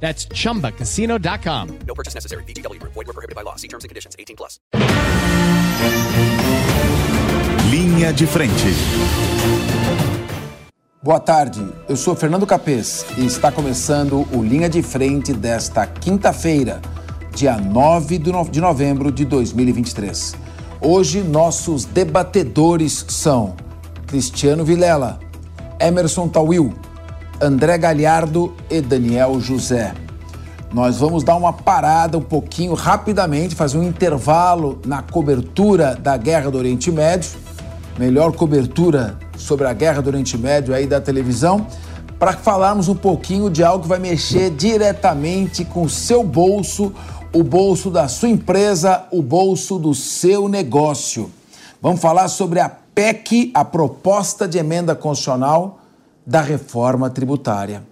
That's chumbacasino.com. No purchase necessary. VGW Group. Void were prohibited by law. See terms and conditions. 18 plus. Linha de frente. Boa tarde, eu sou Fernando Capês e está começando o Linha de Frente desta quinta-feira, dia 9 de novembro de 2023. Hoje, nossos debatedores são Cristiano Vilela, Emerson Tawil, André Galhardo e Daniel José. Nós vamos dar uma parada um pouquinho rapidamente, fazer um intervalo na cobertura da Guerra do Oriente Médio, melhor cobertura sobre a Guerra do Oriente Médio aí da televisão, para falarmos um pouquinho de algo que vai mexer diretamente com o seu bolso, o bolso da sua empresa, o bolso do seu negócio. Vamos falar sobre a PEC, a proposta de emenda constitucional da reforma tributária.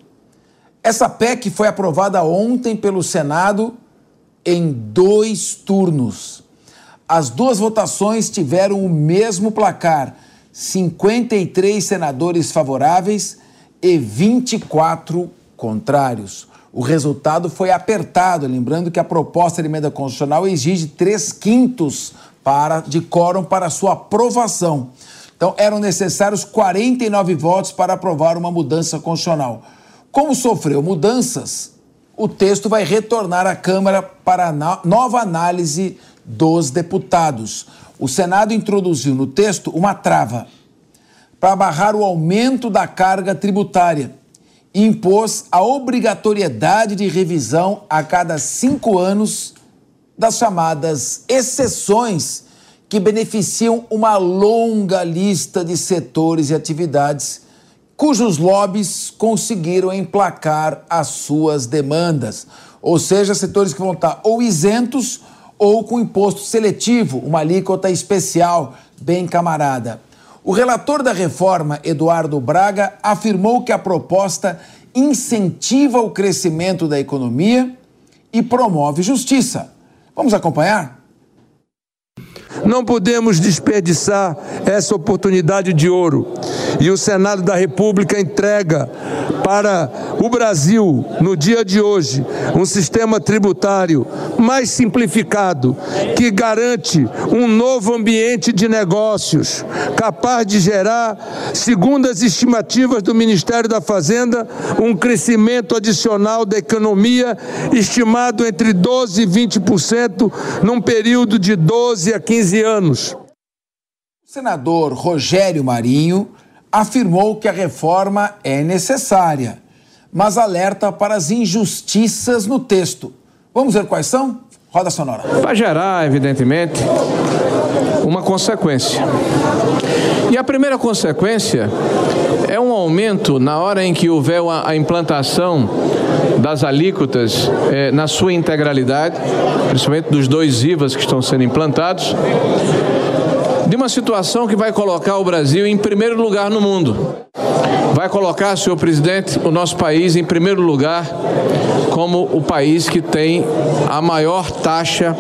Essa PEC foi aprovada ontem pelo Senado em dois turnos. As duas votações tiveram o mesmo placar: 53 senadores favoráveis e 24 contrários. O resultado foi apertado, lembrando que a proposta de emenda constitucional exige três quintos para, de quórum para sua aprovação. Então, eram necessários 49 votos para aprovar uma mudança constitucional. Como sofreu mudanças, o texto vai retornar à Câmara para nova análise dos deputados. O Senado introduziu no texto uma trava para barrar o aumento da carga tributária e impôs a obrigatoriedade de revisão a cada cinco anos das chamadas exceções que beneficiam uma longa lista de setores e atividades cujos lobbies conseguiram emplacar as suas demandas. Ou seja, setores que vão estar ou isentos ou com imposto seletivo, uma alíquota especial, bem camarada. O relator da reforma, Eduardo Braga, afirmou que a proposta incentiva o crescimento da economia e promove justiça. Vamos acompanhar? Não podemos desperdiçar essa oportunidade de ouro. E o Senado da República entrega para o Brasil, no dia de hoje, um sistema tributário mais simplificado, que garante um novo ambiente de negócios, capaz de gerar, segundo as estimativas do Ministério da Fazenda, um crescimento adicional da economia estimado entre 12% e 20% num período de 12 a 15 anos. Senador Rogério Marinho afirmou que a reforma é necessária, mas alerta para as injustiças no texto. Vamos ver quais são? Roda sonora. Vai gerar, evidentemente, uma consequência. E a primeira consequência é um aumento na hora em que houver a implantação das alíquotas eh, na sua integralidade, principalmente dos dois IVAs que estão sendo implantados, de uma situação que vai colocar o Brasil em primeiro lugar no mundo. Vai colocar, senhor presidente, o nosso país em primeiro lugar como o país que tem a maior taxa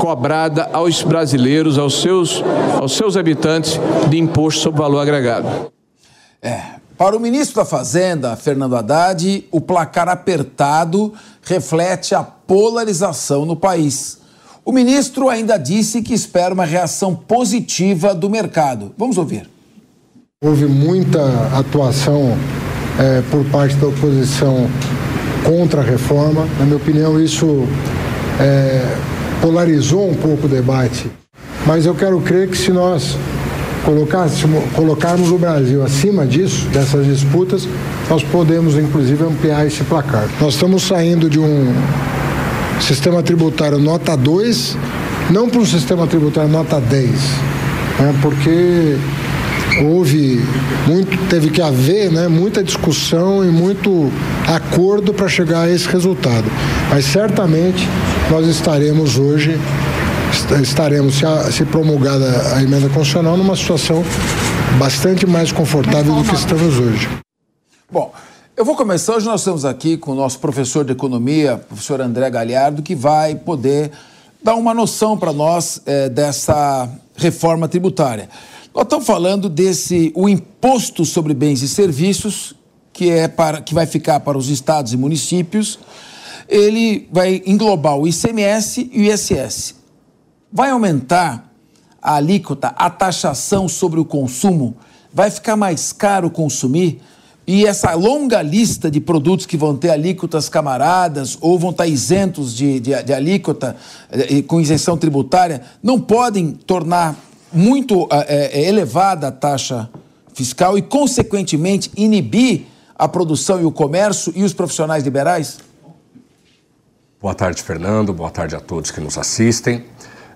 cobrada aos brasileiros, aos seus, aos seus habitantes, de imposto sobre valor agregado. É, para o ministro da Fazenda, Fernando Haddad, o placar apertado reflete a polarização no país. O ministro ainda disse que espera uma reação positiva do mercado. Vamos ouvir. Houve muita atuação é, por parte da oposição contra a reforma. Na minha opinião, isso é, polarizou um pouco o debate. Mas eu quero crer que se nós colocarmos o Brasil acima disso, dessas disputas, nós podemos inclusive ampliar esse placar. Nós estamos saindo de um sistema tributário nota 2, não para um sistema tributário nota 10, né, porque houve muito, teve que haver né, muita discussão e muito acordo para chegar a esse resultado. Mas certamente nós estaremos hoje estaremos, se promulgada a emenda constitucional, numa situação bastante mais confortável do que estamos hoje. Bom, eu vou começar. Hoje nós estamos aqui com o nosso professor de economia, professor André Galhardo, que vai poder dar uma noção para nós é, dessa reforma tributária. Nós estamos falando desse o imposto sobre bens e serviços que é para que vai ficar para os estados e municípios. Ele vai englobar o ICMS e o ISS. Vai aumentar a alíquota, a taxação sobre o consumo. Vai ficar mais caro consumir e essa longa lista de produtos que vão ter alíquotas camaradas ou vão estar isentos de, de, de alíquota eh, com isenção tributária não podem tornar muito é, elevada a taxa fiscal e, consequentemente, inibir a produção e o comércio e os profissionais liberais? Boa tarde, Fernando. Boa tarde a todos que nos assistem.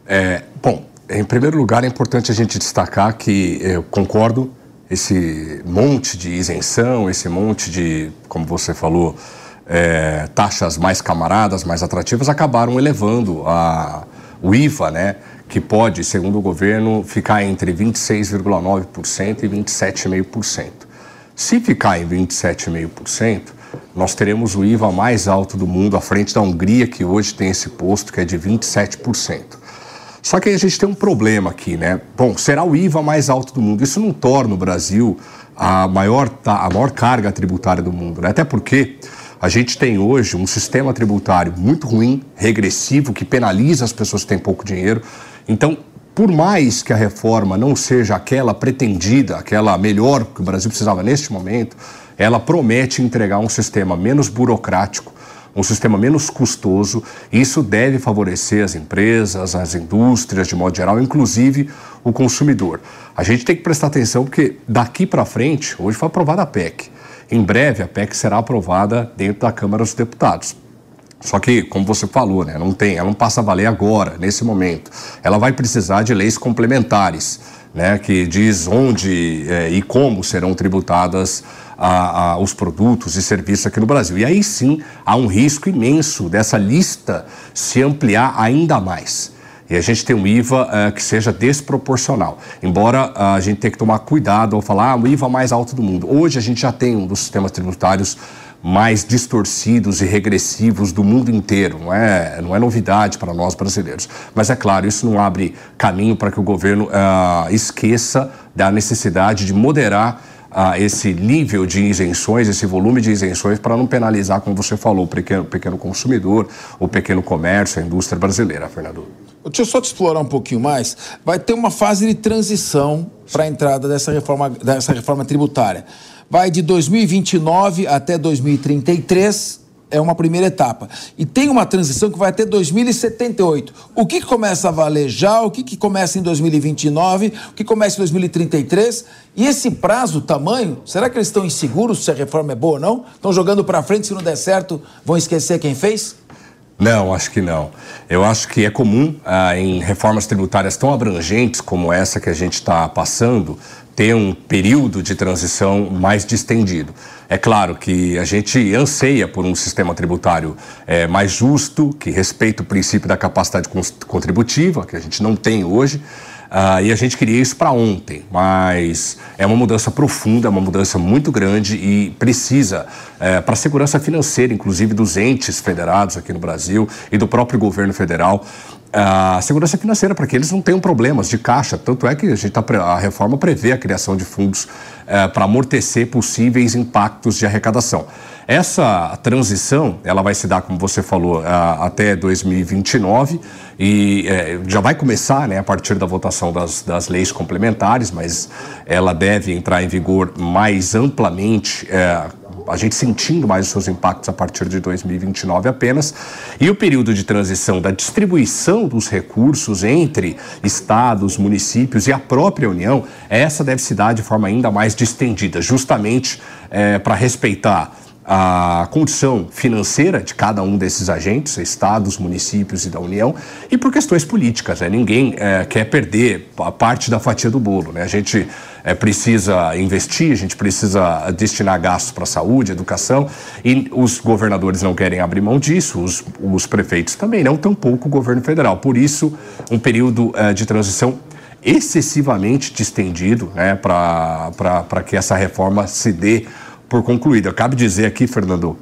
É, bom, em primeiro lugar, é importante a gente destacar que eu concordo esse monte de isenção, esse monte de, como você falou, é, taxas mais camaradas, mais atrativas, acabaram elevando a, o IVA, né, que pode, segundo o governo, ficar entre 26,9% e 27,5%. Se ficar em 27,5%, nós teremos o IVA mais alto do mundo, à frente da Hungria, que hoje tem esse posto, que é de 27%. Só que a gente tem um problema aqui, né? Bom, será o IVA mais alto do mundo. Isso não torna o Brasil a maior, a maior carga tributária do mundo, né? Até porque a gente tem hoje um sistema tributário muito ruim, regressivo, que penaliza as pessoas que têm pouco dinheiro. Então, por mais que a reforma não seja aquela pretendida, aquela melhor que o Brasil precisava neste momento, ela promete entregar um sistema menos burocrático, um sistema menos custoso. Isso deve favorecer as empresas, as indústrias de modo geral, inclusive o consumidor. A gente tem que prestar atenção porque daqui para frente, hoje foi aprovada a PEC. Em breve a PEC será aprovada dentro da Câmara dos Deputados. Só que, como você falou, né, não tem, ela não passa a valer agora, nesse momento. Ela vai precisar de leis complementares, né, que diz onde é, e como serão tributadas a, a, os produtos e serviços aqui no Brasil. E aí sim há um risco imenso dessa lista se ampliar ainda mais. E a gente tem um IVA uh, que seja desproporcional. Embora uh, a gente tenha que tomar cuidado ao falar ah, o IVA mais alto do mundo. Hoje a gente já tem um dos sistemas tributários mais distorcidos e regressivos do mundo inteiro. Não é, não é novidade para nós brasileiros. Mas é claro, isso não abre caminho para que o governo uh, esqueça da necessidade de moderar a esse nível de isenções, esse volume de isenções, para não penalizar, como você falou, o pequeno, pequeno consumidor, o pequeno comércio, a indústria brasileira, Fernando. Deixa eu só te explorar um pouquinho mais. Vai ter uma fase de transição para a entrada dessa reforma, dessa reforma tributária. Vai de 2029 até 2033 é uma primeira etapa. E tem uma transição que vai até 2078. O que começa a valer já, o que começa em 2029, o que começa em 2033. E esse prazo, tamanho, será que eles estão inseguros se a reforma é boa ou não? Estão jogando para frente, se não der certo, vão esquecer quem fez? Não, acho que não. Eu acho que é comum ah, em reformas tributárias tão abrangentes como essa que a gente está passando ter um período de transição mais distendido. É claro que a gente anseia por um sistema tributário é, mais justo, que respeita o princípio da capacidade contributiva, que a gente não tem hoje. Uh, e a gente queria isso para ontem, mas é uma mudança profunda, é uma mudança muito grande e precisa, é, para a segurança financeira, inclusive dos entes federados aqui no Brasil e do próprio governo federal, a segurança financeira para que eles não tenham problemas de caixa. Tanto é que a, gente tá, a reforma prevê a criação de fundos é, para amortecer possíveis impactos de arrecadação. Essa transição, ela vai se dar, como você falou, até 2029 e é, já vai começar né, a partir da votação das, das leis complementares, mas ela deve entrar em vigor mais amplamente é, a gente sentindo mais os seus impactos a partir de 2029 apenas. E o período de transição da distribuição dos recursos entre estados, municípios e a própria União, essa deve se dar de forma ainda mais distendida, justamente é, para respeitar a condição financeira de cada um desses agentes, estados, municípios e da União, e por questões políticas. Né? Ninguém é, quer perder a parte da fatia do bolo. Né? A gente é, precisa investir, a gente precisa destinar gastos para saúde, educação, e os governadores não querem abrir mão disso, os, os prefeitos também não, tampouco o governo federal. Por isso, um período é, de transição excessivamente distendido né, para que essa reforma se dê por concluída. Cabe dizer aqui, Fernando,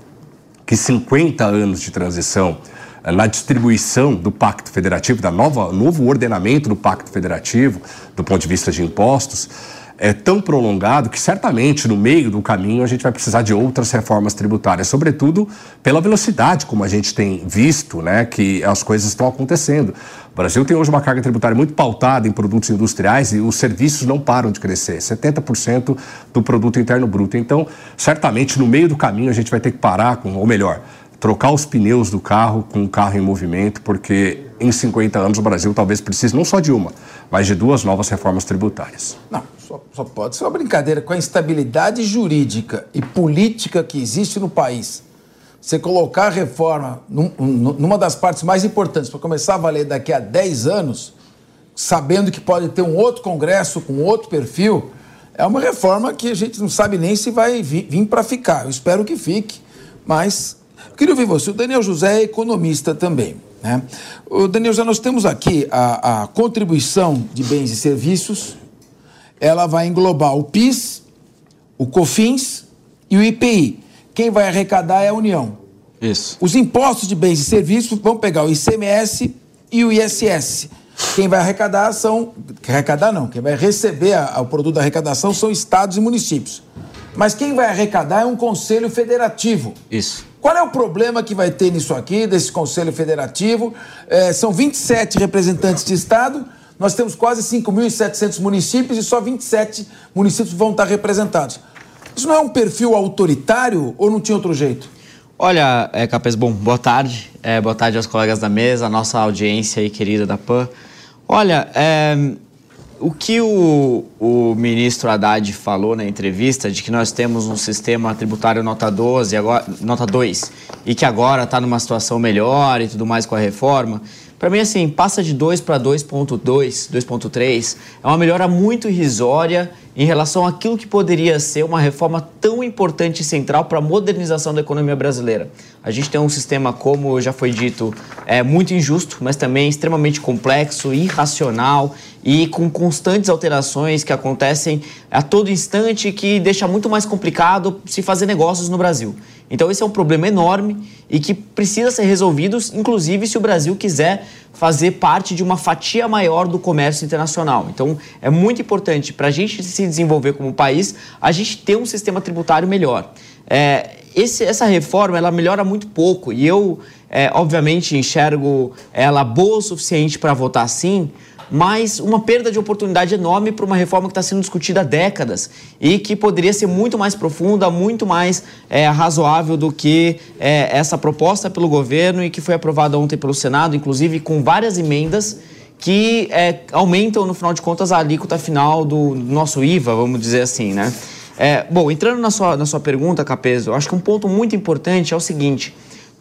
que 50 anos de transição eh, na distribuição do Pacto Federativo, da nova novo ordenamento do Pacto Federativo, do ponto de vista de impostos, é tão prolongado que certamente no meio do caminho a gente vai precisar de outras reformas tributárias, sobretudo pela velocidade como a gente tem visto, né, que as coisas estão acontecendo. O Brasil tem hoje uma carga tributária muito pautada em produtos industriais e os serviços não param de crescer, 70% do produto interno bruto. Então, certamente no meio do caminho a gente vai ter que parar com, ou melhor, trocar os pneus do carro com o carro em movimento, porque em 50 anos o Brasil talvez precise não só de uma, mas de duas novas reformas tributárias. Não, só, só pode ser uma brincadeira com a instabilidade jurídica e política que existe no país. Você colocar a reforma num, numa das partes mais importantes para começar a valer daqui a 10 anos, sabendo que pode ter um outro Congresso com outro perfil, é uma reforma que a gente não sabe nem se vai vir, vir para ficar. Eu espero que fique, mas queria ouvir você. O Daniel José é economista também. Né? O Daniel José, nós temos aqui a, a contribuição de bens e serviços, ela vai englobar o PIS, o COFINS e o IPI. Quem vai arrecadar é a União. Isso. Os impostos de bens e serviços vão pegar o ICMS e o ISS. Quem vai arrecadar são. Arrecadar não, quem vai receber a, o produto da arrecadação são estados e municípios. Mas quem vai arrecadar é um conselho federativo. Isso. Qual é o problema que vai ter nisso aqui, desse Conselho Federativo? É, são 27 representantes de Estado, nós temos quase 5.700 municípios e só 27 municípios vão estar representados. Isso não é um perfil autoritário ou não tinha outro jeito? Olha, é, Capes, bom, boa tarde. É, boa tarde aos colegas da mesa, a nossa audiência aí querida da PAN. Olha, é, o que o, o ministro Haddad falou na entrevista de que nós temos um sistema tributário nota 12, agora, nota 2, e que agora está numa situação melhor e tudo mais com a reforma, para mim, assim, passa de 2 para 2.2, 2.3, é uma melhora muito irrisória em relação àquilo que poderia ser uma reforma tão importante e central para a modernização da economia brasileira. A gente tem um sistema, como já foi dito, é muito injusto, mas também extremamente complexo, irracional e com constantes alterações que acontecem a todo instante que deixa muito mais complicado se fazer negócios no Brasil. Então esse é um problema enorme e que precisa ser resolvido, inclusive se o Brasil quiser fazer parte de uma fatia maior do comércio internacional. Então é muito importante para a gente se desenvolver como país, a gente ter um sistema tributário melhor. É, esse, essa reforma ela melhora muito pouco e eu, é, obviamente, enxergo ela boa o suficiente para votar sim, mas uma perda de oportunidade enorme para uma reforma que está sendo discutida há décadas e que poderia ser muito mais profunda, muito mais é, razoável do que é, essa proposta pelo governo e que foi aprovada ontem pelo Senado, inclusive com várias emendas que é, aumentam, no final de contas, a alíquota final do, nosso IVA, vamos dizer assim, né? É, bom, entrando na sua, na sua pergunta, Capeso, acho que um ponto muito importante é o seguinte: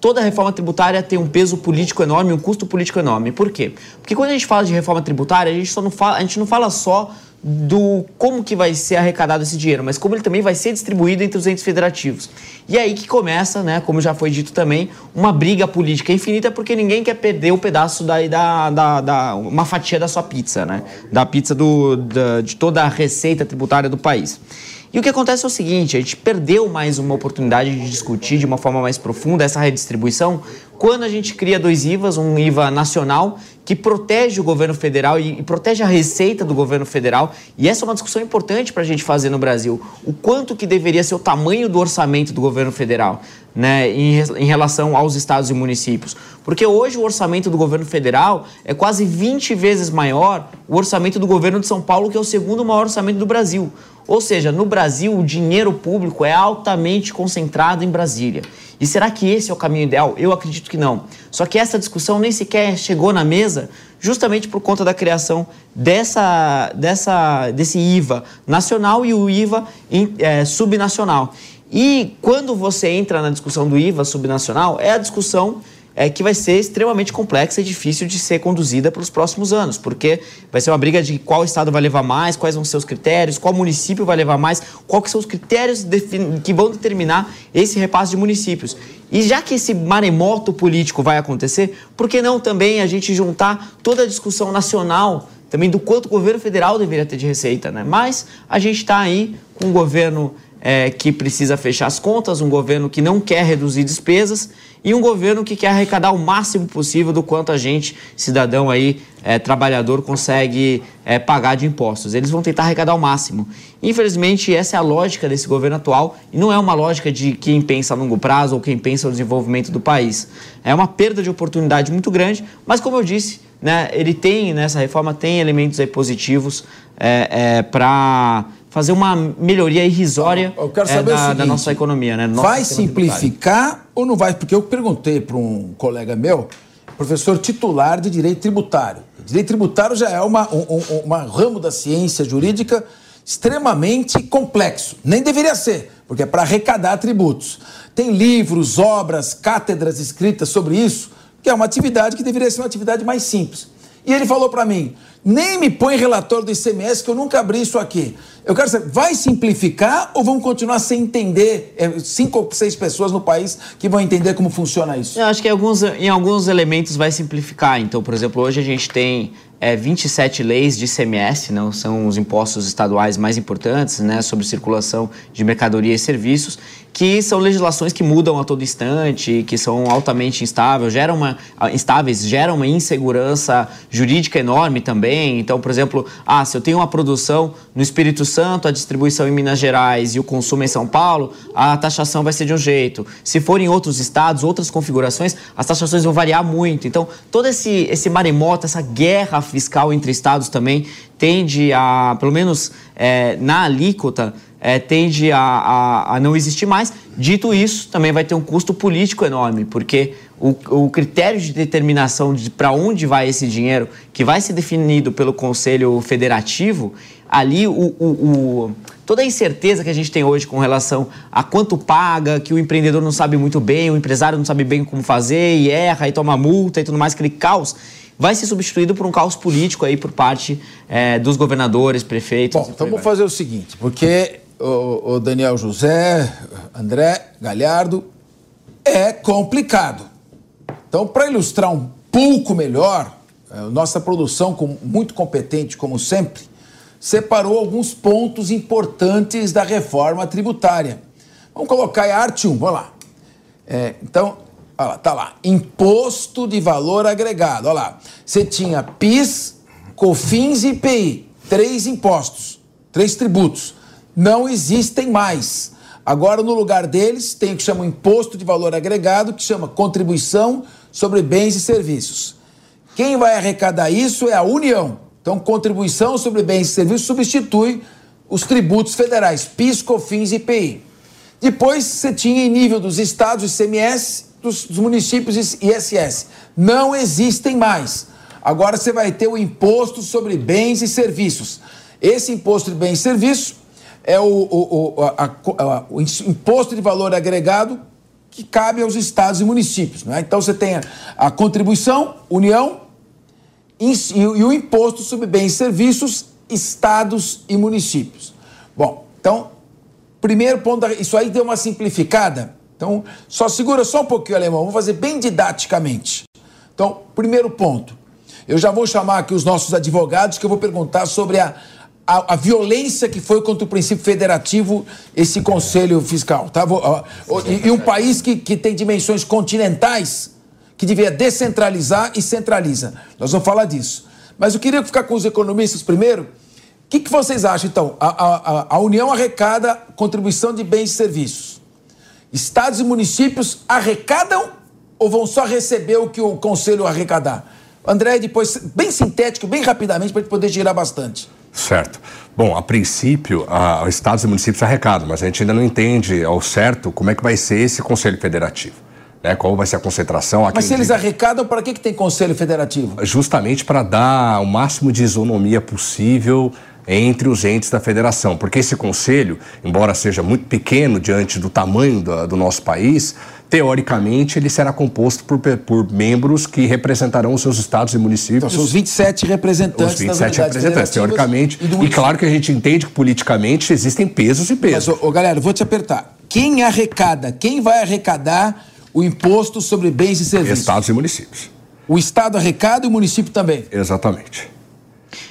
toda reforma tributária tem um peso político enorme, um custo político enorme. Por quê? Porque quando a gente fala de reforma tributária, a gente, só não, fala, a gente não fala só do como que vai ser arrecadado esse dinheiro, mas como ele também vai ser distribuído entre os entes federativos. E é aí que começa, né, como já foi dito também, uma briga política infinita, porque ninguém quer perder o um pedaço da, da, da, da, uma fatia da sua pizza, né, da pizza do, da, de toda a receita tributária do país. E o que acontece é o seguinte: a gente perdeu mais uma oportunidade de discutir de uma forma mais profunda essa redistribuição quando a gente cria dois IVAs, um IVA nacional que protege o governo federal e, e protege a receita do governo federal. E essa é uma discussão importante para a gente fazer no Brasil. O quanto que deveria ser o tamanho do orçamento do governo federal né, em, em relação aos estados e municípios. Porque hoje o orçamento do governo federal é quase 20 vezes maior o orçamento do governo de São Paulo, que é o segundo maior orçamento do Brasil. Ou seja, no Brasil o dinheiro público é altamente concentrado em Brasília. E será que esse é o caminho ideal? Eu acredito que não. Só que essa discussão nem sequer chegou na mesa justamente por conta da criação dessa, dessa, desse IVA nacional e o IVA é, subnacional. E quando você entra na discussão do IVA subnacional, é a discussão é, que vai ser extremamente complexa e difícil de ser conduzida pelos próximos anos, porque vai ser uma briga de qual estado vai levar mais, quais vão ser os critérios, qual município vai levar mais, quais são os critérios que vão determinar esse repasse de municípios. E já que esse maremoto político vai acontecer, por que não também a gente juntar toda a discussão nacional também do quanto o governo federal deveria ter de receita, né? Mas a gente está aí com um governo é, que precisa fechar as contas, um governo que não quer reduzir despesas e um governo que quer arrecadar o máximo possível do quanto a gente, cidadão aí, é, trabalhador, consegue é, pagar de impostos. Eles vão tentar arrecadar o máximo. Infelizmente, essa é a lógica desse governo atual e não é uma lógica de quem pensa a longo prazo ou quem pensa o desenvolvimento do país. É uma perda de oportunidade muito grande, mas como eu disse, né, ele tem, nessa reforma, tem elementos positivos é, é, para fazer uma melhoria irrisória é, da, seguinte, da nossa economia. Né, vai simplificar ou não vai? Porque eu perguntei para um colega meu, professor titular de direito tributário. Direito tributário já é uma, um, um uma ramo da ciência jurídica extremamente complexo. Nem deveria ser, porque é para arrecadar tributos. Tem livros, obras, cátedras escritas sobre isso que é uma atividade que deveria ser uma atividade mais simples. E ele falou para mim: nem me põe relatório do ICMS, que eu nunca abri isso aqui. Eu quero saber, vai simplificar ou vamos continuar sem entender? É, cinco ou seis pessoas no país que vão entender como funciona isso? Eu acho que em alguns, em alguns elementos vai simplificar. Então, por exemplo, hoje a gente tem é, 27 leis de ICMS, não são os impostos estaduais mais importantes, né, sobre circulação de mercadoria e serviços, que são legislações que mudam a todo instante, que são altamente instáveis, geram uma, instáveis, geram uma insegurança jurídica enorme também. Então, por exemplo, ah, se eu tenho uma produção no Espírito Santo, a distribuição em Minas Gerais e o consumo em São Paulo, a taxação vai ser de um jeito. Se for em outros estados, outras configurações, as taxações vão variar muito. Então, todo esse, esse maremoto, essa guerra fiscal entre estados também tende a, pelo menos é, na alíquota, é, tende a, a, a, não existir mais. Dito isso, também vai ter um custo político enorme, porque o, o critério de determinação de para onde vai esse dinheiro, que vai ser definido pelo Conselho Federativo, ali o, o, o, toda a incerteza que a gente tem hoje com relação a quanto paga, que o empreendedor não sabe muito bem, o empresário não sabe bem como fazer e erra e toma multa e tudo mais, aquele caos vai ser substituído por um caos político aí por parte é, dos governadores, prefeitos. Bom, então vamos fazer o seguinte, porque o, o Daniel José, André Galhardo, é complicado. Então, para ilustrar um pouco melhor, é, nossa produção, muito competente como sempre, separou alguns pontos importantes da reforma tributária. Vamos colocar a arte 1, vamos lá. É, então, Olha lá, tá lá. Imposto de valor agregado. Olha lá. Você tinha PIS, COFINS e IPI. Três impostos, três tributos. Não existem mais. Agora, no lugar deles, tem o que chama Imposto de Valor Agregado, que chama Contribuição sobre Bens e Serviços. Quem vai arrecadar isso é a União. Então, contribuição sobre bens e serviços substitui os tributos federais, PIS, COFINS e IPI. Depois, você tinha em nível dos estados ICMS dos, dos municípios ISS. Não existem mais. Agora você vai ter o imposto sobre bens e serviços. Esse imposto de bens e serviços é o, o, o, a, a, o imposto de valor agregado que cabe aos estados e municípios. Né? Então você tem a, a contribuição, União, e, e, o imposto sobre bens e serviços, estados e municípios. Bom, então, primeiro ponto, isso aí deu uma simplificada então, só segura só um pouquinho, alemão. Vamos fazer bem didaticamente. Então, primeiro ponto. Eu já vou chamar aqui os nossos advogados que eu vou perguntar sobre a, a, a violência que foi contra o princípio federativo esse conselho fiscal. Tá? E, e, um país que, que tem dimensões continentais que devia descentralizar e centraliza. Nós vamos falar disso. Mas eu queria ficar com os economistas primeiro. O que, que vocês acham, então? A, a, a União arrecada contribuição de bens e serviços. Estados e municípios arrecadam ou vão só receber o que o conselho arrecadar? André, depois, bem sintético, bem rapidamente, para a gente poder girar bastante. Certo. Bom, a princípio, a, estados e municípios arrecadam, mas a gente ainda não entende ao certo como é que vai ser esse Conselho Federativo. Né, qual vai ser a concentração. Mas se eles arrecadam, para que, que tem Conselho Federativo? Justamente para dar o máximo de isonomia possível entre os entes da federação, porque esse conselho, embora seja muito pequeno diante do tamanho do, do nosso país, teoricamente ele será composto por, por, membros que representarão os seus estados e municípios. Então, são os 27 representantes Os 27 representantes, teoricamente. E, e, claro que a gente entende que politicamente existem pesos e pesos. Mas, ô, ô, galera, vou te apertar. Quem arrecada, quem vai arrecadar o imposto sobre bens e serviços? Estados e municípios. O Estado arrecada e o município também? Exatamente.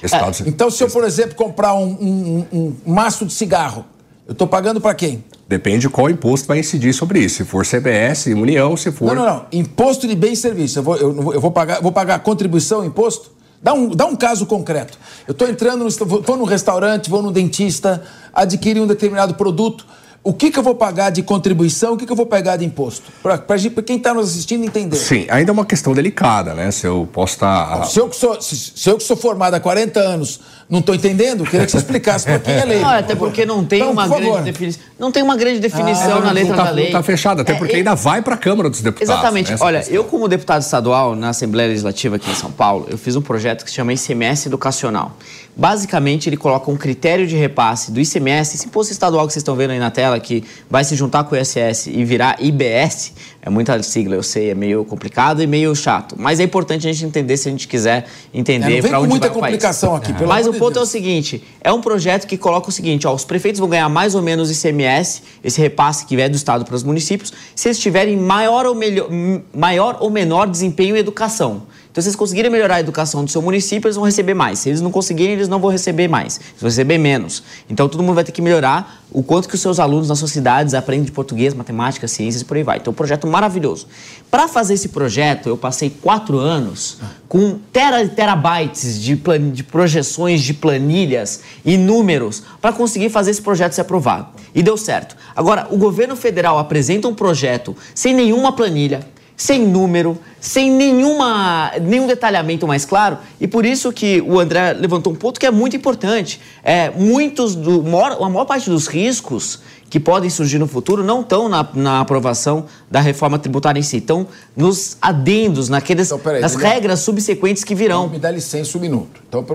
Estados é, então, se eu, por exemplo, comprar um, um, um, um maço de cigarro, eu estou pagando para quem? Depende qual imposto vai incidir sobre isso. Se for CBS, União, se for. Não, não, não. Imposto de bem e serviço. Eu vou, eu, eu vou, pagar, vou pagar contribuição, imposto? Dá um, dá um caso concreto. Eu estou entrando, no, vou num restaurante, vou no dentista, adquirir um determinado produto o que, que eu vou pagar de contribuição, o que, que eu vou pagar de imposto? Para quem está nos assistindo entender. Sim, ainda é uma questão delicada, né? Se eu posso estar. Tá... Se, eu que sou, se, se eu que sou formado há 40 anos não estou entendendo, queria que você explicasse para quem é lei. Não, até porque não tem, então, uma, grande defini... não tem uma grande definição ah, na letra tá, da lei. Está fechado, até é, porque é, ainda vai para a Câmara dos Deputados. Exatamente. Né, Olha, questão. eu como deputado estadual na Assembleia Legislativa aqui em São Paulo, eu fiz um projeto que se chama ICMS Educacional. Basicamente, ele coloca um critério de repasse do ICMS, esse imposto estadual que vocês estão vendo aí na tela, que vai se juntar com o ISS e virar IBS, é muita sigla, eu sei, é meio complicado e meio chato. Mas é importante a gente entender se a gente quiser entender é, para onde muita vai complicação aqui, pelo Mas o ponto Deus. é o seguinte, é um projeto que coloca o seguinte, ó, os prefeitos vão ganhar mais ou menos ICMS, esse repasse que vier do estado para os municípios, se eles tiverem maior ou, melhor, maior ou menor desempenho em educação. Então, se eles conseguirem melhorar a educação do seu município, eles vão receber mais. Se eles não conseguirem, eles não vão receber mais. Eles vão receber menos. Então, todo mundo vai ter que melhorar o quanto que os seus alunos nas suas cidades aprendem de português, matemática, ciências e por aí vai. Então, é um projeto maravilhoso. Para fazer esse projeto, eu passei quatro anos com tera, terabytes de, plan, de projeções de planilhas e números para conseguir fazer esse projeto ser aprovado. E deu certo. Agora, o governo federal apresenta um projeto sem nenhuma planilha, sem número, sem nenhuma, nenhum detalhamento mais claro. E por isso que o André levantou um ponto que é muito importante. É, muitos do, a maior parte dos riscos que podem surgir no futuro não estão na, na aprovação da reforma tributária em si, estão nos adendos, naqueles, então, aí, nas regras subsequentes que virão. me dá licença um minuto. Então,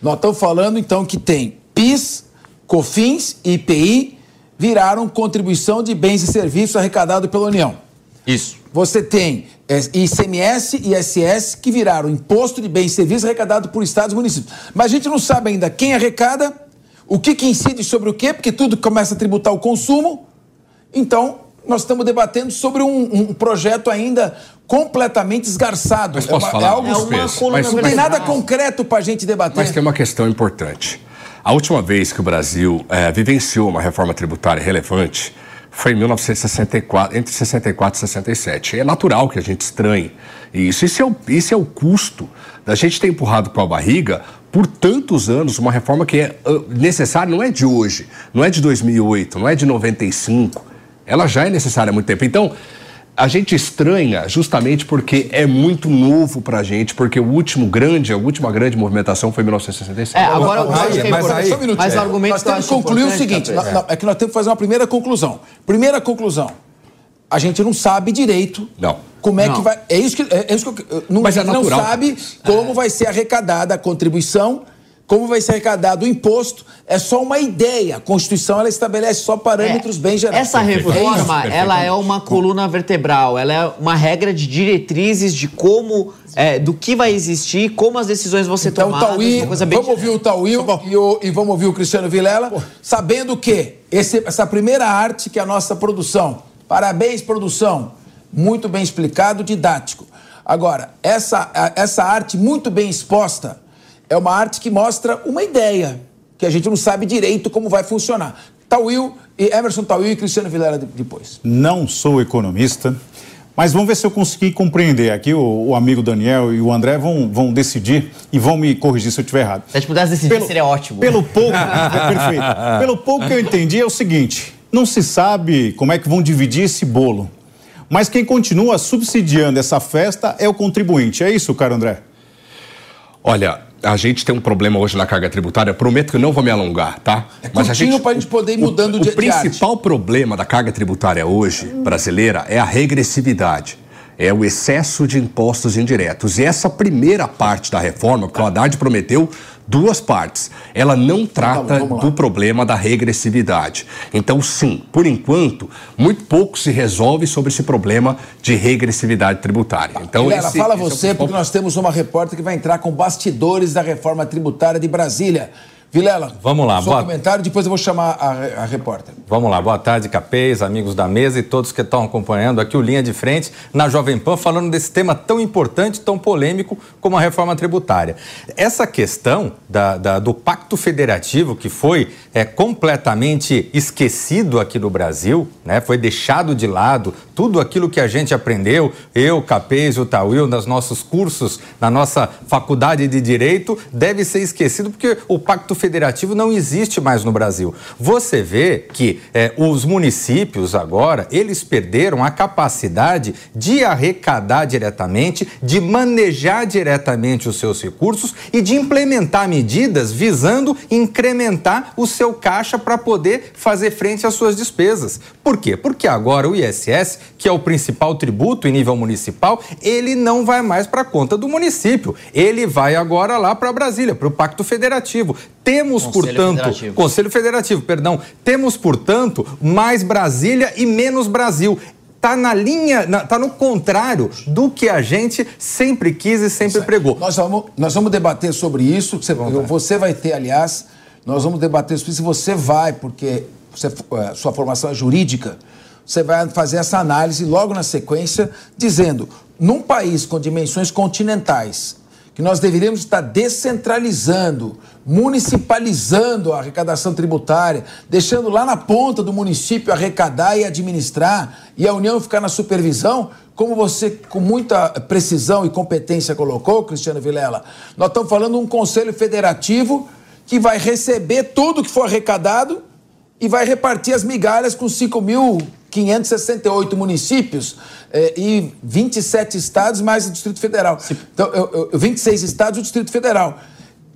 nós estamos falando então que tem PIS, COFINS e IPI viraram contribuição de bens e serviços arrecadado pela União. Isso. Você tem é, ICMS e ISS que viraram imposto de bens e serviços arrecadado por estados e municípios. Mas a gente não sabe ainda quem arrecada, o que, que incide sobre o quê, porque tudo começa a tributar o consumo. Então, nós estamos debatendo sobre um, um projeto ainda completamente esgarçado. Mas posso é, falar? É algo é uma mas, não tem nada concreto para a gente debater. Mas tem uma questão importante. A última vez que o Brasil é, vivenciou uma reforma tributária relevante foi em 1964, entre 64 e 67. É natural que a gente estranhe isso. Isso é o, é o custo da gente ter empurrado com a barriga por tantos anos uma reforma que é ah, necessária, não é de hoje, não é de 2008, não é de 95. Ela já é necessária há muito tempo. Então, a gente estranha justamente porque é muito novo para a gente, porque o último grande, a última grande movimentação foi em 1967. É, agora o mas, é mas, aí, um mas o argumento nós temos que concluir o seguinte, é. é que nós temos que fazer uma primeira conclusão. Primeira conclusão, a gente não sabe direito não. como é não. que vai... É isso que, é, é isso que eu, não, mas é não sabe como vai ser arrecadada a contribuição como vai ser arrecadado o imposto, é só uma ideia. A Constituição ela estabelece só parâmetros é, bem gerais. Essa reforma, é ela é uma coluna vertebral, ela é uma regra de diretrizes de como, é, do que vai existir, como as decisões vão ser então, tomadas. Tauí, vamos ouvir o Tauí tá e, o, e vamos ouvir o Cristiano Vilela, sabendo que esse, essa primeira arte que é a nossa produção. Parabéns, produção. Muito bem explicado, didático. Agora, essa, essa arte muito bem exposta é uma arte que mostra uma ideia, que a gente não sabe direito como vai funcionar. Tauil, e Emerson Tauil e Cristiano Vilela depois. Não sou economista, mas vamos ver se eu consegui compreender. Aqui o, o, amigo Daniel e o André vão, vão decidir e vão me corrigir se eu estiver errado. Se a gente pudesse decidir, pelo, seria ótimo. Pelo pouco, é, perfeito. Pelo pouco que eu entendi é o seguinte: não se sabe como é que vão dividir esse bolo. Mas quem continua subsidiando essa festa é o contribuinte. É isso, caro André? Olha, a gente tem um problema hoje na carga tributária, prometo que não vou me alongar, tá? É Mas a gente para a gente poder ir mudando o, de O principal problema da carga tributária hoje brasileira é a regressividade. É o excesso de impostos indiretos. E essa primeira parte da reforma, que o Haddad prometeu duas partes. Ela não trata vamos lá. do problema da regressividade. Então, sim, por enquanto, muito pouco se resolve sobre esse problema de regressividade tributária. Então, Vilela, esse- fala esse é você, principal porque nós temos uma repórter que vai entrar com bastidores da reforma tributária de Brasília. Vilela, Vamos lá, seu boa- comentário, depois eu vou chamar a, a repórter. Vamos lá, boa tarde, Capês, amigos da mesa e todos que estão acompanhando aqui o Linha de Frente na Jovem Pan, falando desse tema tão importante, tão polêmico como a reforma tributária. Essa questão da- da- do pacto federativo, que foi é, completamente esquecido aqui no Brasil, né, foi deixado de lado, tudo aquilo que a gente aprendeu, eu, Capês o Tauil, nos nossos cursos, na nossa faculdade de Direito, deve ser esquecido porque o pacto federativo não existe mais no Brasil. Você vê que eh, os municípios agora, eles perderam a capacidade de arrecadar diretamente, de manejar diretamente os seus recursos e de implementar medidas visando incrementar o seu caixa para poder fazer frente às suas despesas. Por quê? Porque agora o ISS, que é o principal tributo em nível municipal, ele não vai mais para a conta do município. Ele vai agora lá para Brasília, para o Pacto Federativo. Temos, Conselho portanto, Federativo. Conselho Federativo, perdão. Temos, portanto, mais Brasília e menos Brasil. Tá na linha, na- tá no contrário do que a gente sempre quis e sempre pregou. Nós vamos, nós vamos debater sobre isso. Você, você vai ter, aliás, nós vamos debater sobre isso. Você vai, porque você, eh, sua formação é jurídica, você vai fazer essa análise logo na sequência, dizendo: num país com dimensões continentais, que nós deveríamos estar descentralizando, municipalizando a arrecadação tributária, deixando lá na ponta do município arrecadar e administrar, e a União ficar na supervisão, como você com muita precisão e competência colocou, Cristiano Vilela, nós estamos falando de um conselho federativo que vai receber tudo que for arrecadado e vai repartir as migalhas com 5.568 municípios eh, e 27 estados mais o Distrito Federal. Então, eu, eu, 26 estados e o Distrito Federal.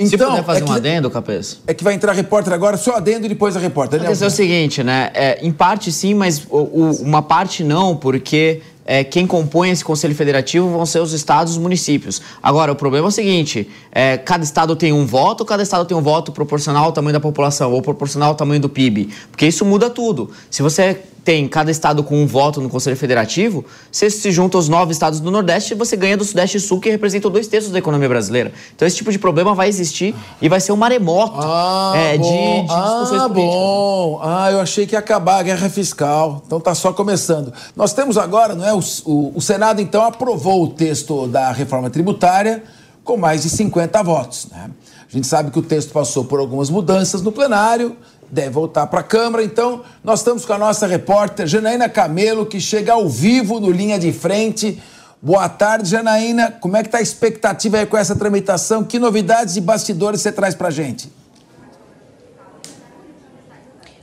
Se Então, puder fazer é um que, adendo, Capês. é que vai entrar repórter agora, só adendo e depois a repórter. É o seguinte, né? É, em parte sim, mas o- o- uma parte não, porque é, quem compõe esse Conselho Federativo vão ser os estados e os municípios. Agora, o problema é o seguinte: é, cada estado tem um voto, cada estado tem um voto proporcional ao tamanho da população ou proporcional ao tamanho do PIB. Porque isso muda tudo. Se você tem cada estado com um voto no Conselho Federativo, você se junta os nove estados do Nordeste você ganha do Sudeste e Sul, que representam dois terços da economia brasileira. Então, esse tipo de problema vai existir e vai ser um maremoto é, de, de discussões ah, políticas. bom. Ah, eu achei que ia acabar a guerra fiscal. Então tá só começando. Nós temos agora, não é? O, o- o Senado, então, aprovou o texto da reforma tributária com mais de 50 votos. Né? A gente sabe que o texto passou por algumas mudanças no plenário, deve voltar para a Câmara. Então, nós estamos com a nossa repórter Janaína Camelo, que chega ao vivo no Linha de Frente. Boa tarde, Janaína. Como é que está a expectativa aí com essa tramitação? Que novidades e bastidores você traz para gente?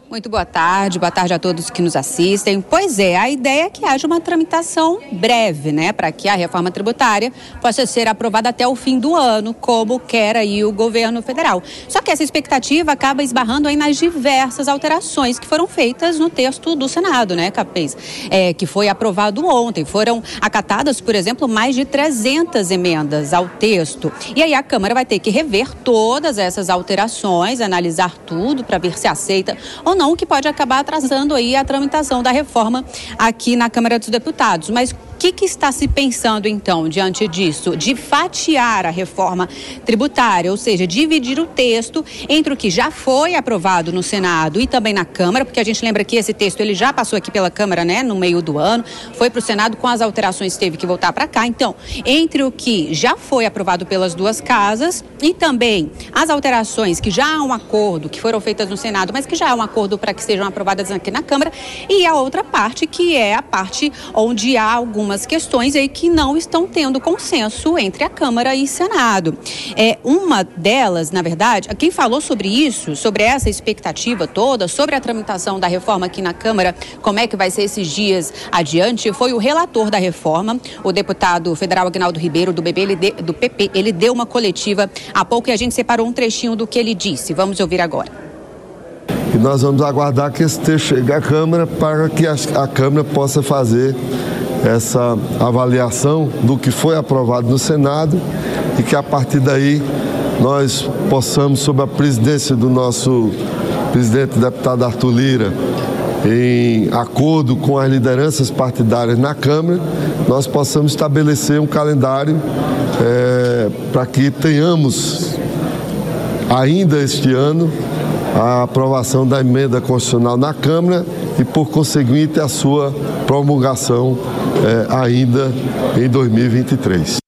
Muito boa tarde, boa tarde a todos que nos assistem. Pois é, a ideia é que haja uma tramitação breve, né, para que a reforma tributária possa ser aprovada até o fim do ano, como quer aí o governo federal. Só que essa expectativa acaba esbarrando aí nas diversas alterações que foram feitas no texto do Senado, né, Capês? É, que foi aprovado ontem. Foram acatadas, por exemplo, mais de 300 emendas ao texto. E aí a Câmara vai ter que rever todas essas alterações, analisar tudo para ver se aceita ou não, que pode acabar atrasando aí a tramitação da reforma aqui na Câmara dos Deputados. Mas que, que está se pensando, então, diante disso? De fatiar a reforma tributária, ou seja, dividir o texto entre o que já foi aprovado no Senado e também na Câmara, porque a gente lembra que esse texto ele já passou aqui pela Câmara, né, no meio do ano, foi para o Senado com as alterações, teve que voltar para cá. Então, entre o que já foi aprovado pelas duas casas e também as alterações que já há um acordo, que foram feitas no Senado, mas que já há um acordo para que sejam aprovadas aqui na Câmara, e a outra parte, que é a parte onde há algumas questões aí que não estão tendo consenso entre a Câmara e Senado. É, uma delas, na verdade, quem falou sobre isso, sobre essa expectativa toda, sobre a tramitação da reforma aqui na Câmara, como é que vai ser esses dias adiante, foi o relator da reforma, o deputado federal Agnaldo Ribeiro, do, BB, de- do PP. Ele deu uma coletiva há pouco e a gente separou um trechinho do que ele disse. Vamos ouvir agora. Nós vamos aguardar que esse texto chegue à Câmara para que a, a Câmara possa fazer essa avaliação do que foi aprovado no Senado e que a partir daí nós possamos, sob a presidência do nosso presidente deputado Arthur Lira, em acordo com as lideranças partidárias na Câmara, nós possamos estabelecer um calendário é, para que tenhamos ainda este ano a aprovação da emenda constitucional na Câmara e, por conseguinte, a sua promulgação é, ainda em 2023.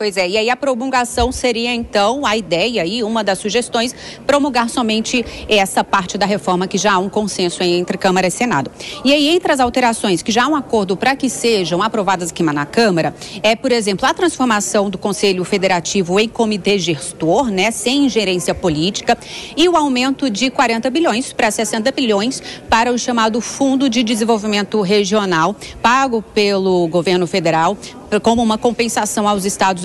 Pois é, e aí a promulgação seria então a ideia e uma das sugestões promulgar somente essa parte da reforma que já há um consenso entre Câmara e Senado. E aí entre as alterações que já há um acordo para que sejam aprovadas aqui na Câmara é, por exemplo, a transformação do Conselho Federativo em comitê gestor, né, sem ingerência política, e o aumento de 40 bilhões para 60 bilhões para o chamado Fundo de Desenvolvimento Regional, pago pelo governo federal como uma compensação aos estados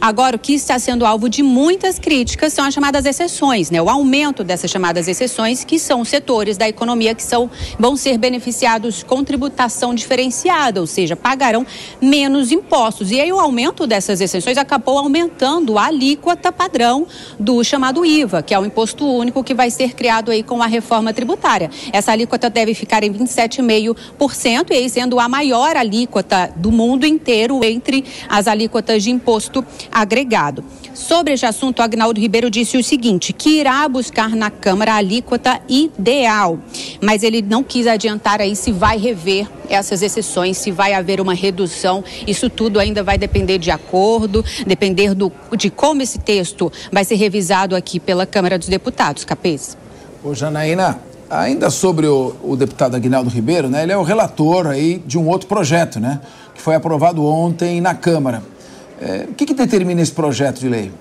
Agora, o que está sendo alvo de muitas críticas são as chamadas exceções, né? O aumento dessas chamadas exceções, que são setores da economia que são, vão ser beneficiados com tributação diferenciada, ou seja, pagarão menos impostos. E aí o aumento dessas exceções acabou aumentando a alíquota padrão do chamado IVA, que é o imposto único que vai ser criado aí com a reforma tributária. Essa alíquota deve ficar em 27,5%, e aí sendo a maior alíquota do mundo inteiro entre as alíquotas de imposto agregado. Sobre este assunto, Agnaldo Ribeiro disse o seguinte: que irá buscar na Câmara a alíquota ideal, mas ele não quis adiantar aí se vai rever essas exceções, se vai haver uma redução. Isso tudo ainda vai depender de acordo, depender do, de como esse texto vai ser revisado aqui pela Câmara dos Deputados. Capês. Ô, Janaína, ainda sobre o, o deputado Agnaldo Ribeiro, né? Ele é o relator aí de um outro projeto, né? Que foi aprovado ontem na Câmara. É, o que, que determina esse projeto de lei?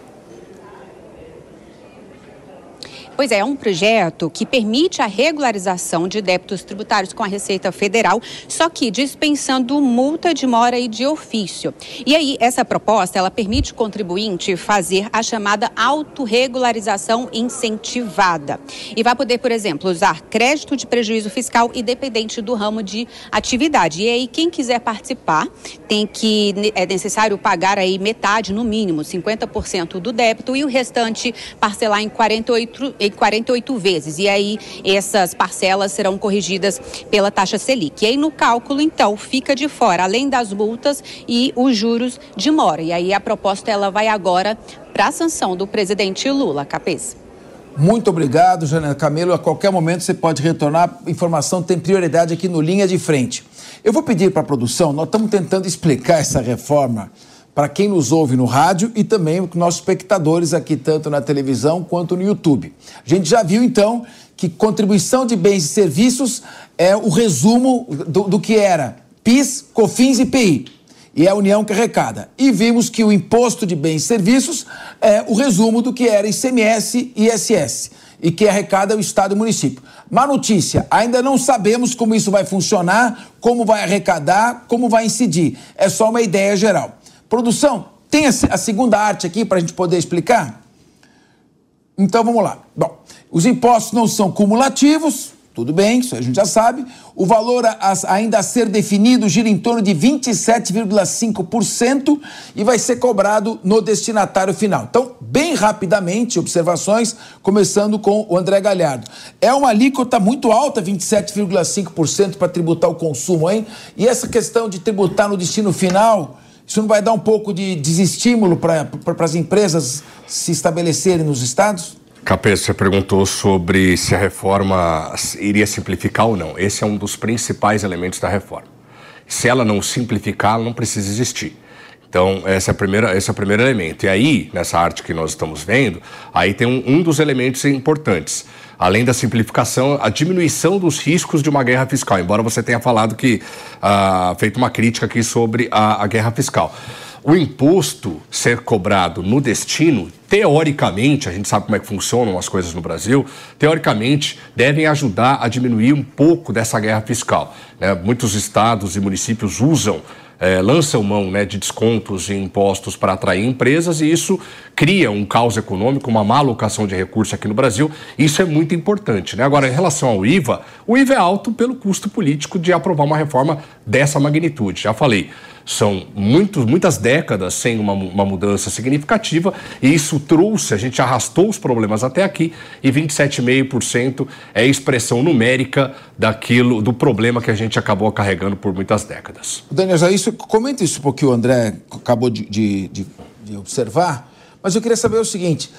Pois é, é um projeto que permite a regularização de débitos tributários com a Receita Federal, só que dispensando multa de mora e de ofício. E aí, essa proposta, ela permite o contribuinte fazer a chamada autorregularização incentivada. E vai poder, por exemplo, usar crédito de prejuízo fiscal independente do ramo de atividade. E aí, quem quiser participar, tem que, é necessário pagar aí metade, no mínimo, 50% do débito e o restante parcelar em 48 em 48 vezes. E aí essas parcelas serão corrigidas pela taxa Selic. E aí no cálculo, então, fica de fora, além das multas e os juros de mora. E aí a proposta ela vai agora para a sanção do presidente Lula. Capês. Muito obrigado, Janela Camelo. A qualquer momento você pode retornar. Informação tem prioridade aqui no Linha de Frente. Eu vou pedir para a produção, nós estamos tentando explicar essa reforma para quem nos ouve no rádio e também para nossos espectadores aqui, tanto na televisão quanto no YouTube. A gente já viu, então, que contribuição de bens e serviços é o resumo do, do que era PIS, COFINS e PI. E é a União que arrecada. E vimos que o imposto de bens e serviços é o resumo do que era ICMS e ISS e que arrecada o Estado e o município. Má notícia, ainda não sabemos como isso vai funcionar, como vai arrecadar, como vai incidir. É só uma ideia geral. Produção, tem a segunda arte aqui para a gente poder explicar? Então vamos lá. Bom, os impostos não são cumulativos, tudo bem, isso a gente já sabe. O valor ainda a ser definido gira em torno de 27,5% e vai ser cobrado no destinatário final. Então, bem rapidamente, observações, começando com o André Galhardo. É uma alíquota muito alta, 27,5% para tributar o consumo, hein? E essa questão de tributar no destino final isso não vai dar um pouco de desestímulo para as empresas se estabelecerem nos estados? Capês, você perguntou sobre se a reforma iria simplificar ou não. Esse é um dos principais elementos da reforma. Se ela não simplificar, ela não precisa existir. Então, esse é, a primeira, esse é o primeiro elemento. E aí, nessa arte que nós estamos vendo, aí tem um, um dos elementos importantes. Além da simplificação, a diminuição dos riscos de uma guerra fiscal. Embora você tenha falado que, ah, feito uma crítica aqui sobre a, a guerra fiscal. O imposto ser cobrado no destino, teoricamente, a gente sabe como é que funcionam as coisas no Brasil, teoricamente devem ajudar a diminuir um pouco dessa guerra fiscal. né? Muitos estados e municípios usam eh, lançam mão né, de descontos e impostos para atrair empresas e isso cria um caos econômico, uma má alocação de recursos aqui no Brasil. Isso é muito importante. Né? Agora, em relação ao IVA, o IVA é alto pelo custo político de aprovar uma reforma dessa magnitude. Já falei, são muitos, muitas décadas sem uma, uma mudança significativa e isso trouxe, a gente arrastou os problemas até aqui e 27,5% é a expressão numérica daquilo, do problema que a gente acabou carregando por muitas décadas. Daniel, já isso, comenta isso porque o André acabou de, de, de, de observar, mas eu queria saber o seguinte: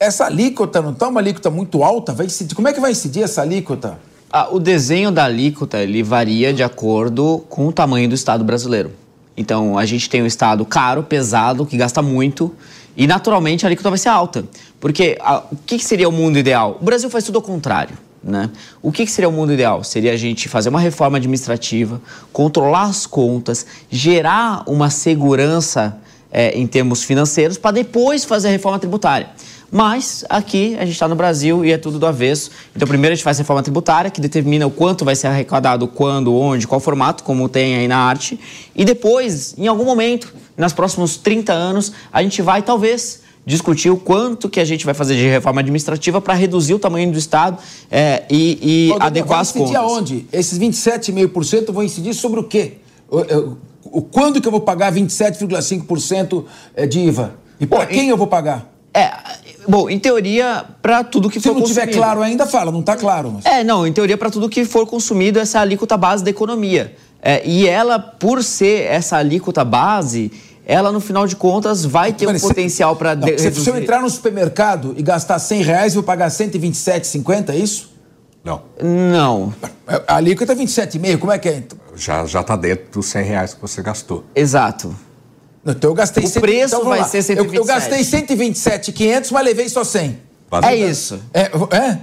essa alíquota não está uma alíquota muito alta? Vai incidir, como é que vai incidir essa alíquota? Ah, o desenho da alíquota ele varia de acordo com o tamanho do Estado brasileiro. Então, a gente tem um Estado caro, pesado, que gasta muito, e naturalmente a alíquota vai ser alta. Porque a, o que, que seria o mundo ideal? O Brasil faz tudo ao contrário. Né? O que, que seria o mundo ideal? Seria a gente fazer uma reforma administrativa, controlar as contas, gerar uma segurança é, em termos financeiros, para depois fazer a reforma tributária. Mas aqui a gente está no Brasil e é tudo do avesso. Então, primeiro a gente faz a reforma tributária, que determina o quanto vai ser arrecadado, quando, onde, qual formato, como tem aí na arte. E depois, em algum momento, nos próximos 30 anos, a gente vai talvez discutir o quanto que a gente vai fazer de reforma administrativa para reduzir o tamanho do Estado é, e, e Ô, Daniel, adequar vai as incidir contas. aonde? Esses 27,5% vão incidir sobre o quê? O, o- o- quando que eu vou pagar 27,5% eh, de IVA? E para quem eu vou pagar? É, bom, em teoria, para tudo que Se for não tiver consumido. claro ainda, fala, não está claro. Mas... É, não, em teoria, para tudo que for consumido, essa é a alíquota base da economia. É, e ela, por ser essa alíquota base, ela, no final de contas, vai ter um se- potencial para se, se eu entrar no supermercado e gastar 100 reais, eu vou pagar 127,50, é isso? Não. Não. A alíquota é 27,5, como é que é? Já já está dentro dos 100 reais que você gastou. Exato. Então eu gastei O 100, preço então, vai lá. ser Eu, eu 127. gastei 127,500, mas levei só 100. É isso. É? é?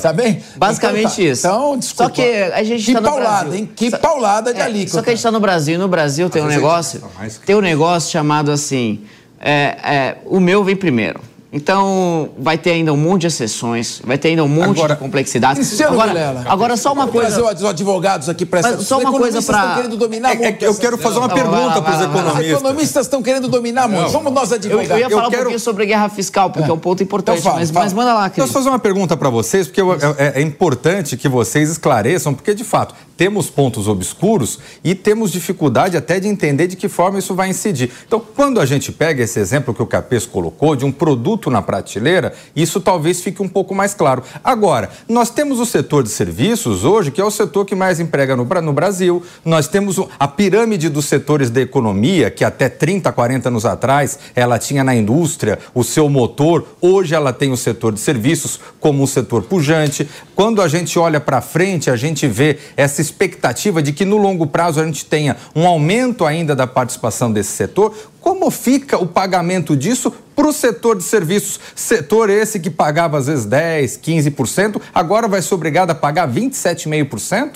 Tá bem? Basicamente Então tá. isso. Então, desculpa. Só que a gente Que tá no paulada, Brasil. hein? Que Só- paulada de É, alíquota. Só que a gente está no Brasil e no Brasil tem um negócio. que- Tem um negócio chamado assim. é, é, o meu vem primeiro. Então, vai ter ainda um monte de exceções, vai ter ainda um monte de complexidades. Cristiano agora, Vilela. agora, só uma Vou trazer coisa. os advogados aqui para essa Mas só uma coisa Os economistas pra- estão querendo dominar É- é eu quero fazer uma Não, pergunta lá, vai lá. Os economistas. economistas estão querendo dominar muito. Vamos nós Eu, advogados. eu ia falar Eu um quero- pouquinho sobre guerra fiscal, porque é, um ponto importante. Então fala, mas, fala. mas manda lá, Posso Cris. fazer uma pergunta para vocês, porque eu- é, é importante que vocês esclareçam, porque de fato temos pontos obscuros e temos dificuldade até de entender de que forma isso vai incidir. Então, quando a gente pega esse exemplo que o Capês colocou de um produto na prateleira, isso talvez fique um pouco mais claro. Agora, nós temos o setor de serviços hoje, que é o setor que mais emprega no, no Brasil. Nós temos a pirâmide dos setores da economia, que até 30, 40 anos atrás ela tinha na indústria o seu motor. Hoje ela tem o setor de serviços como um setor pujante. Quando a gente olha para frente, a gente vê essa expectativa de que no longo prazo a gente tenha um aumento ainda da participação desse setor. Como fica o pagamento disso para o setor de serviços? Setor esse que pagava às vezes 10, 15%, agora vai ser obrigado a pagar 27,5%?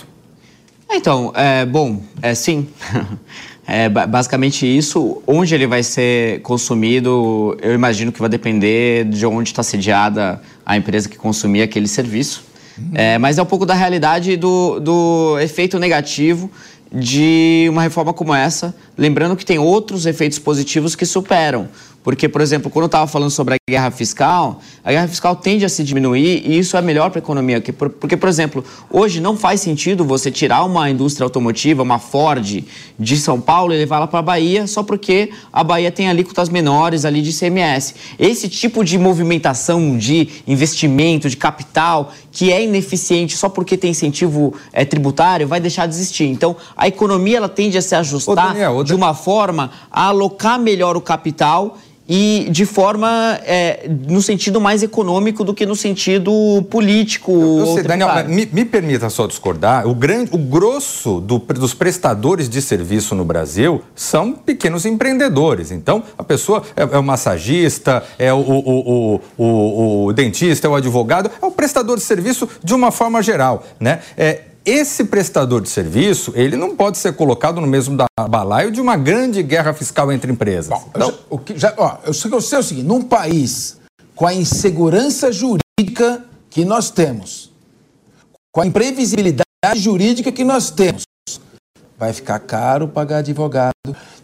Então, é, bom, é sim. É ba- basicamente isso. Onde ele vai ser consumido, eu imagino que vai depender de onde está sediada a empresa que consumir aquele serviço. É, mas é um pouco da realidade do, do efeito negativo de uma reforma como essa. Lembrando que tem outros efeitos positivos que superam. Porque, por exemplo, quando eu estava falando sobre a guerra fiscal, a guerra fiscal tende a se diminuir e isso é melhor para a economia. Que por- Porque, por exemplo, hoje não faz sentido você tirar uma indústria automotiva, uma Ford, de São Paulo e levar ela para a Bahia só porque a Bahia tem alíquotas menores ali de ICMS. Esse tipo de movimentação de investimento, de capital, que é ineficiente só porque tem incentivo eh, tributário, vai deixar de existir. Então, a economia ela tende a se ajustar Daniel, ô, de uma forma a alocar melhor o capital e de forma é, no sentido mais econômico do que no sentido político. Eu sei, Daniel, me, me, permita só discordar. O, grande, o grosso do, dos prestadores de serviço no Brasil são pequenos empreendedores. Então, a pessoa é, é o massagista, é o, o, o, o, dentista, é o advogado, é o prestador de serviço de uma forma geral. Né? É, esse prestador de serviço, ele não pode ser colocado no mesmo balaio de uma grande guerra fiscal entre empresas. Bom, então... o que, já, ó, eu sei, eu sei o seguinte, num país com a insegurança jurídica que nós temos, com a imprevisibilidade jurídica que nós temos, vai ficar caro pagar advogado.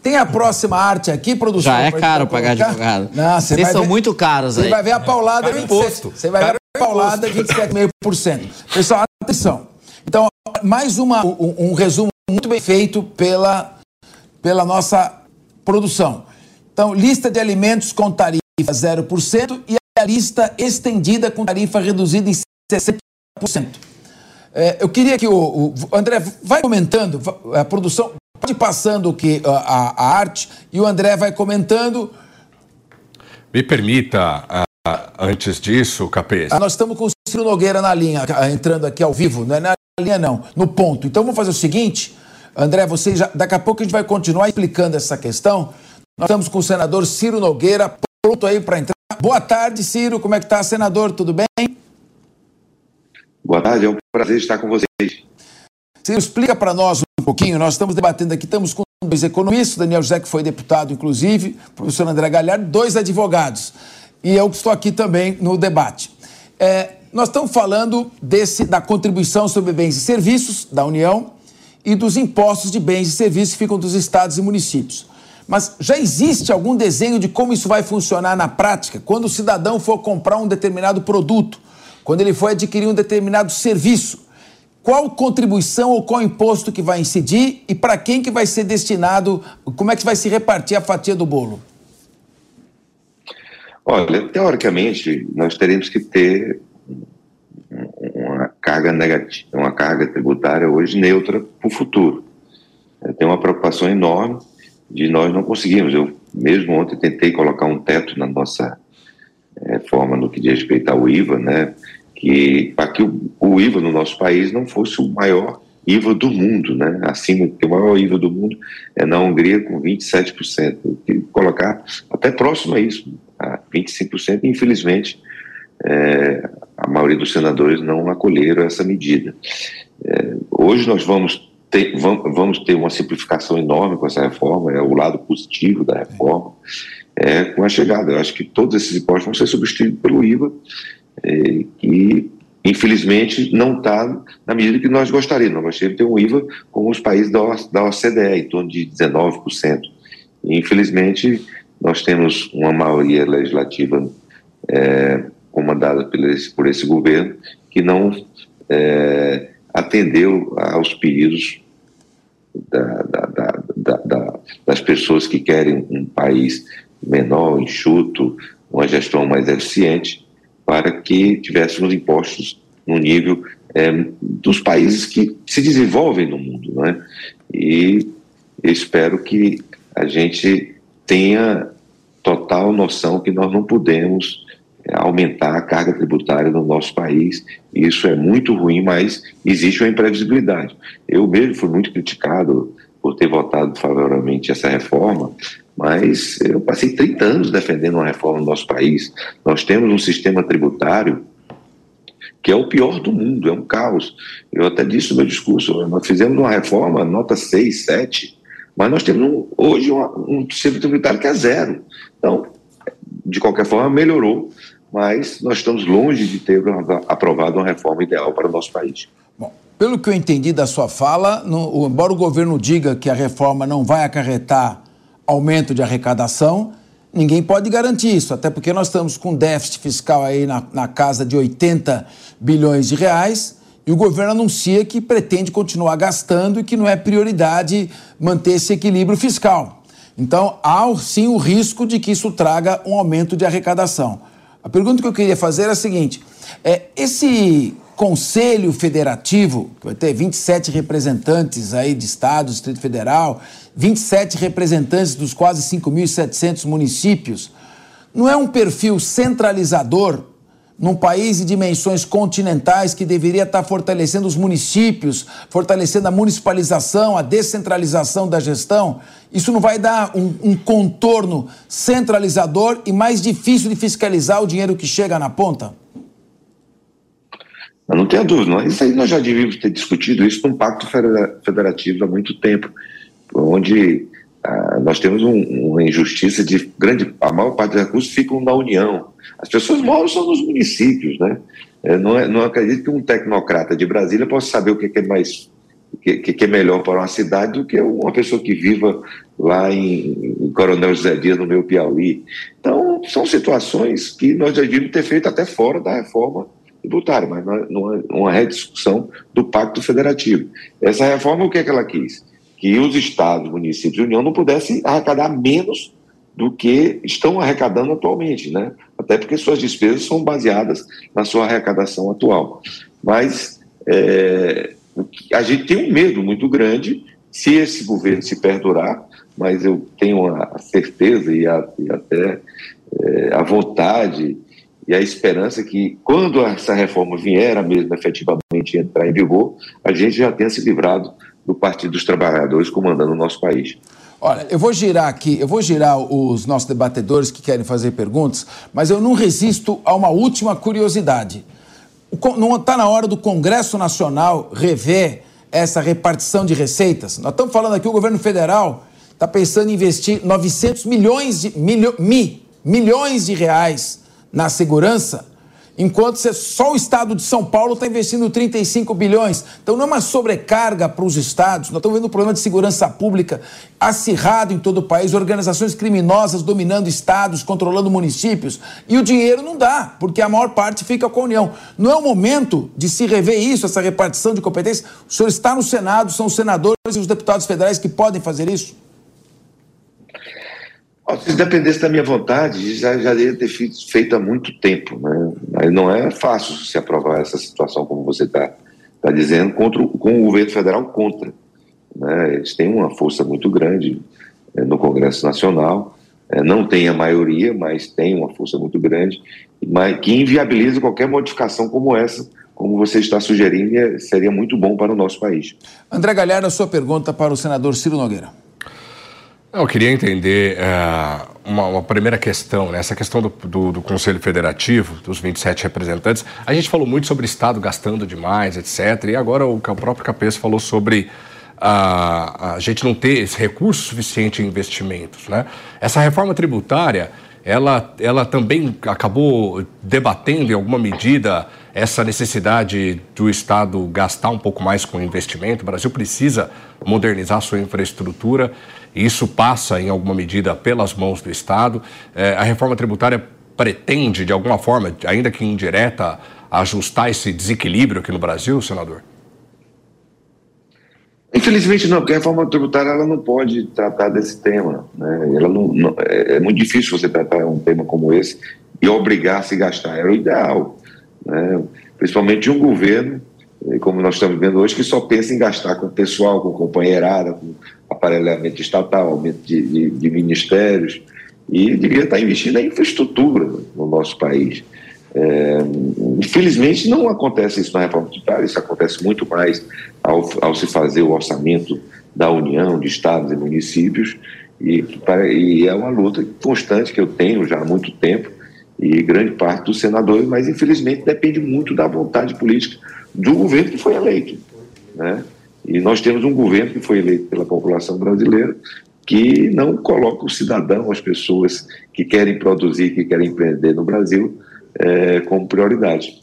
Tem a próxima arte aqui, produção? Já é caro pagar advogado. Não, Vocês são ver, muito caros aí. Você vai ver a paulada 27. Você vai ver a paulada 27,5%. Pessoal, atenção. Então, mais uma, um, um, resumo muito bem feito pela, pela nossa produção. Então, lista de alimentos com tarifa 0% e a lista estendida com tarifa reduzida em 60%. É, eu queria que o, o, André vai comentando, a produção, pode passando que, a, a arte e o André vai comentando. Me permita, uh, antes disso, Capês. Nós estamos com Ciro Nogueira na linha, entrando aqui ao vivo, não é na linha não, no ponto. Então vamos fazer o seguinte, André, você já, daqui a pouco a gente vai continuar explicando essa questão. Nós estamos com o senador Ciro Nogueira pronto aí para entrar. Boa tarde, Ciro. Como é que está, senador? Tudo bem? Boa tarde, é um prazer estar com vocês. Ciro, explica para nós um pouquinho. Nós estamos debatendo aqui, estamos com dois economistas, Daniel José, que foi deputado, inclusive, o professor André Galhardo, dois advogados. E eu que estou aqui também no debate. É, nós estamos falando desse, da contribuição sobre bens e serviços da União e dos impostos de bens e serviços que ficam dos estados e municípios. Mas já existe algum desenho de como isso vai funcionar na prática? Quando o cidadão for comprar um determinado produto, quando ele for adquirir um determinado serviço, qual contribuição ou qual imposto que vai incidir e para quem que vai ser destinado, como é que vai se repartir a fatia do bolo? Olha, teoricamente, nós teremos que ter carga negativa, uma carga tributária hoje neutra para o futuro. É, tem uma preocupação enorme de nós não conseguirmos. Eu mesmo ontem tentei colocar um teto na nossa reforma é, no que diz respeito ao IVA, né? Que para que o, o, IVA no nosso país não fosse o maior IVA do mundo, né? Acima o maior IVA do mundo é na Hungria com 27%. Eu colocar até próximo a isso, a 25%. Infelizmente, é, a maioria dos senadores não acolheram essa medida. É, hoje nós vamos ter, vamos ter uma simplificação enorme com essa reforma, é o lado positivo da reforma, é, com a chegada. Eu acho que todos esses impostos vão ser substituídos pelo IVA, é, que infelizmente não está na medida que nós gostaríamos. Nós gostaríamos de ter um IVA como os países da, da OCDE, em torno de 19%. E, infelizmente, nós temos uma maioria legislativa é, comandada por esse, por esse governo, que não é, atendeu aos pedidos da, da, da, das pessoas que querem um país menor, enxuto, uma gestão mais eficiente, para que tivéssemos impostos no nível é, dos países que se desenvolvem no mundo. Não é? E espero que a gente tenha total noção que nós não podemos aumentar a carga tributária no nosso país. Isso é muito ruim, mas existe uma imprevisibilidade. Eu mesmo fui muito criticado por ter votado favoravelmente essa reforma, mas eu passei 30 anos defendendo uma reforma no nosso país. Nós temos um sistema tributário que é o pior do mundo, é um caos. Eu até disse no meu discurso, nós fizemos uma reforma, nota 6, 7, mas nós temos hoje um sistema tributário que é zero. Então, de qualquer forma, melhorou mas nós estamos longe de ter aprovado uma reforma ideal para o nosso país. Bom, pelo que eu entendi da sua fala, no, embora o governo diga que a reforma não vai acarretar aumento de arrecadação, ninguém pode garantir isso, até porque nós estamos com déficit fiscal aí na, na casa de 80 bilhões de reais e o governo anuncia que pretende continuar gastando e que não é prioridade manter esse equilíbrio fiscal. Então, há sim o risco de que isso traga um aumento de arrecadação. A pergunta que eu queria fazer é a seguinte: é, esse Conselho Federativo, que vai ter 27 representantes aí de estados, Distrito Federal, 27 representantes dos quase 5.700 municípios, Não é um perfil centralizador num país de dimensões continentais que deveria estar fortalecendo os municípios, fortalecendo a municipalização, a descentralização da gestão, isso não vai dar um, um, contorno centralizador e mais difícil de fiscalizar o dinheiro que chega na ponta? Não tenha dúvida, não. isso aí nós já devíamos ter discutido isso num pacto federativo há muito tempo, onde ah, nós temos um, uma injustiça de grande. A maior parte dos recursos ficam na União. As pessoas moram só nos municípios, né? É, não, é, não acredito que um tecnocrata de Brasília possa saber o que é mais. O que, que, é melhor para uma cidade do que uma pessoa que viva lá em, em Coronel José Dias, no meu Piauí. Então, são situações que nós já devíamos ter feito até fora da reforma tributária, mas numa, numa rediscussão do Pacto Federativo. Essa reforma, o que é que ela quis? Que os estados, municípios e União não pudessem arrecadar menos do que estão arrecadando atualmente, né? Até porque suas despesas são baseadas na sua arrecadação atual. Mas é, a gente tem um medo muito grande se esse governo se perdurar, mas eu tenho a certeza e, a, e até é, a vontade e a esperança que quando essa reforma vier a mesmo efetivamente entrar em vigor, a gente já tenha se livrado do Partido dos Trabalhadores comandando o nosso país. Olha, eu vou girar aqui, eu vou girar os nossos debatedores que querem fazer perguntas, mas eu não resisto a uma última curiosidade. Não está na hora do Congresso Nacional rever essa repartição de receitas? Nós estamos falando aqui, o governo federal está pensando em investir 900 milhões de, milho, mi, milhões de reais na segurança enquanto só o estado de São Paulo está investindo 35 bilhões. Então não é uma sobrecarga para os estados, nós estamos vendo um problema de segurança pública acirrado em todo o país, organizações criminosas dominando estados, controlando municípios, e o dinheiro não dá, porque a maior parte fica com a União. Não é o momento de se rever isso, essa repartição de competências? O senhor está no Senado, são os senadores e os deputados federais que podem fazer isso? Se dependesse da minha vontade, já, já deveria ter feito há muito tempo. Né? Mas não é fácil se aprovar essa situação, como você está tá dizendo, contra, com o governo federal contra. Né? Eles têm uma força muito grande é, no Congresso Nacional, é, não tem a maioria, mas tem uma força muito grande, mas que inviabiliza qualquer modificação como essa, como você está sugerindo, seria muito bom para o nosso país. André Galhardo, a sua pergunta para o senador Ciro Nogueira. Eu queria entender uh, uma, uma, primeira questão, né? essa questão do, do, do, Conselho Federativo, dos 27 representantes. A gente falou muito sobre o Estado gastando demais, etc. E agora o, o próprio Cabeça falou sobre uh, a gente não ter esse recurso suficiente em investimentos. Né? Essa reforma tributária, ela, ela também acabou debatendo em alguma medida essa necessidade do Estado gastar um pouco mais com investimento. O Brasil precisa modernizar sua infraestrutura. Isso passa, em alguma medida, pelas mãos do Estado. É, a reforma tributária pretende, de alguma forma, ainda que indireta, ajustar esse desequilíbrio aqui no Brasil, senador? Infelizmente não, porque a reforma tributária ela não pode tratar desse tema. Né? Ela não, não, é, é muito difícil você tratar um tema como esse e obrigar a se gastar. Era o ideal. Né? Principalmente de um governo, eh, como nós estamos vendo hoje, que só pensa em gastar com pessoal, com companheirada, com aparelhamento estatal, aumento de, de, de ministérios, e devia estar investindo em infraestrutura no nosso país. É, infelizmente não acontece isso na reforma tributária, isso acontece muito mais ao, ao, se fazer o orçamento da União, de estados e municípios, e, e, é uma luta constante que eu tenho já há muito tempo, e grande parte dos senadores, mas infelizmente depende muito da vontade política do governo que foi eleito. Né? E nós temos um governo que foi eleito pela população brasileira que não coloca o cidadão, as pessoas que querem produzir, que querem empreender no Brasil, é, como prioridade.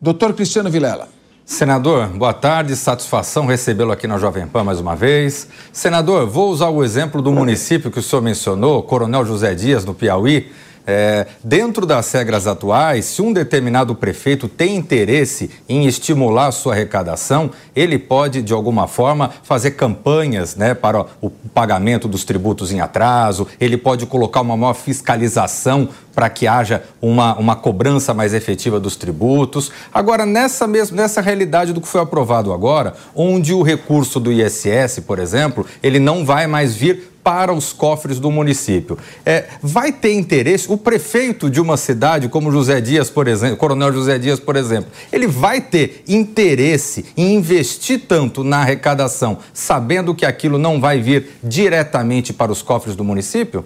Doutor Cristiano Vilela. Senador, boa tarde, satisfação recebê-lo aqui na Jovem Pan mais uma vez. Senador, vou usar o exemplo do município que o senhor mencionou, Coronel José Dias, no Piauí. É, dentro das regras atuais, se um determinado prefeito tem interesse em estimular a sua arrecadação, ele pode, de alguma forma, fazer campanhas né, para o pagamento dos tributos em atraso, ele pode colocar uma maior fiscalização para que haja uma, uma cobrança mais efetiva dos tributos. Agora, nessa, mesmo, nessa realidade do que foi aprovado agora, onde o recurso do ISS, por exemplo, ele não vai mais vir para os cofres do município. É, vai ter interesse, o prefeito de uma cidade como José Dias, por exemplo, Coronel José Dias, por exemplo, ele vai ter interesse em investir tanto na arrecadação, sabendo que aquilo não vai vir diretamente para os cofres do município?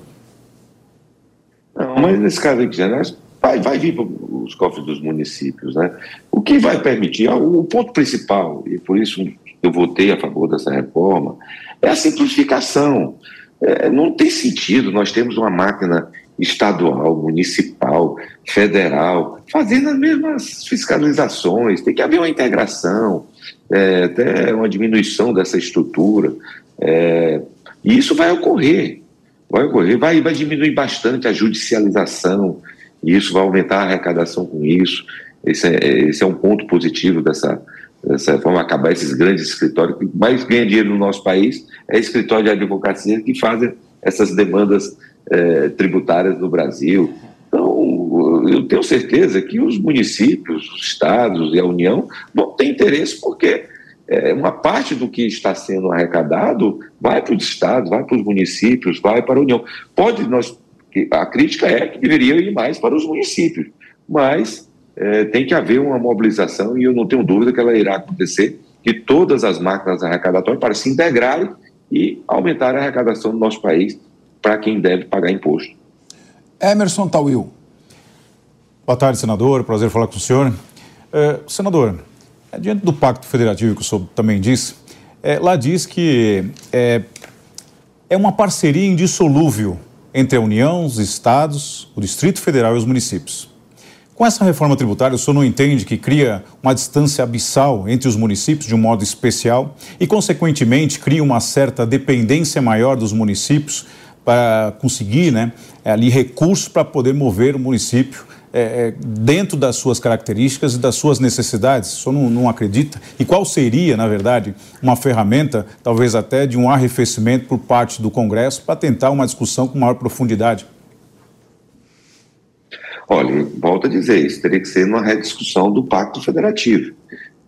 Não, mas nesse caso aqui, né, vai, vai vir para os cofres dos municípios. Né? O que vai permitir, o ponto principal, e por isso eu votei a favor dessa reforma, é a simplificação. É, não tem sentido nós temos uma máquina estadual, municipal, federal, fazendo as mesmas fiscalizações. Tem que haver uma integração, é, até uma diminuição dessa estrutura. É, e isso vai ocorrer. Vai ocorrer, vai, vai diminuir bastante a judicialização, e isso vai aumentar a arrecadação com isso. Esse é, esse é um ponto positivo dessa, dessa reforma, acabar esses grandes escritórios. Que mais ganha dinheiro no nosso país é escritório de advocacia que fazem essas demandas é, tributárias no Brasil. Então, eu tenho certeza que os municípios, os estados e a União vão ter interesse, porque é, uma parte do que está sendo arrecadado vai para os estados, vai para os municípios, vai para a União. Pode nós a crítica é que deveria ir mais para os municípios, mas é, tem que haver uma mobilização e eu não tenho dúvida que ela irá acontecer, que todas as máquinas arrecadatórias para se integrarem e aumentar a arrecadação do nosso país para quem deve pagar imposto. Emerson Tawil. Boa tarde, senador. Prazer falar com o senhor. É, senador, diante do Pacto Federativo que o senhor também disse, é, lá diz que é, é uma parceria indissolúvel entre a União, os estados, o Distrito Federal e os municípios. Com essa reforma tributária, o senhor não entende que cria uma distância abissal entre os municípios de um modo especial e, consequentemente, cria uma certa dependência maior dos municípios para conseguir né, ali recursos para poder mover o município é, é, dentro das suas características e das suas necessidades? O senhor não, não acredita? E qual seria, na verdade, uma ferramenta, talvez até de um arrefecimento por parte do Congresso para tentar uma discussão com maior profundidade? Olha, volto a dizer, isso teria que ser uma rediscussão do Pacto Federativo.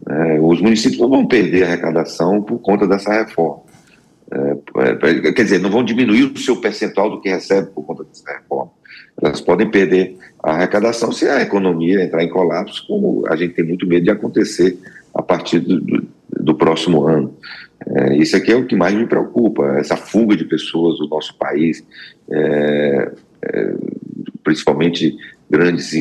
É, os municípios não vão perder arrecadação por conta dessa reforma. É, é, quer dizer, não vão diminuir o seu percentual do que recebe por conta dessa reforma. Elas podem perder a arrecadação se a economia entrar em colapso, como a gente tem muito medo de acontecer a partir do, do, do próximo ano. É, isso aqui é o que mais me preocupa, essa fuga de pessoas do nosso país, é, é, principalmente grandes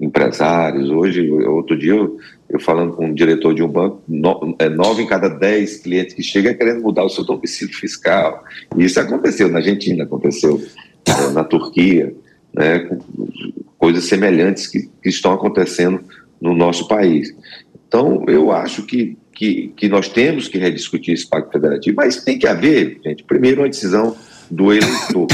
empresários. Hoje, outro dia, eu, eu falando com um diretor de um banco, no, é, nove em cada dez clientes que chegam querendo mudar o seu domicílio fiscal. E isso aconteceu na Argentina, aconteceu é, na Turquia né, coisas semelhantes que, que, estão acontecendo no nosso país. Então, eu acho que, que, que, nós temos que rediscutir esse pacto federativo, mas tem que haver, gente, primeiro uma decisão do eleitor,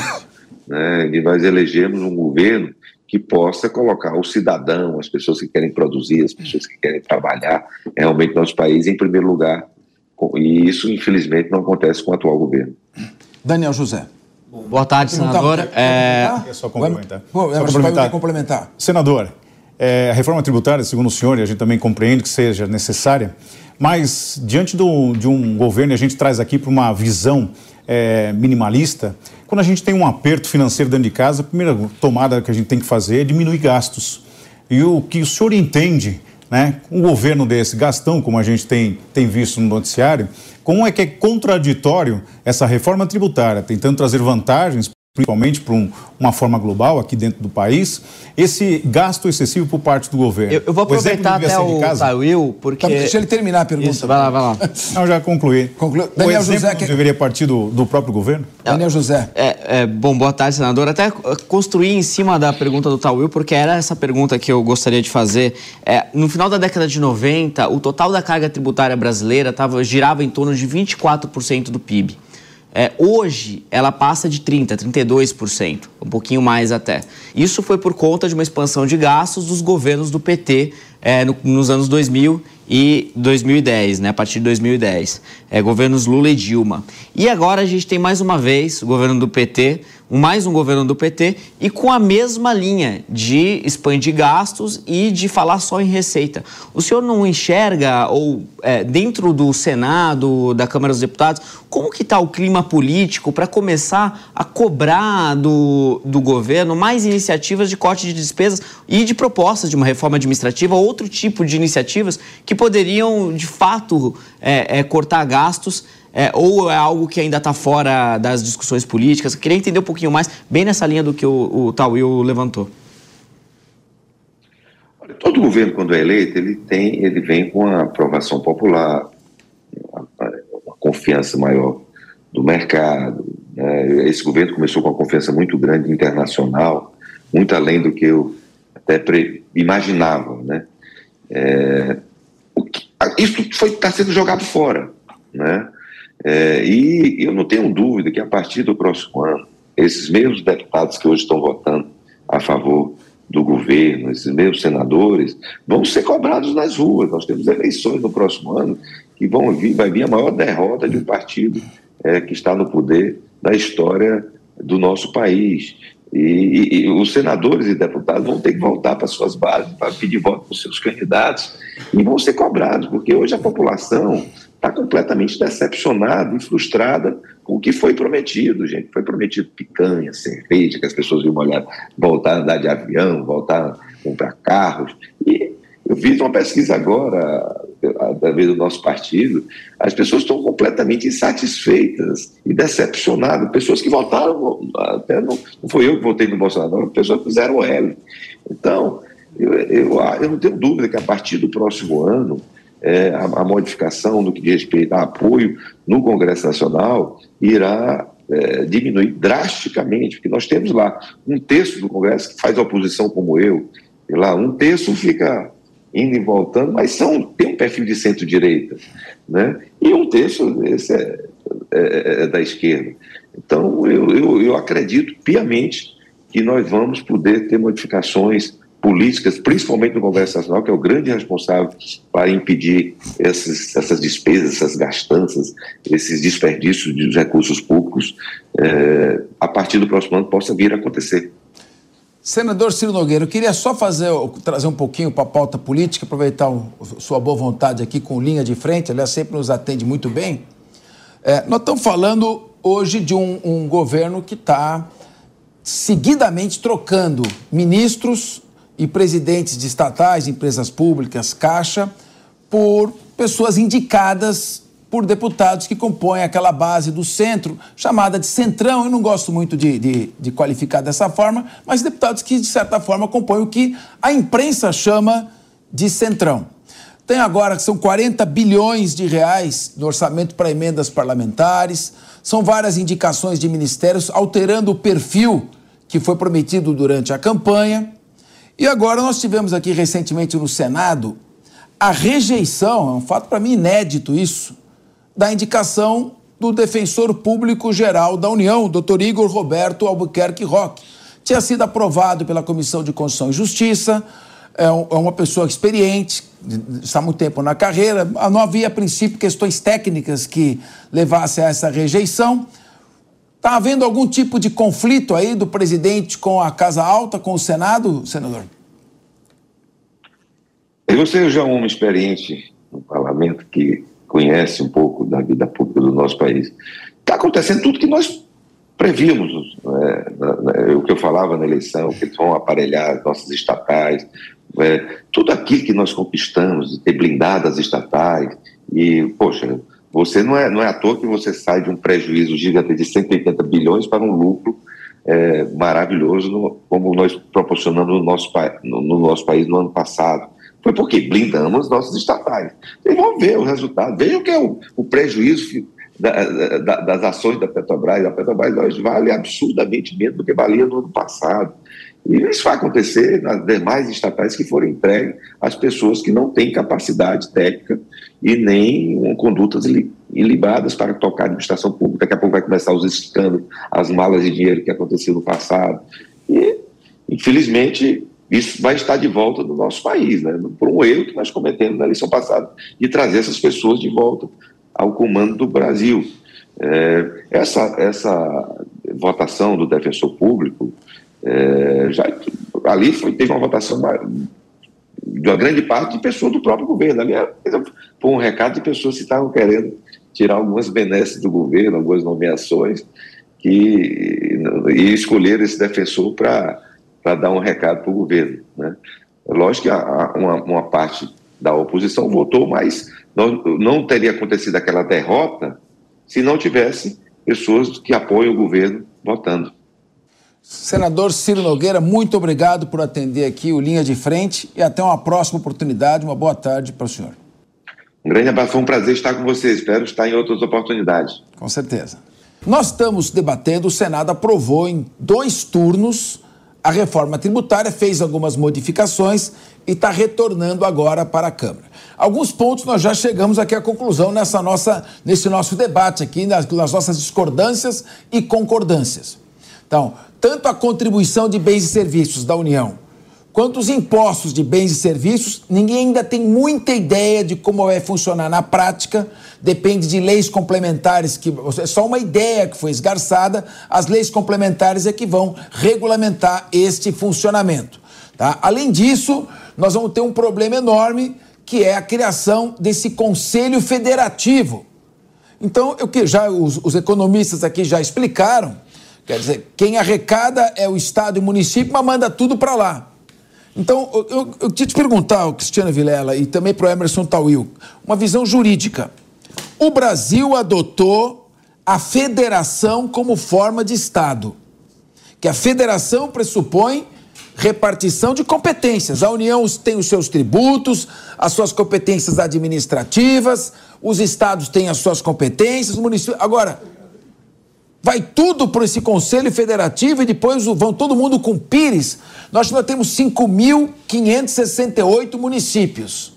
né, de nós elegermos um governo que possa colocar o cidadão, as pessoas que querem produzir, as pessoas que querem trabalhar realmente no nosso país em primeiro lugar. E isso, infelizmente, não acontece com o atual governo. Daniel José. Boa tarde, senador. É... é só complementar. Pô, só complementar. complementar. Senador, é, a reforma tributária, segundo o senhor, e a gente também compreende que seja necessária, mas diante do, de um governo, e a gente traz aqui para uma visão é, minimalista, quando a gente tem um aperto financeiro dentro de casa, a primeira tomada que a gente tem que fazer é diminuir gastos. E o que o senhor entende, né, um governo desse, gastão, como a gente tem, tem visto no noticiário, como é que é contraditório essa reforma tributária, tentando trazer vantagens principalmente para um, uma forma global aqui dentro do país, esse gasto excessivo por parte do governo. Eu, eu vou aproveitar até o Tawil, porque... Tá, deixa ele terminar a pergunta. Isso, vai lá, vai lá. Não, já concluí. Conclu... Daniel o José que... deveria partir do, do próprio governo? Daniel José. É, é, bom, boa tarde, senador. Até construir em cima da pergunta do Tawil, porque era essa pergunta que eu gostaria de fazer. É, no final da década de 90, o total da carga tributária brasileira tava, girava em torno de 24% do PIB. É, hoje, ela passa de 30%, 32%, um pouquinho mais até. Isso foi por conta de uma expansão de gastos dos governos do PT é, no, nos anos 2000 e 2010, né? A partir de 2010. É, governos Lula e Dilma. E agora a gente tem mais uma vez o governo do PT mais um governo do PT e com a mesma linha de expandir gastos e de falar só em receita. O senhor não enxerga, ou é, dentro do Senado, da Câmara dos Deputados, como que está o clima político para começar a cobrar do, do governo mais iniciativas de corte de despesas e de propostas de uma reforma administrativa, outro tipo de iniciativas que poderiam, de fato, é, é, cortar gastos é, ou é algo que ainda está fora das discussões políticas? Queria entender um pouquinho mais, bem nessa linha do que o, o Tauil levantou. Todo governo, quando é eleito, ele, tem, ele vem com a aprovação popular, uma, uma confiança maior do mercado. Né? Esse governo começou com uma confiança muito grande internacional, muito além do que eu até imaginava. Né? É, isso está sendo jogado fora. Né? É, e eu não tenho dúvida que a partir do próximo ano, esses mesmos deputados que hoje estão votando a favor do governo, esses mesmos senadores, vão ser cobrados nas ruas. Nós temos eleições no próximo ano que vão vir, vai vir a maior derrota de um partido é, que está no poder da história do nosso país. E, e, e, os senadores e deputados vão ter que voltar para suas bases para pedir voto para os seus candidatos e vão ser cobrados, porque hoje a população está completamente decepcionada e frustrada com o que foi prometido, gente. Foi prometido picanha, cerveja, que as pessoas iam olhar, voltar a andar de avião, voltar a comprar carros. E eu fiz uma pesquisa agora, através do nosso partido, as pessoas estão completamente insatisfeitas e decepcionadas. Pessoas que votaram, até não, não foi eu que votei no Bolsonaro, pessoas que fizeram L. Então, eu, eu, eu não tenho dúvida que a partir do próximo ano, é, a, a, modificação no que diz respeito a apoio no Congresso Nacional irá é, diminuir drasticamente, porque nós temos lá um terço do Congresso que faz oposição como eu, e lá um terço fica indo e voltando, mas são, tem um perfil de centro-direita, né? e um terço esse é, é, é da esquerda. Então, eu, eu, eu acredito piamente que nós vamos poder ter modificações políticas, principalmente no Congresso Nacional, que é o grande responsável para impedir essas, essas despesas, essas gastanças, esses desperdícios de recursos públicos, é, a partir do próximo ano possa vir a acontecer. Senador Ciro Nogueira, eu queria só fazer, trazer um pouquinho para a pauta política, aproveitar o, sua boa vontade aqui com linha de frente, aliás, sempre nos atende muito bem. É, nós estamos falando hoje de um, um governo que está seguidamente trocando ministros e presidentes de estatais, empresas públicas, Caixa, por pessoas indicadas por deputados que compõem aquela base do centro, chamada de centrão. Eu não gosto muito de, de, de, qualificar dessa forma, mas deputados que, de certa forma, compõem o que a imprensa chama de centrão. Tem agora que são 40 bilhões de reais no orçamento para emendas parlamentares, são várias indicações de ministérios alterando o perfil que foi prometido durante a campanha. E agora nós tivemos aqui recentemente no Senado a rejeição, é um fato para mim inédito isso, da indicação do defensor público geral da União, doutor Igor Roberto Albuquerque Roque. Tinha sido aprovado pela Comissão de Constituição e Justiça, é, é uma pessoa experiente, está há muito tempo na carreira, não havia, a princípio, questões técnicas que levassem a essa rejeição. Está havendo algum tipo de conflito aí do presidente com a Casa Alta, com o Senado, senador? Já é um homem experiente no parlamento que conhece um pouco da vida pública do nosso país. Está acontecendo tudo que nós prevíamos, né? o que eu falava na eleição, que vão aparelhar as nossas estatais, é, tudo aquilo que nós conquistamos, de ter blindado as estatais, e, poxa, você não é, não é à toa que você sai de um prejuízo gigante de 180 bilhões para um lucro é, maravilhoso, no, como nós proporcionamos no nosso, no, no, nosso país no ano passado. Foi porque blindamos nossos estatais. Vocês vão ver o resultado. Vejam que é o, o prejuízo da, da, das ações da Petrobras. A Petrobras hoje vale absurdamente menos do que valia no ano passado. E isso vai acontecer nas demais estatais que forem entregues às pessoas que não têm capacidade técnica e nem condutas ilibadas para tocar a administração pública. Daqui a pouco vai começar os escândalos, as malas de dinheiro que aconteceu no passado. E, infelizmente, isso vai estar de volta no nosso país, né? por um erro que nós cometemos na eleição passada, de trazer essas pessoas de volta ao comando do Brasil. É, essa, essa votação do defensor público, é, já, ali foi, teve uma votação de uma grande parte de pessoas do próprio governo. Ali era, foi um recado de pessoas que estavam querendo tirar algumas benesses do governo, algumas nomeações, que, e escolher esse defensor para dar um recado para o governo. Né? Lógico que a, a, uma, uma parte da oposição votou, mas não, não teria acontecido aquela derrota se não tivesse pessoas que apoiam o governo votando. Senador Ciro Nogueira, muito obrigado por atender aqui o Linha de Frente e até uma próxima oportunidade. Uma boa tarde para o senhor. Um grande abraço, foi um prazer estar com você. Espero estar em outras oportunidades. Com certeza. Nós estamos debatendo, o Senado aprovou em dois turnos a reforma tributária, fez algumas modificações e está retornando agora para a Câmara. Alguns pontos nós já chegamos aqui à conclusão nessa nossa, nesse nosso debate aqui, nas, nas nossas discordâncias e concordâncias. Então, tanto a contribuição de bens e serviços da União, quanto os impostos de bens e serviços, ninguém ainda tem muita ideia de como vai funcionar na prática, depende de leis complementares, que é só uma ideia que foi esgarçada, as leis complementares é que vão regulamentar este funcionamento. Tá? Além disso, nós vamos ter um problema enorme, que é a criação desse Conselho Federativo. Então, o que já os, os economistas aqui já explicaram, Quer dizer, quem arrecada é o Estado e o município, mas manda tudo para lá. Então, eu, eu, eu queria te perguntar, Cristiano Vilela, e também para o Emerson Tawil, uma visão jurídica. O Brasil adotou a federação como forma de Estado. Que a federação pressupõe repartição de competências. A União tem os seus tributos, as suas competências administrativas, os estados têm as suas competências, os municípios. Agora, vai tudo para esse Conselho Federativo e depois vão todo mundo com Pires. Nós já temos 5.568 municípios.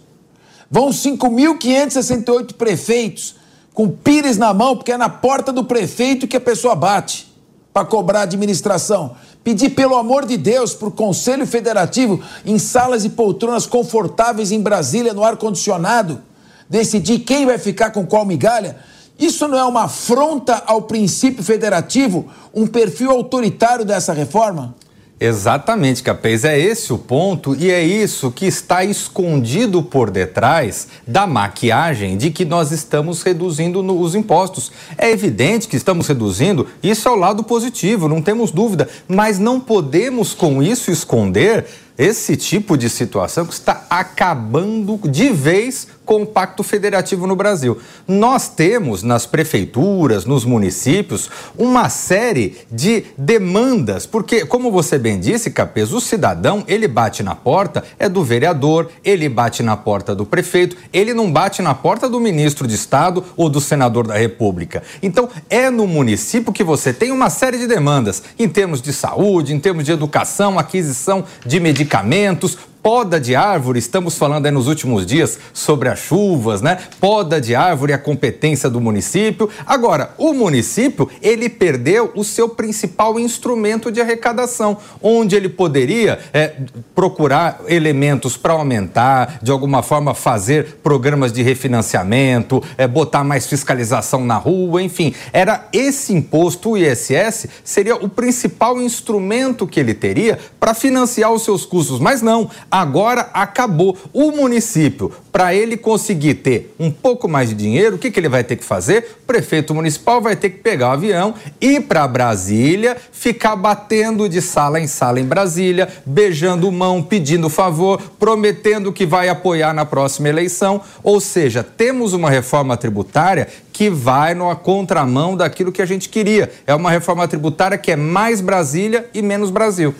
Vão 5.568 prefeitos com Pires na mão, porque é na porta do prefeito que a pessoa bate para cobrar administração. Pedir, pelo amor de Deus, para o Conselho Federativo, em salas e poltronas confortáveis em Brasília, no ar-condicionado, decidir quem vai ficar com qual migalha. Isso não é uma afronta ao princípio federativo, um perfil autoritário dessa reforma? Exatamente, Capês. É esse o ponto e é isso que está escondido por detrás da maquiagem de que nós estamos reduzindo no, os impostos. É evidente que estamos reduzindo, isso é o lado positivo, não temos dúvida, mas não podemos com isso esconder esse tipo de situação que está acabando de vez com o Pacto Federativo no Brasil. Nós temos nas prefeituras, nos municípios, uma série de demandas, porque, como você bem disse, Capês, o cidadão, ele bate na porta, é do vereador, ele bate na porta do prefeito, ele não bate na porta do ministro de Estado ou do senador da República. Então, é no município que você tem uma série de demandas, em termos de saúde, em termos de educação, aquisição de medicamentos, Poda de árvore, estamos falando nos últimos dias sobre as chuvas, né? Poda de árvore é a competência do município. Agora, o município, ele perdeu o seu principal instrumento de arrecadação, onde ele poderia é, procurar elementos para aumentar, de alguma forma fazer programas de refinanciamento, é, botar mais fiscalização na rua, enfim. Era esse imposto, o ISS, seria o principal instrumento que ele teria para financiar os seus custos. Mas não, agora acabou. O município, para ele conseguir ter um pouco mais de dinheiro, o que, que ele vai ter que fazer? O prefeito municipal vai ter que pegar o avião, ir para Brasília, ficar batendo de sala em sala em Brasília, beijando mão, pedindo favor, prometendo que vai apoiar na próxima eleição. Ou seja, temos uma reforma tributária que vai na contramão daquilo que a gente queria. É uma reforma tributária que é mais Brasília e menos Brasil.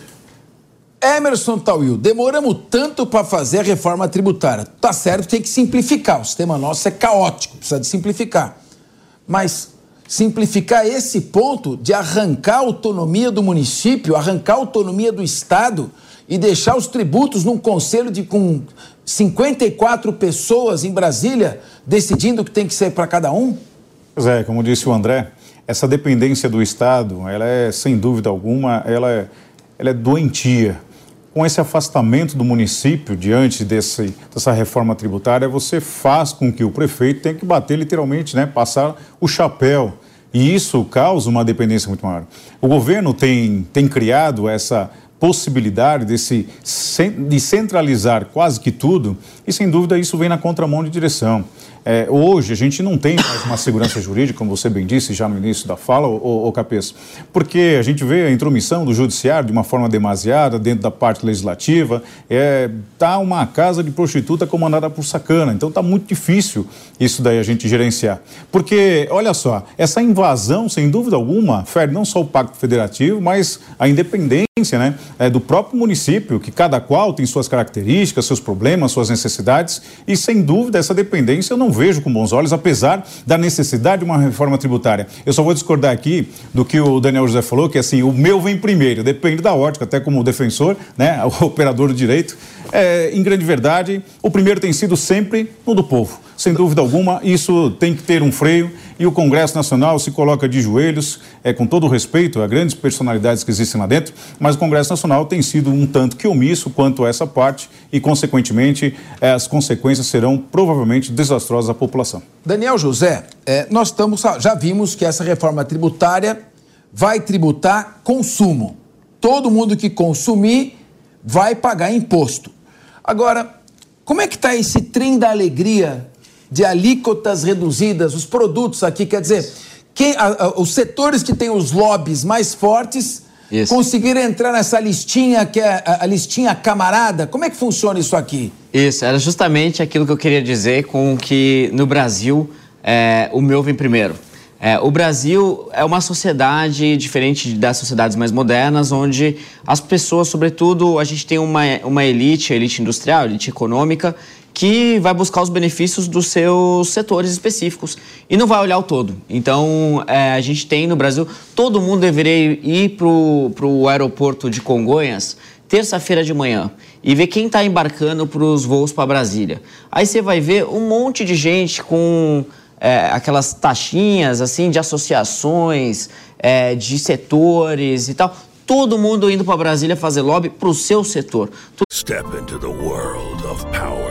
Emerson Tawil, demoramos tanto para fazer a reforma tributária. Tá certo, tem que simplificar. O sistema nosso é caótico, precisa de simplificar. Mas simplificar esse ponto de arrancar a autonomia do município, arrancar a autonomia do Estado e deixar os tributos num conselho de com 54 pessoas em Brasília decidindo o que tem que ser para cada um? Pois é, como disse o André, essa dependência do Estado, ela é, sem dúvida alguma, ela é, ela é doentia com esse afastamento do município diante desse, dessa reforma tributária, você faz com que o prefeito tenha que bater literalmente, né, passar o chapéu. E isso causa uma dependência muito maior. O governo tem, tem criado essa possibilidade desse, de centralizar quase que tudo, e sem dúvida isso vem na contramão de direção. É, hoje a gente não tem mais uma segurança jurídica, como você bem disse já no início da fala, o, Capês, porque a gente vê a intromissão do judiciário de uma forma demasiada dentro da parte legislativa, é, tá uma casa de prostituta comandada por sacana, então tá muito difícil isso daí a gente gerenciar. Porque, olha só, essa invasão, sem dúvida alguma, fere não só o Pacto Federativo, mas a independência né, é, do próprio município, que cada qual tem suas características, seus problemas, suas necessidades, e sem dúvida essa dependência eu não vejo com bons olhos, apesar da necessidade de uma reforma tributária. Eu só vou discordar aqui do que o Daniel José falou, que assim, o meu vem primeiro, depende da ótica, até como defensor, né, o operador do direito. É, em grande verdade, o primeiro tem sido sempre o do povo. Sem dúvida alguma, isso tem que ter um freio e o Congresso Nacional se coloca de joelhos, é, com todo respeito a grandes personalidades que existem lá dentro, mas o Congresso Nacional tem sido um tanto que omisso quanto a essa parte e, consequentemente, as consequências serão provavelmente desastrosas à população. Daniel José, é, nós estamos, já vimos que essa reforma tributária vai tributar consumo. Todo mundo que consumir vai pagar imposto. Agora, como é que está esse trem da alegria de alíquotas reduzidas, os produtos aqui, quer dizer, quem, a, a, os setores que têm os lobbies mais fortes isso. conseguiram entrar nessa listinha que é a, a, listinha camarada? Como é que funciona isso aqui? Isso, era justamente aquilo que eu queria dizer com que no Brasil é, o meu vem primeiro. É, o Brasil é uma sociedade diferente das sociedades mais modernas, onde as pessoas, sobretudo, a gente tem uma, uma elite, a elite industrial, a elite econômica, que vai buscar os benefícios dos seus setores específicos e não vai olhar o todo. Então, é, a gente tem no Brasil, todo mundo deveria ir para o aeroporto de Congonhas terça-feira de manhã e ver quem está embarcando para os voos para Brasília. Aí você vai ver um monte de gente com é, aquelas taxinhas assim de associações, é, de setores e tal. Todo mundo indo para Brasília fazer lobby para o seu setor. Step into the world of power,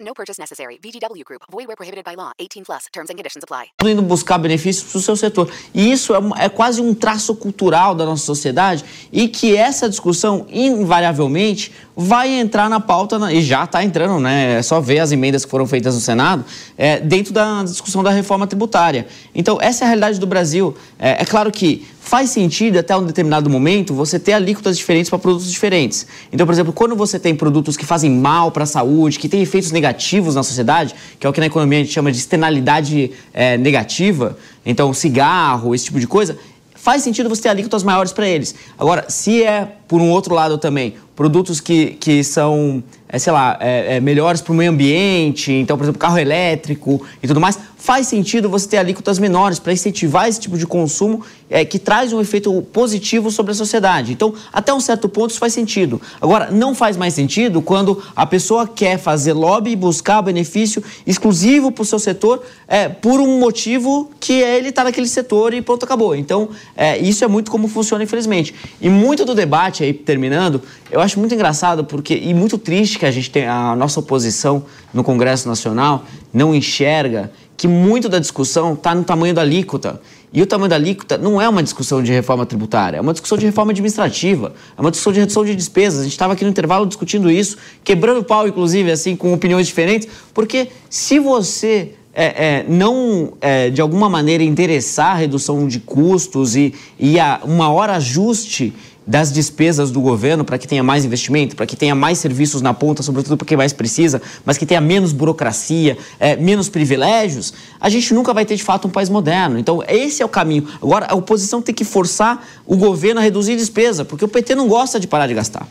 No purchase necessary. VGW Group. Void where prohibited by law. 18 plus. Terms and conditions apply. Indo buscar benefícios para o seu setor. E isso é, é, quase um traço cultural da nossa sociedade e que essa discussão, invariavelmente, vai entrar na pauta, na, e já está entrando, né? É só ver as emendas que foram feitas no Senado, é, dentro da discussão da reforma tributária. Então, essa é a realidade do Brasil. É, é claro que faz sentido até um determinado momento você ter alíquotas diferentes para produtos diferentes. Então, por exemplo, quando você tem produtos que fazem mal para a saúde, que têm efeitos negativos na sociedade, que é o que na economia a gente chama de externalidade é, negativa, então cigarro, esse tipo de coisa, faz sentido você ter alíquotas maiores para eles. Agora, se é, por um outro lado também, produtos que, que são, é, sei lá, é, é, melhores para o meio ambiente, então, por exemplo, carro elétrico e tudo mais, faz sentido você ter alíquotas menores para incentivar esse tipo de consumo é, que traz um efeito positivo sobre a sociedade. Então, até um certo ponto, isso faz sentido. Agora, não faz mais sentido quando a pessoa quer fazer lobby e buscar benefício exclusivo para o seu setor é, por um motivo que é ele está naquele setor e pronto, acabou. Então, é, isso é muito como funciona, infelizmente. E muito do debate, aí terminando, eu acho muito engraçado porque e muito triste que a gente tem a nossa oposição no Congresso Nacional não enxerga que muito da discussão está no tamanho da alíquota. E o tamanho da alíquota não é uma discussão de reforma tributária, é uma discussão de reforma administrativa, é uma discussão de redução de despesas. A gente estava aqui no intervalo discutindo isso, quebrando pau, inclusive, assim, com opiniões diferentes, porque se você é, é, não, é, de alguma maneira, interessar a redução de custos e, e a, uma hora ajuste das despesas do governo para que tenha mais investimento, para que tenha mais serviços na ponta, sobretudo para quem mais precisa, mas que tenha menos burocracia, é, menos privilégios, a gente nunca vai ter de fato um país moderno. Então, esse é o caminho. Agora, a oposição tem que forçar o governo a reduzir despesa, porque o PT não gosta de parar de gastar.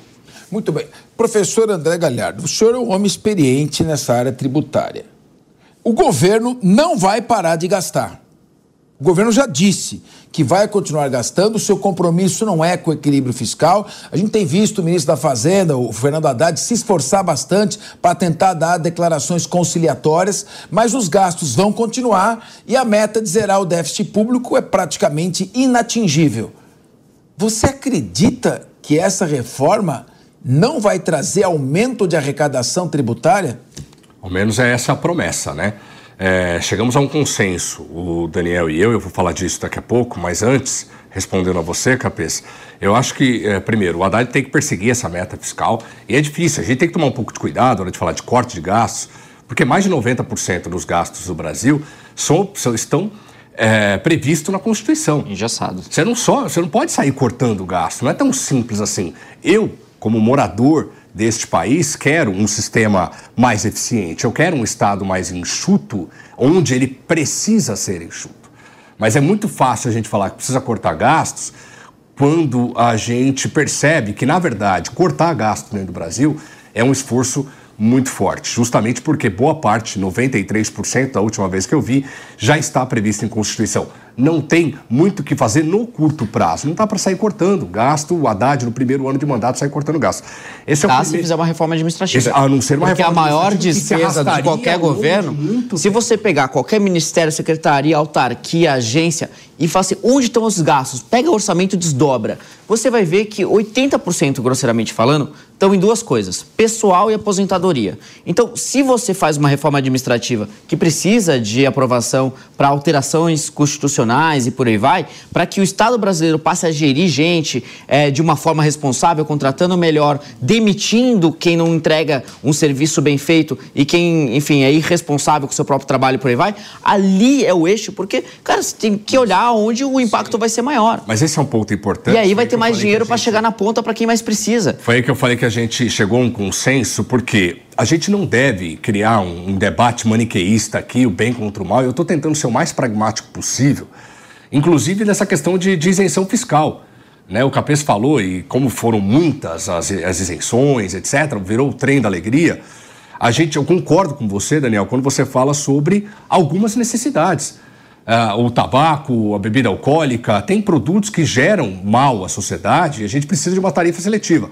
Muito bem. Professor André Galhardo, o senhor é um homem experiente nessa área tributária. O governo não vai parar de gastar. O governo já disse que vai continuar gastando, o seu compromisso não é com o equilíbrio fiscal. A gente tem visto o ministro da Fazenda, o Fernando Haddad, se esforçar bastante para tentar dar declarações conciliatórias, mas os gastos vão continuar e a meta de zerar o déficit público é praticamente inatingível. Você acredita que essa reforma não vai trazer aumento de arrecadação tributária? Ao menos é essa a promessa, né? É, chegamos a um consenso, o Daniel e eu, eu vou falar disso daqui a pouco, mas antes, respondendo a você, Capês, eu acho que, é, primeiro, o Haddad tem que perseguir essa meta fiscal, e é difícil, a gente tem que tomar um pouco de cuidado na hora de falar de corte de gastos, porque mais de 90% dos gastos do Brasil são, são, estão é, previstos na Constituição. Engessados. Você não, só, você não pode sair cortando o gasto, não é tão simples assim. Eu, como morador deste país, quero um sistema mais eficiente, eu quero um Estado mais enxuto, onde ele precisa ser enxuto. Mas é muito fácil a gente falar que precisa cortar gastos quando a gente percebe que, na verdade, cortar gastos dentro do Brasil é um esforço muito forte, justamente porque boa parte, 93% da última vez que eu vi, já está previsto em Constituição. Não tem muito o que fazer no curto prazo. Não dá para sair cortando gasto. O Haddad, no primeiro ano de mandato, sai cortando gasto. Esse é o tá, primeiro... se fizer uma reforma administrativa. Esse, a não ser uma Porque reforma a maior despesa de qualquer governo, se você pegar qualquer ministério, secretaria, autarquia, agência e falar assim, onde estão os gastos? Pega o orçamento e desdobra. Você vai ver que 80%, grosseiramente falando, estão em duas coisas: pessoal e aposentadoria. Então, se você faz uma reforma administrativa que precisa de aprovação para alterações constitucionais, e por aí vai, para que o Estado brasileiro passe a gerir gente é, de uma forma responsável, contratando melhor, demitindo quem não entrega um serviço bem feito e quem, enfim, é irresponsável com o seu próprio trabalho e por aí vai, ali é o eixo, porque, cara, você tem que olhar onde o impacto Sim. vai ser maior. Mas esse é um ponto importante. E aí vai ter mais dinheiro para gente... chegar na ponta para quem mais precisa. Foi aí que eu falei que a gente chegou a um consenso, porque a gente não deve criar um, um, debate maniqueísta aqui, o bem contra o mal. Eu estou tentando ser o mais pragmático possível, inclusive nessa questão de, de isenção fiscal. Né? O Capês falou, e como foram muitas as, as isenções, etc., virou o trem da alegria. A gente, eu concordo com você, Daniel, quando você fala sobre algumas necessidades. Uh, o tabaco, a bebida alcoólica, tem produtos que geram mal à sociedade e a gente precisa de uma tarifa seletiva.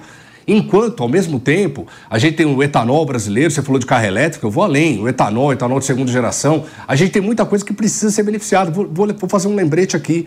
Enquanto, ao mesmo tempo, a gente tem o etanol brasileiro, você falou de carro elétrico, eu vou além, o etanol, etanol de segunda geração, a gente tem muita coisa que precisa ser beneficiada. Vou, vou, vou fazer um lembrete aqui.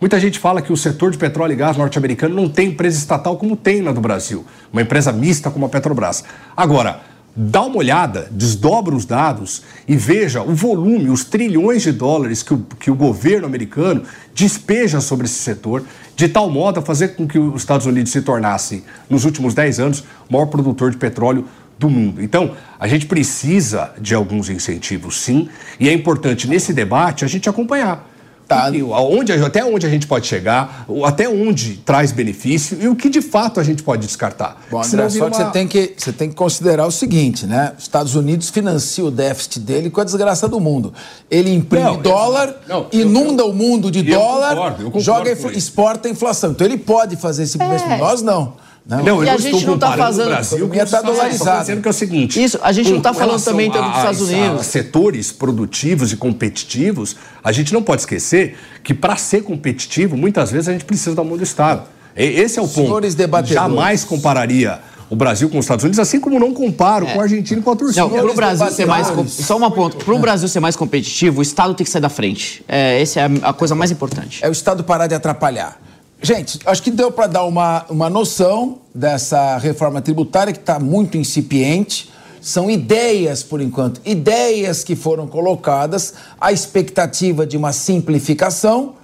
Muita gente fala que o setor de petróleo e gás norte-americano não tem empresa estatal como tem na do Brasil, uma empresa mista como a Petrobras. Agora, dá uma olhada, desdobra os dados e veja o volume, os trilhões de dólares que o, que o governo americano despeja sobre esse setor, de tal modo a fazer com que os Estados Unidos se tornasse, nos últimos 10 anos, o maior produtor de petróleo do mundo. Então, a gente precisa de alguns incentivos, sim, e é importante nesse debate a gente acompanhar. Tá. Onde, até onde a gente pode chegar, até onde traz benefício e o que de fato a gente pode descartar. Bom, André, só uma... que, você tem que você tem que considerar o seguinte, né? Os Estados Unidos financia o déficit dele com a desgraça do mundo. Ele imprime não, dólar, não, inunda eu, o mundo de dólar, concordo, concordo joga, exporta a inflação. Então ele pode fazer esse investimento. É. Nós não. Não, não eu a gente não está fazendo. O Brasil com está dolarizado. dizendo que é o seguinte. Isso, a gente não está falando também tanto dos Estados Unidos. A setores produtivos e competitivos, a gente não pode esquecer que para ser competitivo, muitas vezes a gente precisa da mão do Estado. Esse é o ponto. Senhores debatedores. Jamais compararia o Brasil com os Estados Unidos, assim como não comparo é. com a Argentina e com a Turquia. Não, para o Brasil ser mais só uma ponto, para o Brasil ser mais competitivo, o Estado tem que sair da frente. É, essa é a coisa mais importante. É o Estado parar de atrapalhar. Gente, acho que deu para dar uma, uma noção dessa reforma tributária que está muito incipiente. São ideias, por enquanto, ideias que foram colocadas, a expectativa de uma simplificação,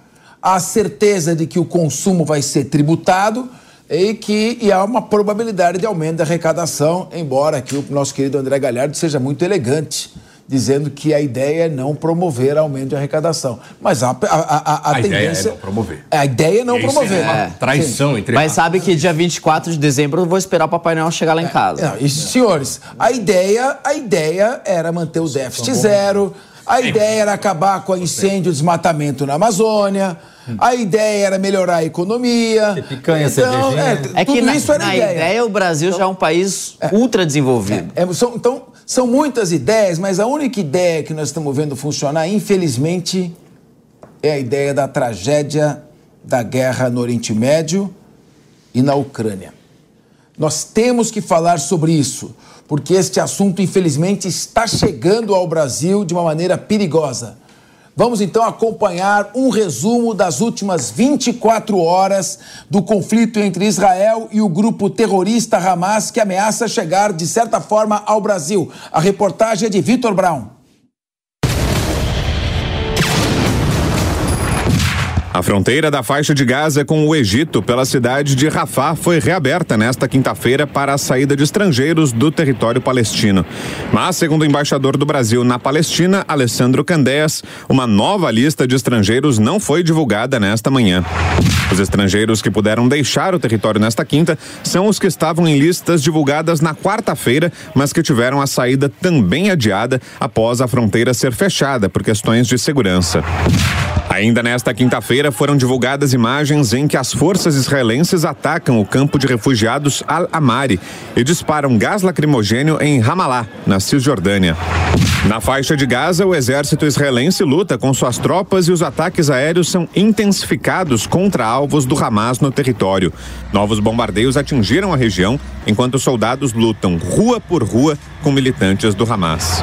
a certeza de que o consumo vai ser tributado e que e há uma probabilidade de aumento da arrecadação, embora aqui o nosso querido André Galhardo seja muito elegante dizendo que a ideia é não promover aumento de arrecadação. Mas a, a, a, a, a tendência... ideia é não promover. A ideia é não Isso promover. É uma traição entre... Mas sabe que dia 24 de dezembro eu vou esperar o Papai Noel chegar lá em casa. É, e, senhores, a ideia, a ideia era manter o déficit zero, a ideia era acabar com o incêndio e desmatamento na Amazônia, A ideia era melhorar a economia. picanha, então, é, É que na, isso era na ideia. ideia. o Brasil já é um país ultra desenvolvido. É, são- então, são muitas ideias, mas a única ideia que nós estamos vendo funcionar, infelizmente, é a ideia da tragédia da guerra no Oriente Médio e na Ucrânia. Nós temos que falar sobre isso, porque este assunto, infelizmente, está chegando ao Brasil de uma maneira perigosa. Vamos então acompanhar um resumo das últimas 24 horas do conflito entre Israel e o grupo terrorista Hamas que ameaça chegar, de certa forma, ao Brasil. A reportagem é de Vitor Brown. A fronteira da faixa de Gaza com o Egito pela cidade de Rafah foi reaberta nesta quinta-feira para a saída de estrangeiros do território palestino. Mas, segundo o embaixador do Brasil na Palestina, Alessandro Candeias, uma nova lista de estrangeiros não foi divulgada nesta manhã. Os estrangeiros que puderam deixar o território nesta quinta são os que estavam em listas divulgadas na quarta-feira, mas que tiveram a saída também adiada após a fronteira ser fechada por questões de segurança. Ainda nesta quinta-feira foram divulgadas imagens em que as forças israelenses atacam o campo de refugiados Al-Amari e disparam gás lacrimogênio em Ramallah, na Cisjordânia. Na faixa de Gaza, o exército israelense luta com suas tropas e os ataques aéreos são intensificados contra alvos do Hamas no território. Novos bombardeios atingiram a região, enquanto soldados lutam rua por rua com militantes do Hamas.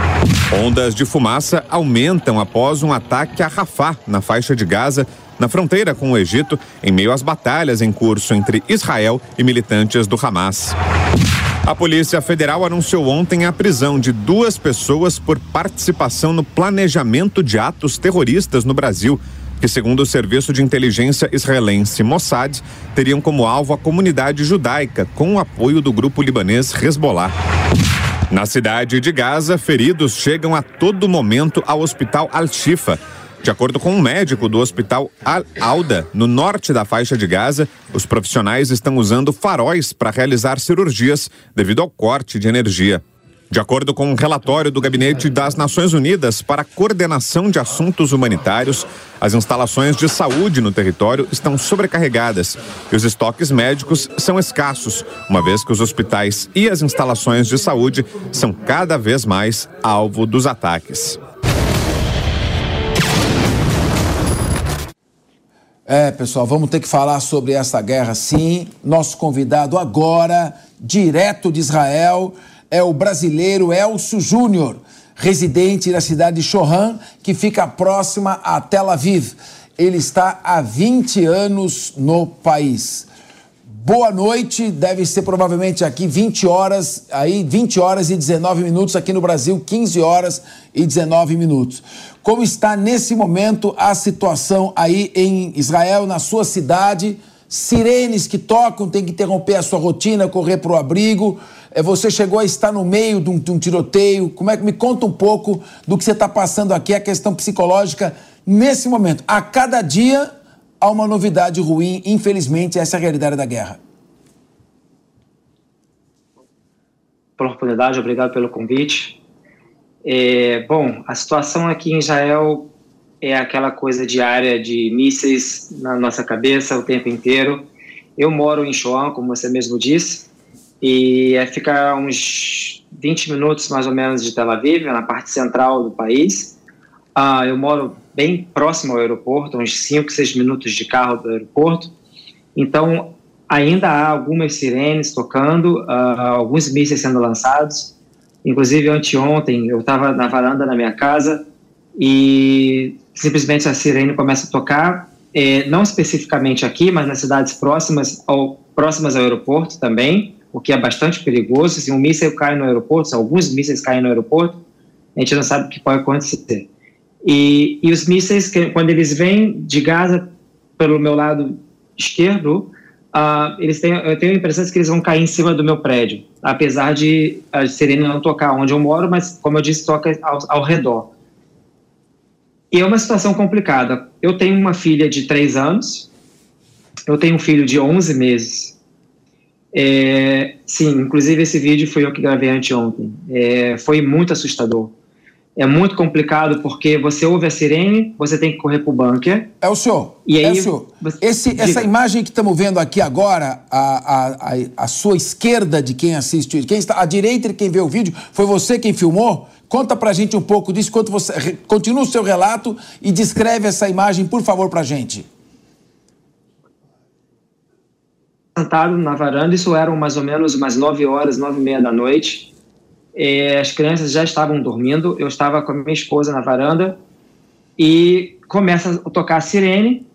Ondas de fumaça aumentam após um ataque a Rafah, na faixa de Gaza, na fronteira com o Egito, em meio às batalhas em curso entre Israel e militantes do Hamas. A Polícia Federal anunciou ontem a prisão de duas pessoas por participação no planejamento de atos terroristas no Brasil, que, segundo o serviço de inteligência israelense Mossad, teriam como alvo a comunidade judaica, com o apoio do grupo libanês Hezbollah. Na cidade de Gaza, feridos chegam a todo momento ao hospital Al-Shifa. De acordo com um médico do hospital Al-Auda, no norte da faixa de Gaza, os profissionais estão usando faróis para realizar cirurgias devido ao corte de energia. De acordo com um relatório do Gabinete das Nações Unidas para a Coordenação de Assuntos Humanitários, as instalações de saúde no território estão sobrecarregadas e os estoques médicos são escassos, uma vez que os hospitais e as instalações de saúde são cada vez mais alvo dos ataques. É, pessoal, vamos ter que falar sobre essa guerra sim. Nosso convidado agora, direto de Israel, é o brasileiro Elcio Júnior, residente da cidade de Shohan, que fica próxima a Tel Aviv. Ele está há 20 anos no país. Boa noite, deve ser provavelmente aqui 20 horas, aí 20 horas e 19 minutos, aqui no Brasil 15 horas e 19 minutos. Como está nesse momento a situação aí em Israel, na sua cidade? Sirenes que tocam, tem que interromper a sua rotina, correr para o abrigo. É, Você chegou a estar no meio de um, de um tiroteio. Como é que me conta um pouco do que você está passando aqui, a questão psicológica nesse momento? A cada dia há uma novidade ruim, infelizmente, essa é a realidade da guerra. pela oportunidade, obrigado pelo convite. É, bom, a situação aqui em Israel é aquela coisa diária de mísseis na nossa cabeça o tempo inteiro. Eu moro em Shoam, como você mesmo disse, e é ficar uns 20 minutos mais ou menos de Tel Aviv, na parte central do país. Ah, eu moro bem próximo ao aeroporto, uns 5, 6 minutos de carro do aeroporto. Então, ainda há algumas sirenes tocando, ah, alguns mísseis sendo lançados. Inclusive, anteontem, eu estava na varanda da minha casa e simplesmente a sirene começa a tocar, eh, não especificamente aqui, mas nas cidades próximas ao, próximas ao aeroporto também, o que é bastante perigoso. Se um míssil cai no aeroporto, se alguns mísseis caem no aeroporto, a gente não sabe o que pode acontecer. E, e os mísseis, que, quando eles vêm de Gaza pelo meu lado esquerdo, ah, eles têm, eu tenho a impressão que eles vão cair em cima do meu prédio, apesar de a sirene não tocar onde eu moro, mas, como eu disse, toca ao, ao redor. E é uma situação complicada. Eu tenho uma filha de 3 anos, eu tenho um filho de 11 meses. É, sim, inclusive esse vídeo foi eu que gravei anteontem. É, foi muito assustador. É muito complicado porque você ouve a sirene, você tem que correr para o bunker. É o senhor. E aí, é o senhor. Esse, essa imagem que estamos vendo aqui agora, a, a, a, sua esquerda de quem assiste, quem está à direita de quem vê o vídeo, foi você quem filmou? Conta pra gente um pouco disso, enquanto você continua o seu relato e descreve essa imagem, por favor, pra gente. Sentado na varanda, isso eram mais ou menos umas 9 horas, 9 e meia da noite é, as crianças já estavam dormindo, eu estava com a minha esposa na varanda e começa a tocar a sirene,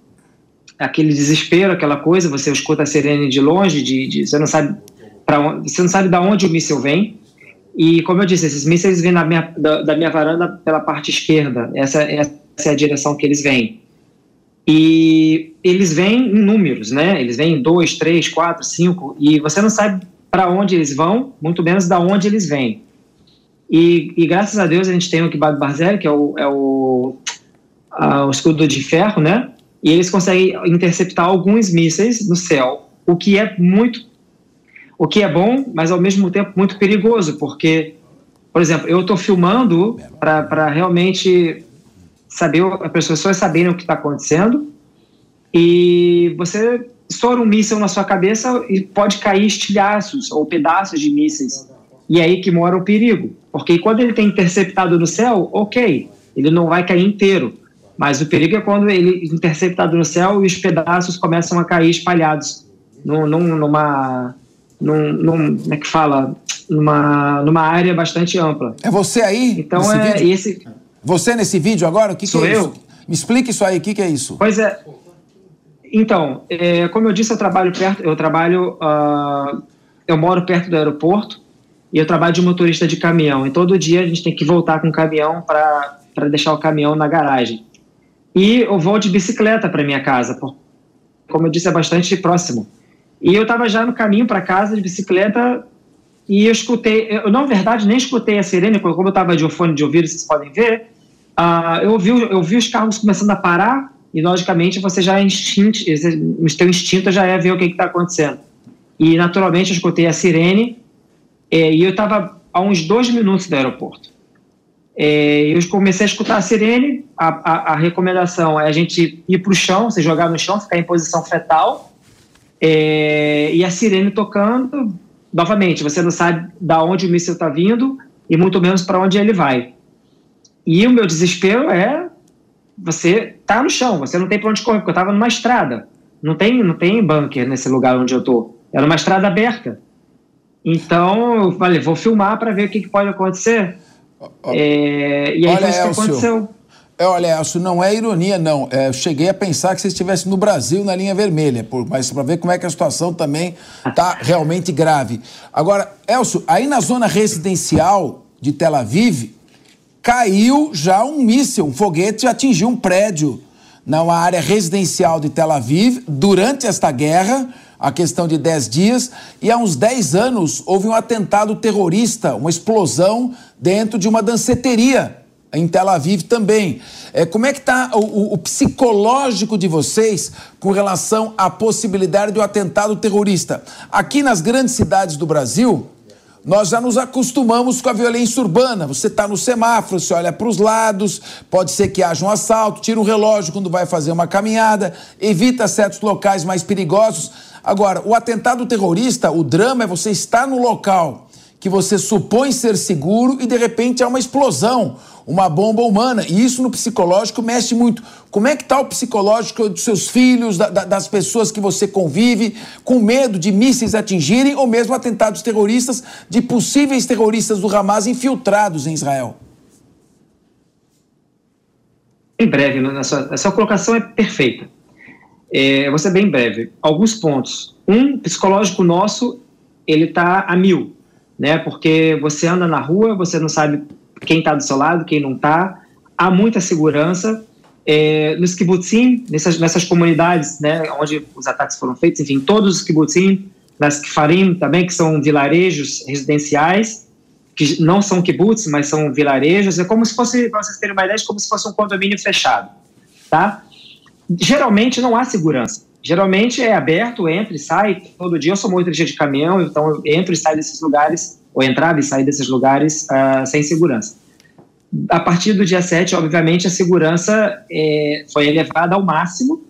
aquele desespero, aquela coisa, você escuta a sirene de longe, de, de você não sabe para você não sabe da onde o míssil vem. E como eu disse, esses mísseis vêm minha, da, da, minha varanda pela parte esquerda. Essa, essa é a direção que eles vêm. E eles vêm em números, né? Eles vêm em dois, três, quatro, cinco, e você não sabe para onde eles vão, muito menos da onde eles vêm. E, e, graças a Deus a gente tem o Kibado Barzelli, que é o, é o, a, o escudo de ferro, né? E eles conseguem interceptar alguns mísseis no céu, o que é muito, o que é bom, mas ao mesmo tempo muito perigoso, porque, por exemplo, eu estou filmando para realmente saber, as pessoas saberem o que está acontecendo, e você estoura um míssil na sua cabeça e pode cair estilhaços ou pedaços de mísseis. E é aí que mora o perigo. Porque quando ele tem interceptado no céu, ok, ele não vai cair inteiro. Mas o perigo é quando ele interceptado no céu e os pedaços começam a cair espalhados num, num, numa. Num, num, como é que fala? Numa, numa área bastante ampla. É você aí? Então é vídeo? esse. Você nesse vídeo agora? O que, Sou que é eu? isso? Me explique isso aí, o que, que é isso? Pois é. Então, é, como eu disse, eu trabalho perto, eu trabalho, uh, eu moro perto do aeroporto e eu trabalho de motorista de caminhão. E todo dia a gente tem que voltar com o caminhão para deixar o caminhão na garagem. E eu vou de bicicleta para minha casa, porque, como eu disse, é bastante próximo. E eu estava já no caminho para casa de bicicleta e eu escutei, eu na verdade nem escutei a sirene, como eu estava de fone de ouvido, vocês podem ver, uh, eu, vi, eu vi os carros começando a parar e logicamente você já é instinto, o seu instinto já é ver o que está acontecendo. E naturalmente eu escutei a sirene é, e eu estava a uns dois minutos do aeroporto. É, eu comecei a escutar a sirene. A, a, a recomendação é a gente ir para o chão, se jogar no chão, ficar em posição fetal. É, e a sirene tocando. Novamente, você não sabe da onde o míssil está vindo e muito menos para onde ele vai. E o meu desespero é você tá no chão, você não tem para onde correr, porque eu estava numa estrada. Não tem, não tem bunker nesse lugar onde eu tô. Era uma estrada aberta. Então, eu falei, vou filmar para ver o que, que, pode acontecer. É, e aí Olha, foi isso que Elcio, aconteceu. É, olha, Elcio, não é ironia, não. É, eu cheguei a pensar que você estivesse no Brasil, na linha vermelha, por, mas para ver como é que a situação também está realmente grave. Agora, Elcio, aí na zona residencial de Tel Aviv, caiu já um míssil, um foguete atingiu um prédio na área residencial de Tel Aviv durante esta guerra a questão de 10 dias, e há uns 10 anos houve um atentado terrorista, uma explosão dentro de uma danceteria em Tel Aviv também. É, como é que está o, o, psicológico de vocês com relação à possibilidade do atentado terrorista? Aqui nas grandes cidades do Brasil, nós já nos acostumamos com a violência urbana. Você está no semáforo, você olha para os lados, pode ser que haja um assalto, tira um relógio quando vai fazer uma caminhada, evita certos locais mais perigosos. Agora, o atentado terrorista, o drama é você estar no local que você supõe ser seguro e de repente há uma explosão, uma bomba humana. E isso no psicológico mexe muito. Como é que está o psicológico dos seus filhos, da, da, das pessoas que você convive, com medo de mísseis atingirem ou mesmo atentados terroristas de possíveis terroristas do Hamas infiltrados em Israel? Em breve, a sua, a sua colocação é perfeita. É, vou ser bem breve. Alguns pontos. Um, psicológico nosso, ele está a mil, né? Porque você anda na rua, você não sabe quem está do seu lado, quem não está. Há muita segurança. É, nos kibbutzim, nessas, nessas comunidades, né, onde os ataques foram feitos, enfim, todos os kibbutzim, nas kifarim também, que são vilarejos residenciais, que não são kibbutz, mas são vilarejos, é como se fosse, para vocês terem uma ideia, é como se fosse um condomínio fechado, tá? geralmente não há segurança. Geralmente é aberto, entra e sai. Todo dia eu sou motorista de caminhão, então eu entro e saio desses lugares, ou entrava e saio desses lugares uh, sem segurança. a partir do dia 7, obviamente, a segurança é, foi elevada ao máximo.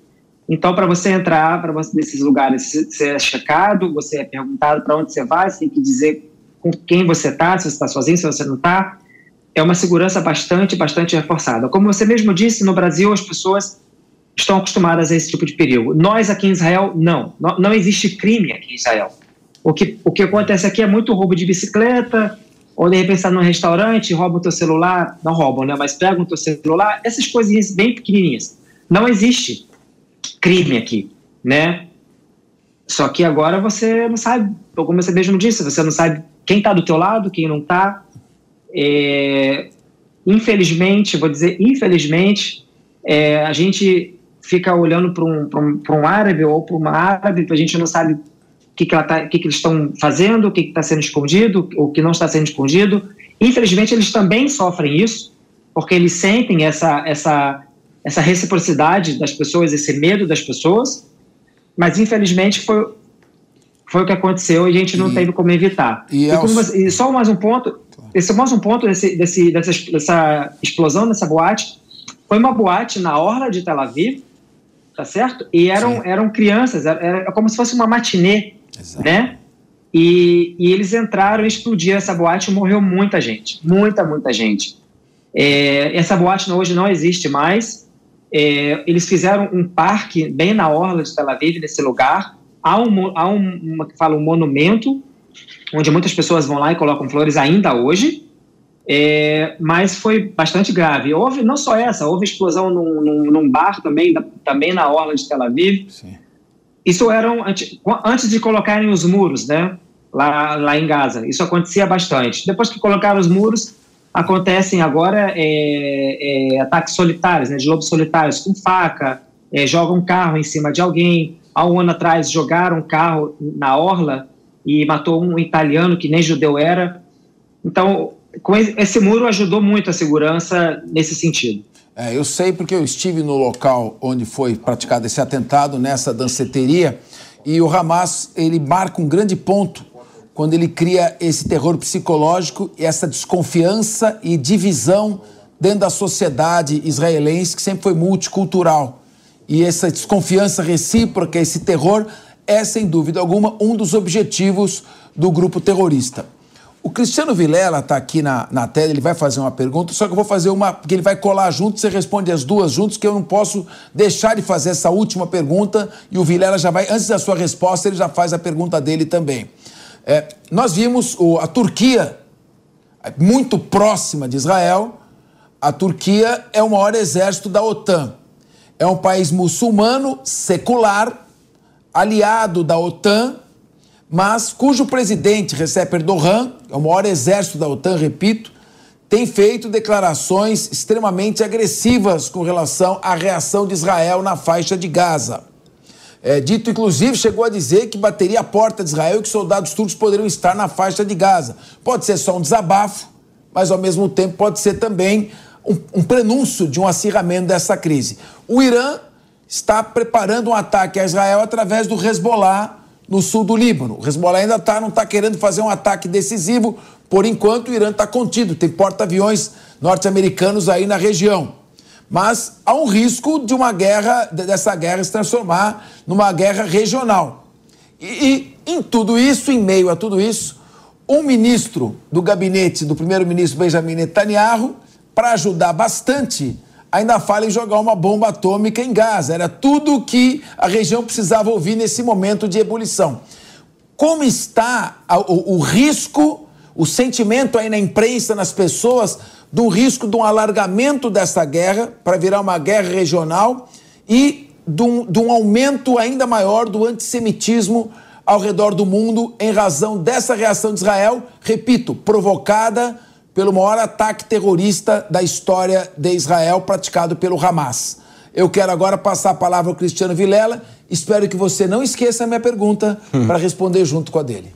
Então, para você entrar para nesses lugares, você é checado, você é perguntado para onde você vai, você tem que dizer com quem você está, se você está sozinho, se você não está. É uma segurança bastante, bastante reforçada. Como você mesmo disse, no Brasil as pessoas estão acostumadas a esse tipo de perigo. Nós aqui em Israel, não. Não, não existe crime aqui em Israel. O que, o que acontece aqui é muito roubo de bicicleta, ou de repente está num restaurante, roubam teu celular, não roubam, né? Mas pegam teu celular, essas coisinhas bem pequenininhas. Não existe crime aqui, né? Só que agora você não sabe, como você mesmo disse, você não sabe quem está do teu lado, quem não está. É, infelizmente, vou dizer infelizmente, é, a gente fica olhando para um, um, um árabe ou para uma árabe, a gente não sabe que, que, tá, que, que eles estão fazendo, o que está sendo escondido, o que não está sendo escondido. Infelizmente, eles também sofrem isso, porque eles sentem essa, essa, essa reciprocidade das pessoas, esse medo das pessoas, mas infelizmente foi, foi o que aconteceu e a gente não e, teve como evitar. E, e, como você, e, só mais um ponto, esse mais um ponto desse, desse, dessa, dessa explosão dessa boate, foi uma boate na orla de Tel Aviv, tá certo? E eram, eram crianças, era, era, como se fosse uma matinê, Exato. né? E, e, eles entraram e explodiram essa boate morreu muita gente, muita, muita gente. É, essa boate hoje não existe mais. É, eles fizeram um parque bem na orla de Tel Aviv, nesse lugar. Há um, há um, uma, fala, um monumento onde muitas pessoas vão lá e colocam flores ainda hoje. É, mas foi bastante grave. Houve não só essa, houve explosão num, num, num bar também, da, também na orla de Tel Aviv. Sim. Isso eram antes, de colocarem os muros, né? Lá, lá em Gaza. Isso acontecia bastante. Depois que colocaram os muros, acontecem agora é, é, ataques solitários, né? De lobos solitários com faca, é, jogam um carro em cima de alguém. Há um ano atrás jogaram um carro na orla e matou um italiano que nem judeu era. Então, com esse muro ajudou muito a segurança nesse sentido. É, eu sei porque eu estive no local onde foi praticado esse atentado, nessa danceteria, e o Hamas ele marca um grande ponto quando ele cria esse terror psicológico e essa desconfiança e divisão dentro da sociedade israelense, que sempre foi multicultural. E essa desconfiança recíproca, esse terror, é, sem dúvida alguma, um dos objetivos do grupo terrorista. O Cristiano Vilela está aqui na, na tela, ele vai fazer uma pergunta, só que eu vou fazer uma, porque ele vai colar junto, você responde as duas juntos, que eu não posso deixar de fazer essa última pergunta, e o Vilela já vai, antes da sua resposta, ele já faz a pergunta dele também. É, nós vimos o, a Turquia, muito próxima de Israel, a Turquia é o maior exército da OTAN. É um país muçulmano, secular, aliado da OTAN, mas cujo presidente, Recep Erdogan, é o maior exército da OTAN, repito, tem feito declarações extremamente agressivas com relação à reação de Israel na faixa de Gaza. É, dito, inclusive, chegou a dizer que bateria a porta de Israel e que soldados turcos poderiam estar na faixa de Gaza. Pode ser só um desabafo, mas ao mesmo tempo pode ser também um, um prenúncio de um acirramento dessa crise. O Irã está preparando um ataque a Israel através do Hezbollah no sul do Líbano. O Hezbollah ainda tá, não está querendo fazer um ataque decisivo, por enquanto o Irã está contido, tem porta-aviões norte-americanos aí na região. Mas há um risco de uma guerra, dessa guerra se transformar numa guerra regional. E, e em tudo isso, em meio a tudo isso, um ministro do gabinete do primeiro-ministro Benjamin Netanyahu, para ajudar bastante ainda fala em jogar uma bomba atômica em Gaza. Era tudo o que a região precisava ouvir nesse momento de ebulição. Como está o, o risco, o sentimento aí na imprensa, nas pessoas, do risco de um alargamento dessa guerra para virar uma guerra regional e de um, de um aumento ainda maior do antissemitismo ao redor do mundo em razão dessa reação de Israel, repito, provocada pelo maior ataque terrorista da história de Israel praticado pelo Hamas. Eu quero agora passar a palavra ao Cristiano Vilela. Espero que você não esqueça a minha pergunta hum. para responder junto com a dele.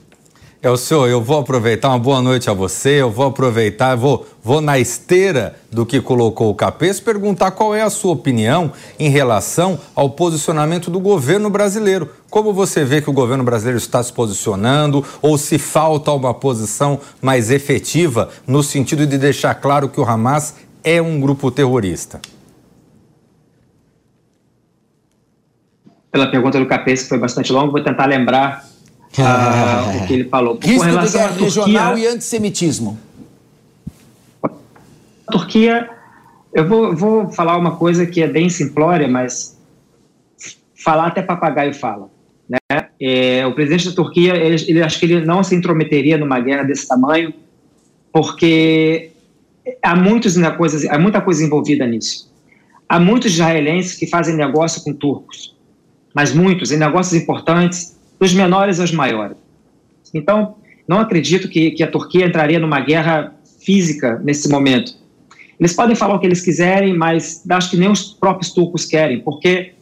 É o senhor, eu vou aproveitar uma boa noite a você, eu vou aproveitar, vou, vou na esteira do que colocou o Capês perguntar qual é a sua opinião em relação ao posicionamento do governo brasileiro. Como você vê que o governo brasileiro está se posicionando ou se falta uma posição mais efetiva no sentido de deixar claro que o Hamas é um grupo terrorista? Pela pergunta do Capês, que foi bastante longa, vou tentar lembrar uh, o que ele falou. Risco de guerra Turquia, regional e antissemitismo. A Turquia, eu vou, vou falar uma coisa que é bem simplória, mas falar até papagaio fala. Né? É, o presidente da Turquia, ele, ele acho que ele não se intrometeria numa guerra desse tamanho, porque há, muitos, coisas, há muita coisa envolvida nisso. Há muitos israelenses que fazem negócio com turcos, mas muitos, em negócios importantes, dos menores aos maiores. Então, não acredito que, que a Turquia entraria numa guerra física nesse momento. Eles podem falar o que eles quiserem, mas acho que nem os próprios turcos querem, porque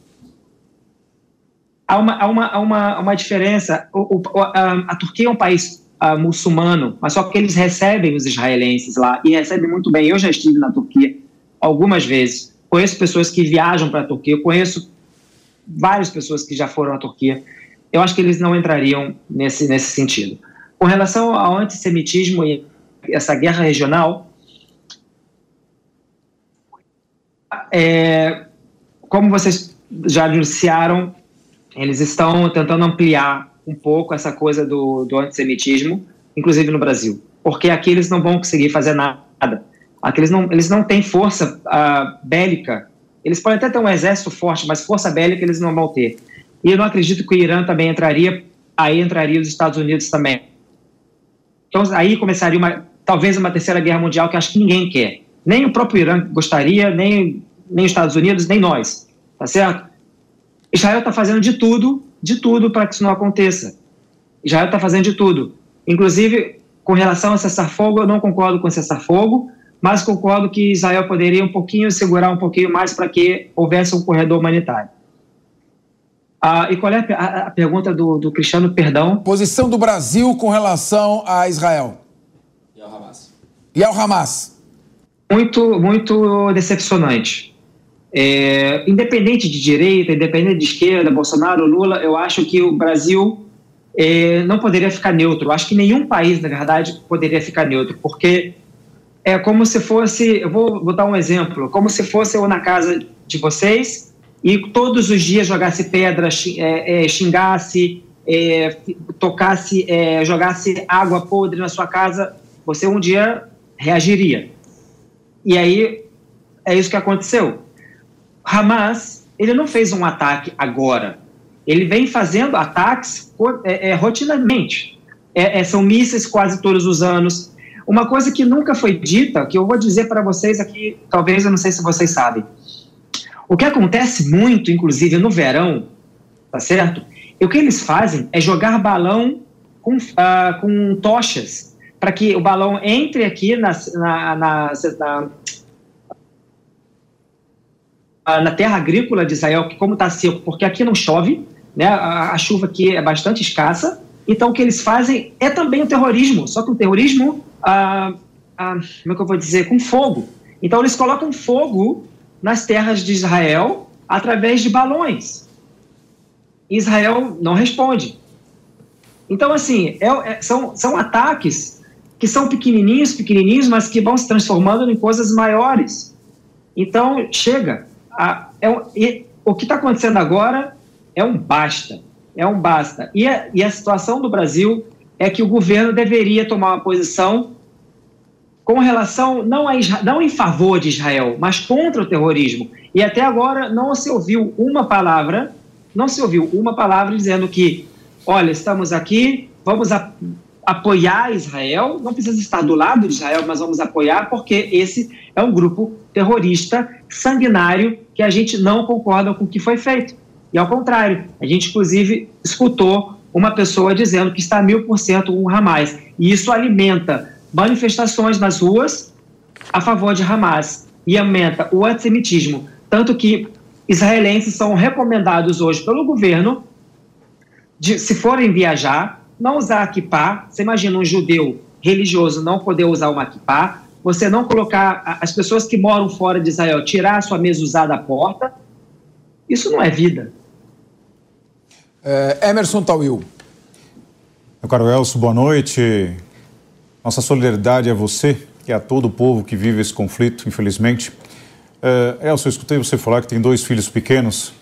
há uma, há uma, há uma, uma diferença. O, o, a, a, Turquia é um país uh, muçulmano, mas só que eles recebem os israelenses lá e recebem muito bem. Eu já estive na Turquia algumas vezes. Conheço pessoas que viajam para a Turquia, eu conheço várias pessoas que já foram à Turquia eu acho que eles não entrariam nesse, nesse sentido. Com relação ao antissemitismo e essa guerra regional, é, como vocês já anunciaram, eles estão tentando ampliar um pouco essa coisa do, do antissemitismo, inclusive no Brasil, porque aqui eles não vão conseguir fazer nada. Aqui eles não, eles não têm força uh, bélica. Eles podem até ter um exército forte, mas força bélica eles não vão ter. E eu não acredito que o Irã também entraria, aí entraria os Estados Unidos também. Então aí começaria uma, talvez uma terceira guerra mundial que acho que ninguém quer. Nem o próprio Irã gostaria, nem, nem os Estados Unidos, nem nós. Tá certo? Israel está fazendo de tudo, de tudo para que isso não aconteça. Israel está fazendo de tudo. Inclusive, com relação a cessar-fogo, eu não concordo com cessar-fogo, mas concordo que Israel poderia um pouquinho segurar um pouquinho mais para que houvesse um corredor humanitário. Ah, e qual é a, a pergunta do, do, Cristiano, perdão? Posição do Brasil com relação a Israel. E ao Hamas. E ao Hamas. Muito, muito decepcionante. É, independente de direita, independente de esquerda, Bolsonaro, Lula, eu acho que o Brasil é, não poderia ficar neutro. Eu acho que nenhum país, na verdade, poderia ficar neutro, porque é como se fosse, eu vou, vou dar um exemplo, como se fosse eu na casa de vocês e todos os dias jogasse pedra, é, é, xingasse, é, tocasse, é, jogasse água podre na sua casa, você um dia reagiria. E aí é isso que aconteceu. Hamas, ele não fez um ataque agora. Ele vem fazendo ataques é, é, rotineiramente. são mísseis quase todos os anos. Uma coisa que nunca foi dita, que eu vou dizer para vocês aqui, talvez eu não sei se vocês sabem. O que acontece muito, inclusive no verão, tá certo? E o que eles fazem é jogar balão com, uh, com tochas, para que o balão entre aqui na, na, na, na, na terra agrícola de Israel, que como está seco, porque aqui não chove, né, a, a, chuva aqui é bastante escassa, então o que eles fazem é também o terrorismo, só que um terrorismo, ah, ah, como é que eu vou dizer, com fogo. Então eles colocam fogo nas terras de Israel através de balões. Israel não responde. Então, assim, é, é, são, são ataques que são pequenininhos, pequenininhos, mas que vão se transformando em coisas maiores. Então, chega. A, é um, e, o que está acontecendo agora é um basta. É um basta. E a, e a situação do Brasil é que o governo deveria tomar uma posição com relação não, a Israel, não em favor de Israel, mas contra o terrorismo. E até agora não se ouviu uma palavra, não se ouviu uma palavra dizendo que, olha, estamos aqui, vamos a, apoiar Israel, não precisa estar do lado de Israel, mas vamos apoiar porque esse é um grupo terrorista sanguinário que a gente não concorda com o que foi feito. E ao contrário, a gente inclusive escutou uma pessoa dizendo que está mil por cento com o Hamas. E isso alimenta manifestações nas ruas a favor de Hamas e aumenta o antissemitismo. Tanto que israelenses são recomendados hoje pelo governo, de, se forem viajar, não usar a kippah. Você imagina um judeu religioso não poder usar uma kippah. Você não colocar as pessoas que moram fora de Israel, tirar a sua mesa usada da porta. Isso não é vida. É, Emerson Tawil. Meu caro Elcio, boa noite. Nossa solidariedade a você e a todo o povo que vive esse conflito, infelizmente. É, Elcio, eu escutei você falar que tem dois filhos pequenos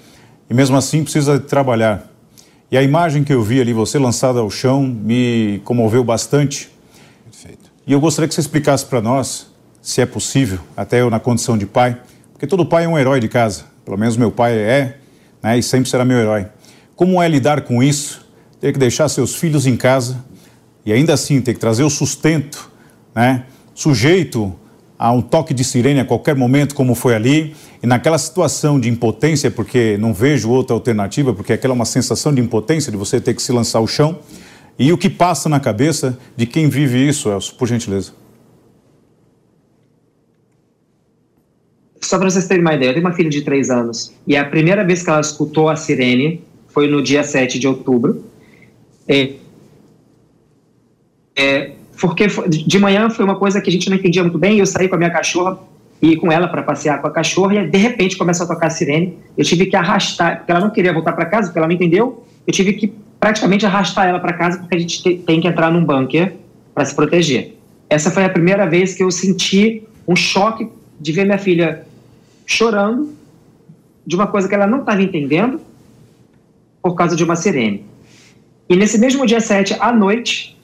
e mesmo assim precisa trabalhar. E a imagem que eu vi ali, você lançada ao chão, me comoveu bastante. Perfeito. E eu gostaria que você explicasse para nós, se é possível, até eu na condição de pai, porque todo pai é um herói de casa, pelo menos meu pai é, né, e sempre será meu herói. Como é lidar com isso? Ter que deixar seus filhos em casa e ainda assim ter que trazer o sustento, né, sujeito a um toque de sirene a qualquer momento, como foi ali, e naquela situação de impotência, porque não vejo outra alternativa, porque aquela é uma sensação de impotência, de você ter que se lançar ao chão, e o que passa na cabeça de quem vive isso, Elcio, por gentileza. Só para vocês terem uma ideia, eu tenho uma filha de três anos, e a primeira vez que ela escutou a sirene foi no dia 7 de outubro. É, é, porque de manhã foi uma coisa que a gente não entendia muito bem, eu saí com a minha cachorra e com ela para passear com a cachorra e de repente começa a tocar a sirene. Eu tive que arrastar, porque ela não queria voltar para casa, porque ela não entendeu. Eu tive que praticamente arrastar ela para casa porque a gente tem que entrar num bunker para se proteger. Essa foi a primeira vez que eu senti um choque de ver minha filha chorando de uma coisa que ela não estava entendendo por causa de uma sirene. E nesse mesmo dia 7 à noite,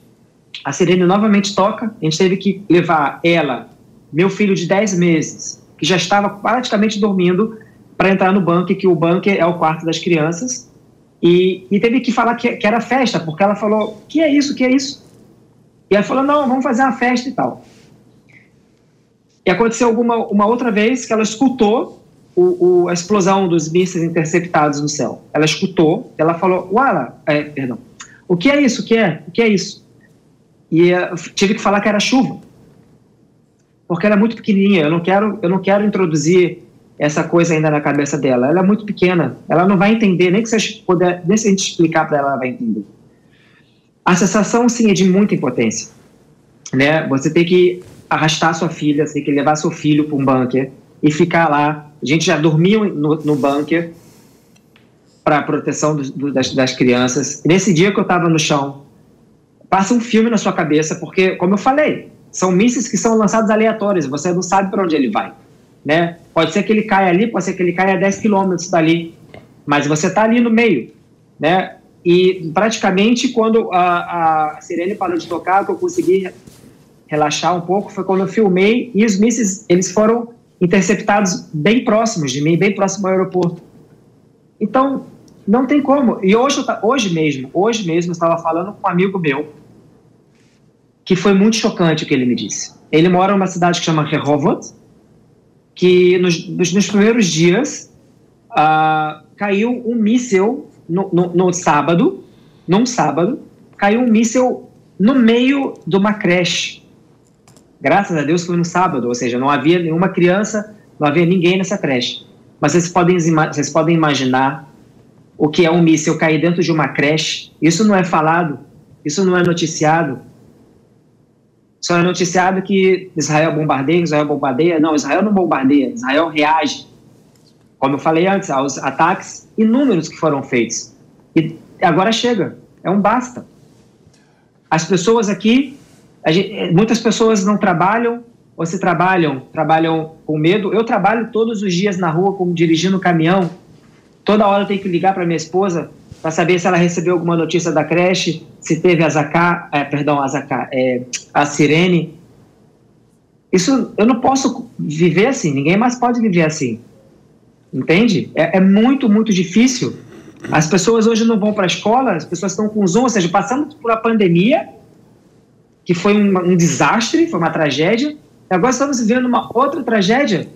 a sirene novamente toca. A gente teve que levar ela meu filho de 10 meses, que já estava praticamente dormindo, para entrar no bunker, que o bunker é o quarto das crianças. E, e teve que falar que, que, era festa, porque ela falou: que é isso, que é isso? E ela falou: não, vamos fazer uma festa e tal. E aconteceu alguma, uma outra vez que ela escutou o, o, a explosão dos mísseis interceptados no céu. Ela escutou, ela falou: Uala, é, perdão, o que é isso? O que é? O que é isso? E uh, tive que falar que era chuva porque ela é muito pequenininha. Eu não quero, eu não quero introduzir essa coisa ainda na cabeça dela. Ela é muito pequena. Ela não vai entender, nem que você puder, nem se a gente explicar para ela, ela vai entender. A sensação, sim, é de muita impotência. Né? Você tem que arrastar sua filha, você tem que levar seu filho para um bunker e ficar lá. A gente já dormiu no, no bunker para proteção do, do, das, das crianças. E nesse dia que eu estava no chão, passa um filme na sua cabeça, porque, como eu falei, são mísseis que são lançados aleatórios, você não sabe para onde ele vai. Né? Pode ser que ele caia ali, pode ser que ele caia a 10 quilômetros dali, mas você está ali no meio. Né? E praticamente quando a, a sirene parou de tocar, que eu consegui relaxar um pouco, foi quando eu filmei e os mísseis eles foram interceptados bem próximos de mim, bem próximo ao aeroporto. Então, não tem como. E hoje, hoje mesmo, hoje mesmo eu estava falando com um amigo meu, que foi muito chocante o que ele me disse. Ele mora numa cidade que chama Rehovot, que nos, nos primeiros dias uh, caiu um míssil no, no, no, sábado, num sábado, caiu um míssil no meio de uma creche. Graças a Deus foi no sábado, ou seja, não havia nenhuma criança, não havia ninguém nessa creche. Mas vocês podem, vocês podem imaginar o que é um míssil cair dentro de uma creche. Isso não é falado, isso não é noticiado só é noticiado que Israel bombardeia, Israel bombardeia. Não, Israel não bombardeia, Israel reage. Como eu falei antes, aos ataques inúmeros que foram feitos. E agora chega, é um basta. As pessoas aqui, gente, muitas pessoas não trabalham, ou se trabalham, trabalham com medo. Eu trabalho todos os dias na rua, como dirigindo caminhão. Toda hora eu tenho que ligar para minha esposa para saber se ela recebeu alguma notícia da creche, se teve a é, perdão, a é, a Sirene. Isso eu não posso viver assim, ninguém mais pode viver assim. Entende? É, é muito, muito difícil. As pessoas hoje não vão para a escola, as pessoas estão com Zoom, ou seja, passando por uma pandemia, que foi um, um desastre, foi uma tragédia, agora estamos vivendo uma outra tragédia,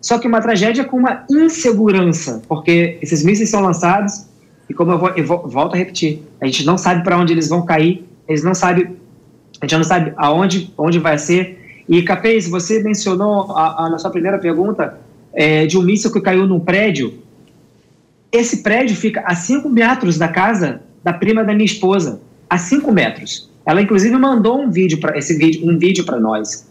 só que uma tragédia com uma insegurança, porque esses mísseis são lançados, e como eu, vou, eu vou, volto a repetir, a gente não sabe para onde eles vão cair, eles não sabem, a gente não sabe aonde onde vai ser. E Capês, você mencionou a, a, na sua primeira pergunta é, de um míssil que caiu num prédio. Esse prédio fica a 5 metros da casa da prima da minha esposa. a 5 metros. Ela, inclusive, mandou um vídeo para esse vídeo, um vídeo para nós.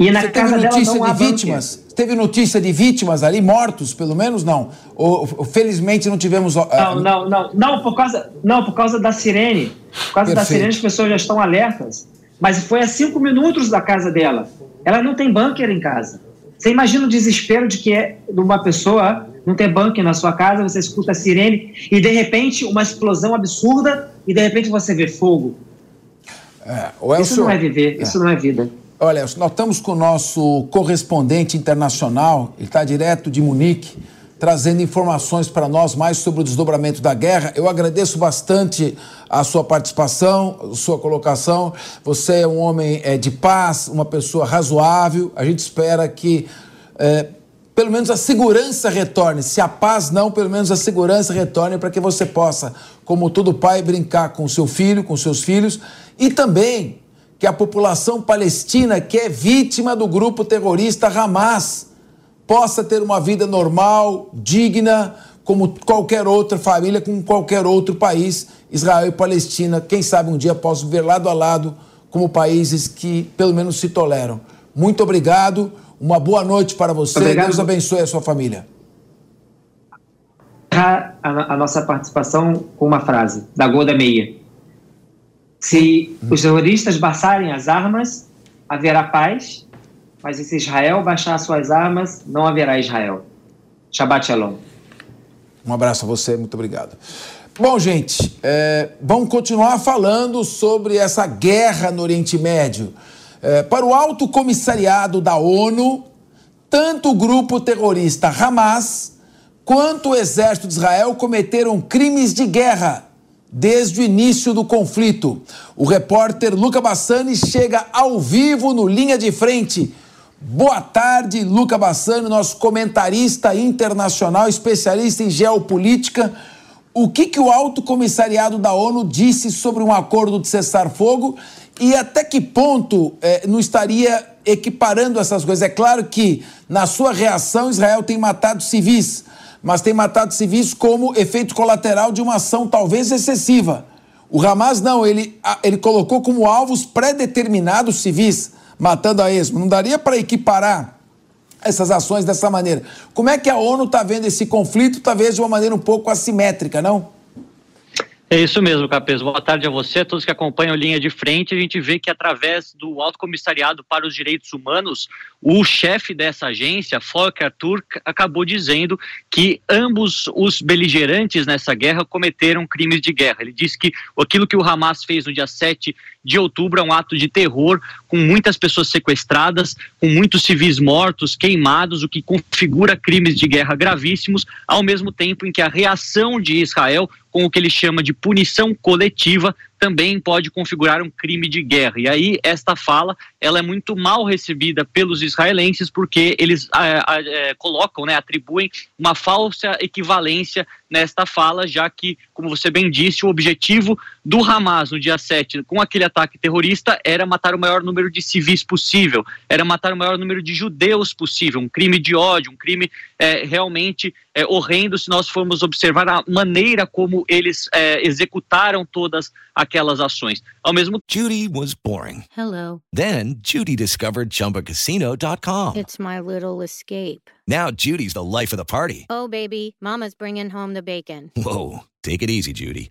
E na Você casa teve notícia dela, de vítimas? Bunker. Teve notícia de vítimas ali, mortos, pelo menos não? Ou, felizmente não tivemos. Uh, não, não, não, não, por causa, não, por causa da sirene. Por causa Perfeito. da sirene, as pessoas já estão alertas. Mas foi a cinco minutos da casa dela. Ela não tem bunker em casa. Você imagina o desespero de que é de uma pessoa não ter bunker na sua casa, você escuta a sirene e de repente uma explosão absurda e de repente você vê fogo. É, isso não é viver, é. isso não é vida. Olha, nós estamos com o nosso correspondente internacional, ele está direto de Munique, trazendo informações para nós mais sobre o desdobramento da guerra. Eu agradeço bastante a sua participação, sua colocação. Você é um homem é, de paz, uma pessoa razoável. A gente espera que é, pelo menos a segurança retorne. Se a paz não, pelo menos a segurança retorne para que você possa, como todo pai, brincar com seu filho, com seus filhos e também que a população palestina que é vítima do grupo terrorista Hamas possa ter uma vida normal, digna, como qualquer outra família, como qualquer outro país. Israel e Palestina, quem sabe um dia possam viver lado a lado como países que pelo menos se toleram. Muito obrigado, uma boa noite para você. Obrigado. Deus abençoe a sua família. A, a nossa participação com uma frase da Golda Meir. Se os terroristas baixarem as armas, haverá paz, mas se Israel baixar suas armas, não haverá Israel. Shabbat Shalom. Um abraço a você, muito obrigado. Bom, gente, é, vamos continuar falando sobre essa guerra no Oriente Médio. É, para o Alto Comissariado da ONU, tanto o grupo terrorista Hamas quanto o exército de Israel cometeram crimes de guerra desde o início do conflito. O repórter Luca Bassani chega ao vivo no Linha de Frente. Boa tarde, Luca Bassani, nosso comentarista internacional, especialista em geopolítica. O que, que o Alto Comissariado da ONU disse sobre um acordo de cessar-fogo e até que ponto eh, não estaria equiparando essas coisas? É claro que, na sua reação, Israel tem matado civis mas tem matado civis como efeito colateral de uma ação talvez excessiva. O Hamas não, ele, ele colocou como alvos pré-determinados civis, matando a esmo. Não daria para equiparar essas ações dessa maneira. Como é que a ONU está vendo esse conflito, talvez de uma maneira um pouco assimétrica, não? É isso mesmo, Capes. Boa tarde a você, a todos que acompanham Linha de Frente. A gente vê que através do Alto Comissariado para os Direitos Humanos, o chefe dessa agência, Volker Turk, acabou dizendo que ambos os beligerantes nessa guerra cometeram crimes de guerra. Ele disse que aquilo que o Hamas fez no dia 7 de outubro é um ato de terror, com muitas pessoas sequestradas, com muitos civis mortos, queimados, o que configura crimes de guerra gravíssimos, ao mesmo tempo em que a reação de Israel com o que ele chama de punição coletiva também pode configurar um crime de guerra. E aí esta fala ela é muito mal recebida pelos israelenses porque eles é, colocam, né, atribuem uma falsa equivalência nesta fala, já que, como você bem disse, o objetivo do Hamas no dia 7, com aquele ataque terrorista, era matar o maior número de civis possível, era matar o maior número de judeus possível, um crime de ódio, um crime é, realmente é, horrendo se nós formos observar a maneira como eles é, executaram todas aquelas ações. Ao mesmo Judy was boring. Hello. Then Judy discovered chumbacasino.com. It's my little escape. Now Judy's the life of the party. Oh baby, mama's bringing home the bacon. Whoa, take it easy, Judy.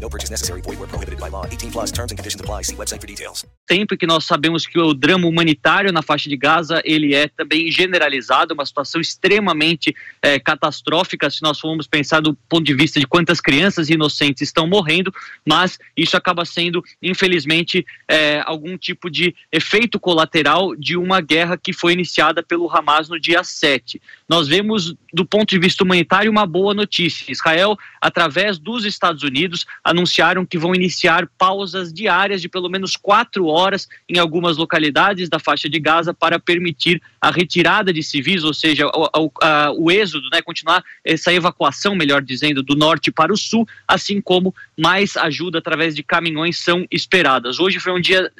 No purchase necessary. Void where prohibited by law. 18 plus terms and conditions apply. See website for details. Sempre que nós sabemos que o drama humanitário na faixa de Gaza, ele é também generalizado, uma situação extremamente é, catastrófica se nós formos pensar do ponto de vista de quantas crianças inocentes estão morrendo, mas isso acaba sendo, infelizmente, é, algum tipo de efeito colateral de uma guerra que foi iniciada pelo Hamas no dia 7. Nós vemos, do ponto de vista humanitário, uma boa notícia. Israel, através dos Estados Unidos, anunciaram que vão iniciar pausas diárias de pelo menos quatro horas em algumas localidades da faixa de Gaza para permitir a retirada de civis, ou seja, o, a, o êxodo, né, continuar essa evacuação, melhor dizendo, do norte para o sul, assim como mais ajuda através de caminhões são esperadas. Hoje foi um dia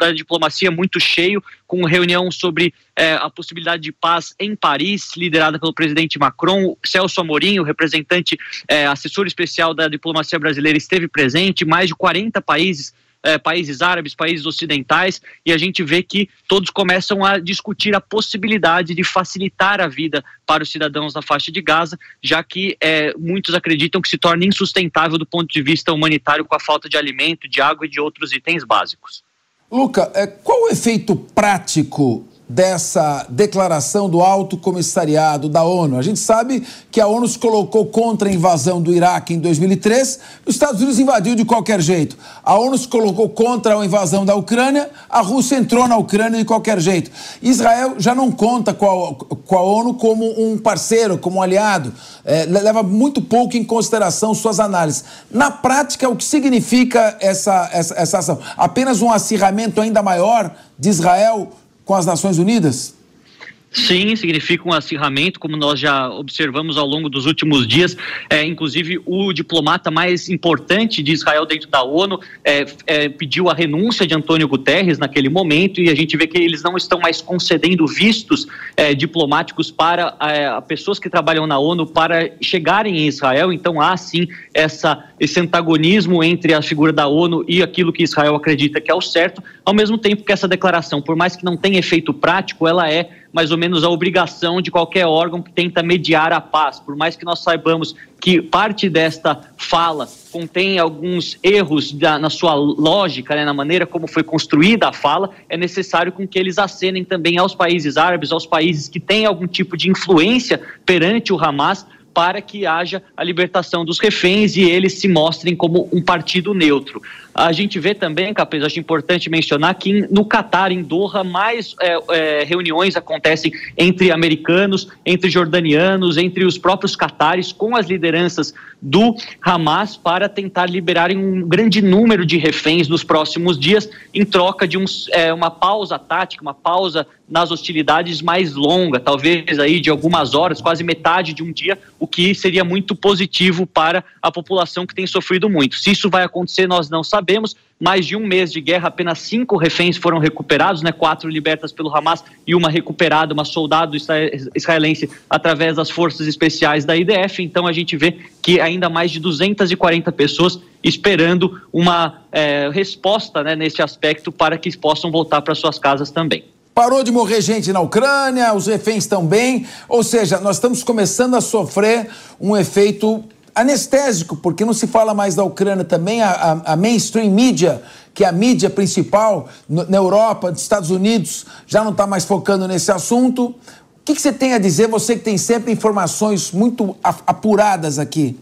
da diplomacia muito cheio, com reunião sobre é, a possibilidade de paz em Paris, liderada pelo presidente Macron. Celso Amorim, o representante, é, assessor especial da diplomacia brasileira, esteve presente. Mais de 40 países é, países árabes, países ocidentais, e a gente vê que todos começam a discutir a possibilidade de facilitar a vida para os cidadãos da faixa de Gaza, já que é, muitos acreditam que se torna insustentável do ponto de vista humanitário com a falta de alimento, de água e de outros itens básicos. Luca, é, qual o efeito prático dessa declaração do Alto Comissariado da ONU. A gente sabe que a ONU se colocou contra a invasão do Iraque em 2003, os Estados Unidos invadiu de qualquer jeito. A ONU se colocou contra a invasão da Ucrânia, a Rússia entrou na Ucrânia de qualquer jeito. Israel já não conta com a, com a ONU como um parceiro, como um aliado, é, leva muito pouco em consideração suas análises. Na prática, o que significa essa, essa, essa ação? Apenas um acirramento ainda maior de Israel com as Nações Unidas? Sim, significa um acirramento, como nós já observamos ao longo dos últimos dias. É, inclusive, o diplomata mais importante de Israel dentro da ONU é, é, pediu a renúncia de Antônio Guterres naquele momento, e a gente vê que eles não estão mais concedendo vistos é, diplomáticos para é, pessoas que trabalham na ONU para chegarem em Israel. Então, há sim essa, esse antagonismo entre a figura da ONU e aquilo que Israel acredita que é o certo, ao mesmo tempo que essa declaração, por mais que não tenha efeito prático, ela é mais ou menos a obrigação de qualquer órgão que tenta mediar a paz. Por mais que nós saibamos que parte desta fala contém alguns erros da, na sua lógica, né, na maneira como foi construída a fala, é necessário com que eles acenem também aos países árabes, aos países que têm algum tipo de influência perante o Hamas, para que haja a libertação dos reféns e eles se mostrem como um partido neutro. A gente vê também, Capês, acho importante mencionar que no Catar, em Doha, mais é, é, reuniões acontecem entre americanos, entre jordanianos, entre os próprios catares, com as lideranças do Hamas para tentar liberarem um grande número de reféns nos próximos dias, em troca de uns, é, uma pausa tática, uma pausa nas hostilidades mais longa, talvez aí de algumas horas, quase metade de um dia, o que seria muito positivo para a população que tem sofrido muito. Se isso vai acontecer, nós não sabemos. Mais de um mês de guerra, apenas cinco reféns foram recuperados, né? quatro libertas pelo Hamas e uma recuperada, uma soldado israelense através das forças especiais da IDF. Então a gente vê que ainda mais de 240 pessoas esperando uma é, resposta né, nesse aspecto para que possam voltar para suas casas também. Parou de morrer gente na Ucrânia, os reféns estão bem, ou seja, nós estamos começando a sofrer um efeito anestésico, porque não se fala mais da Ucrânia também, a, a, a mainstream mídia, que é a mídia principal no, na Europa, nos Estados Unidos, já não está mais focando nesse assunto. O que, que, você tem a dizer, você que tem sempre informações muito apuradas aqui?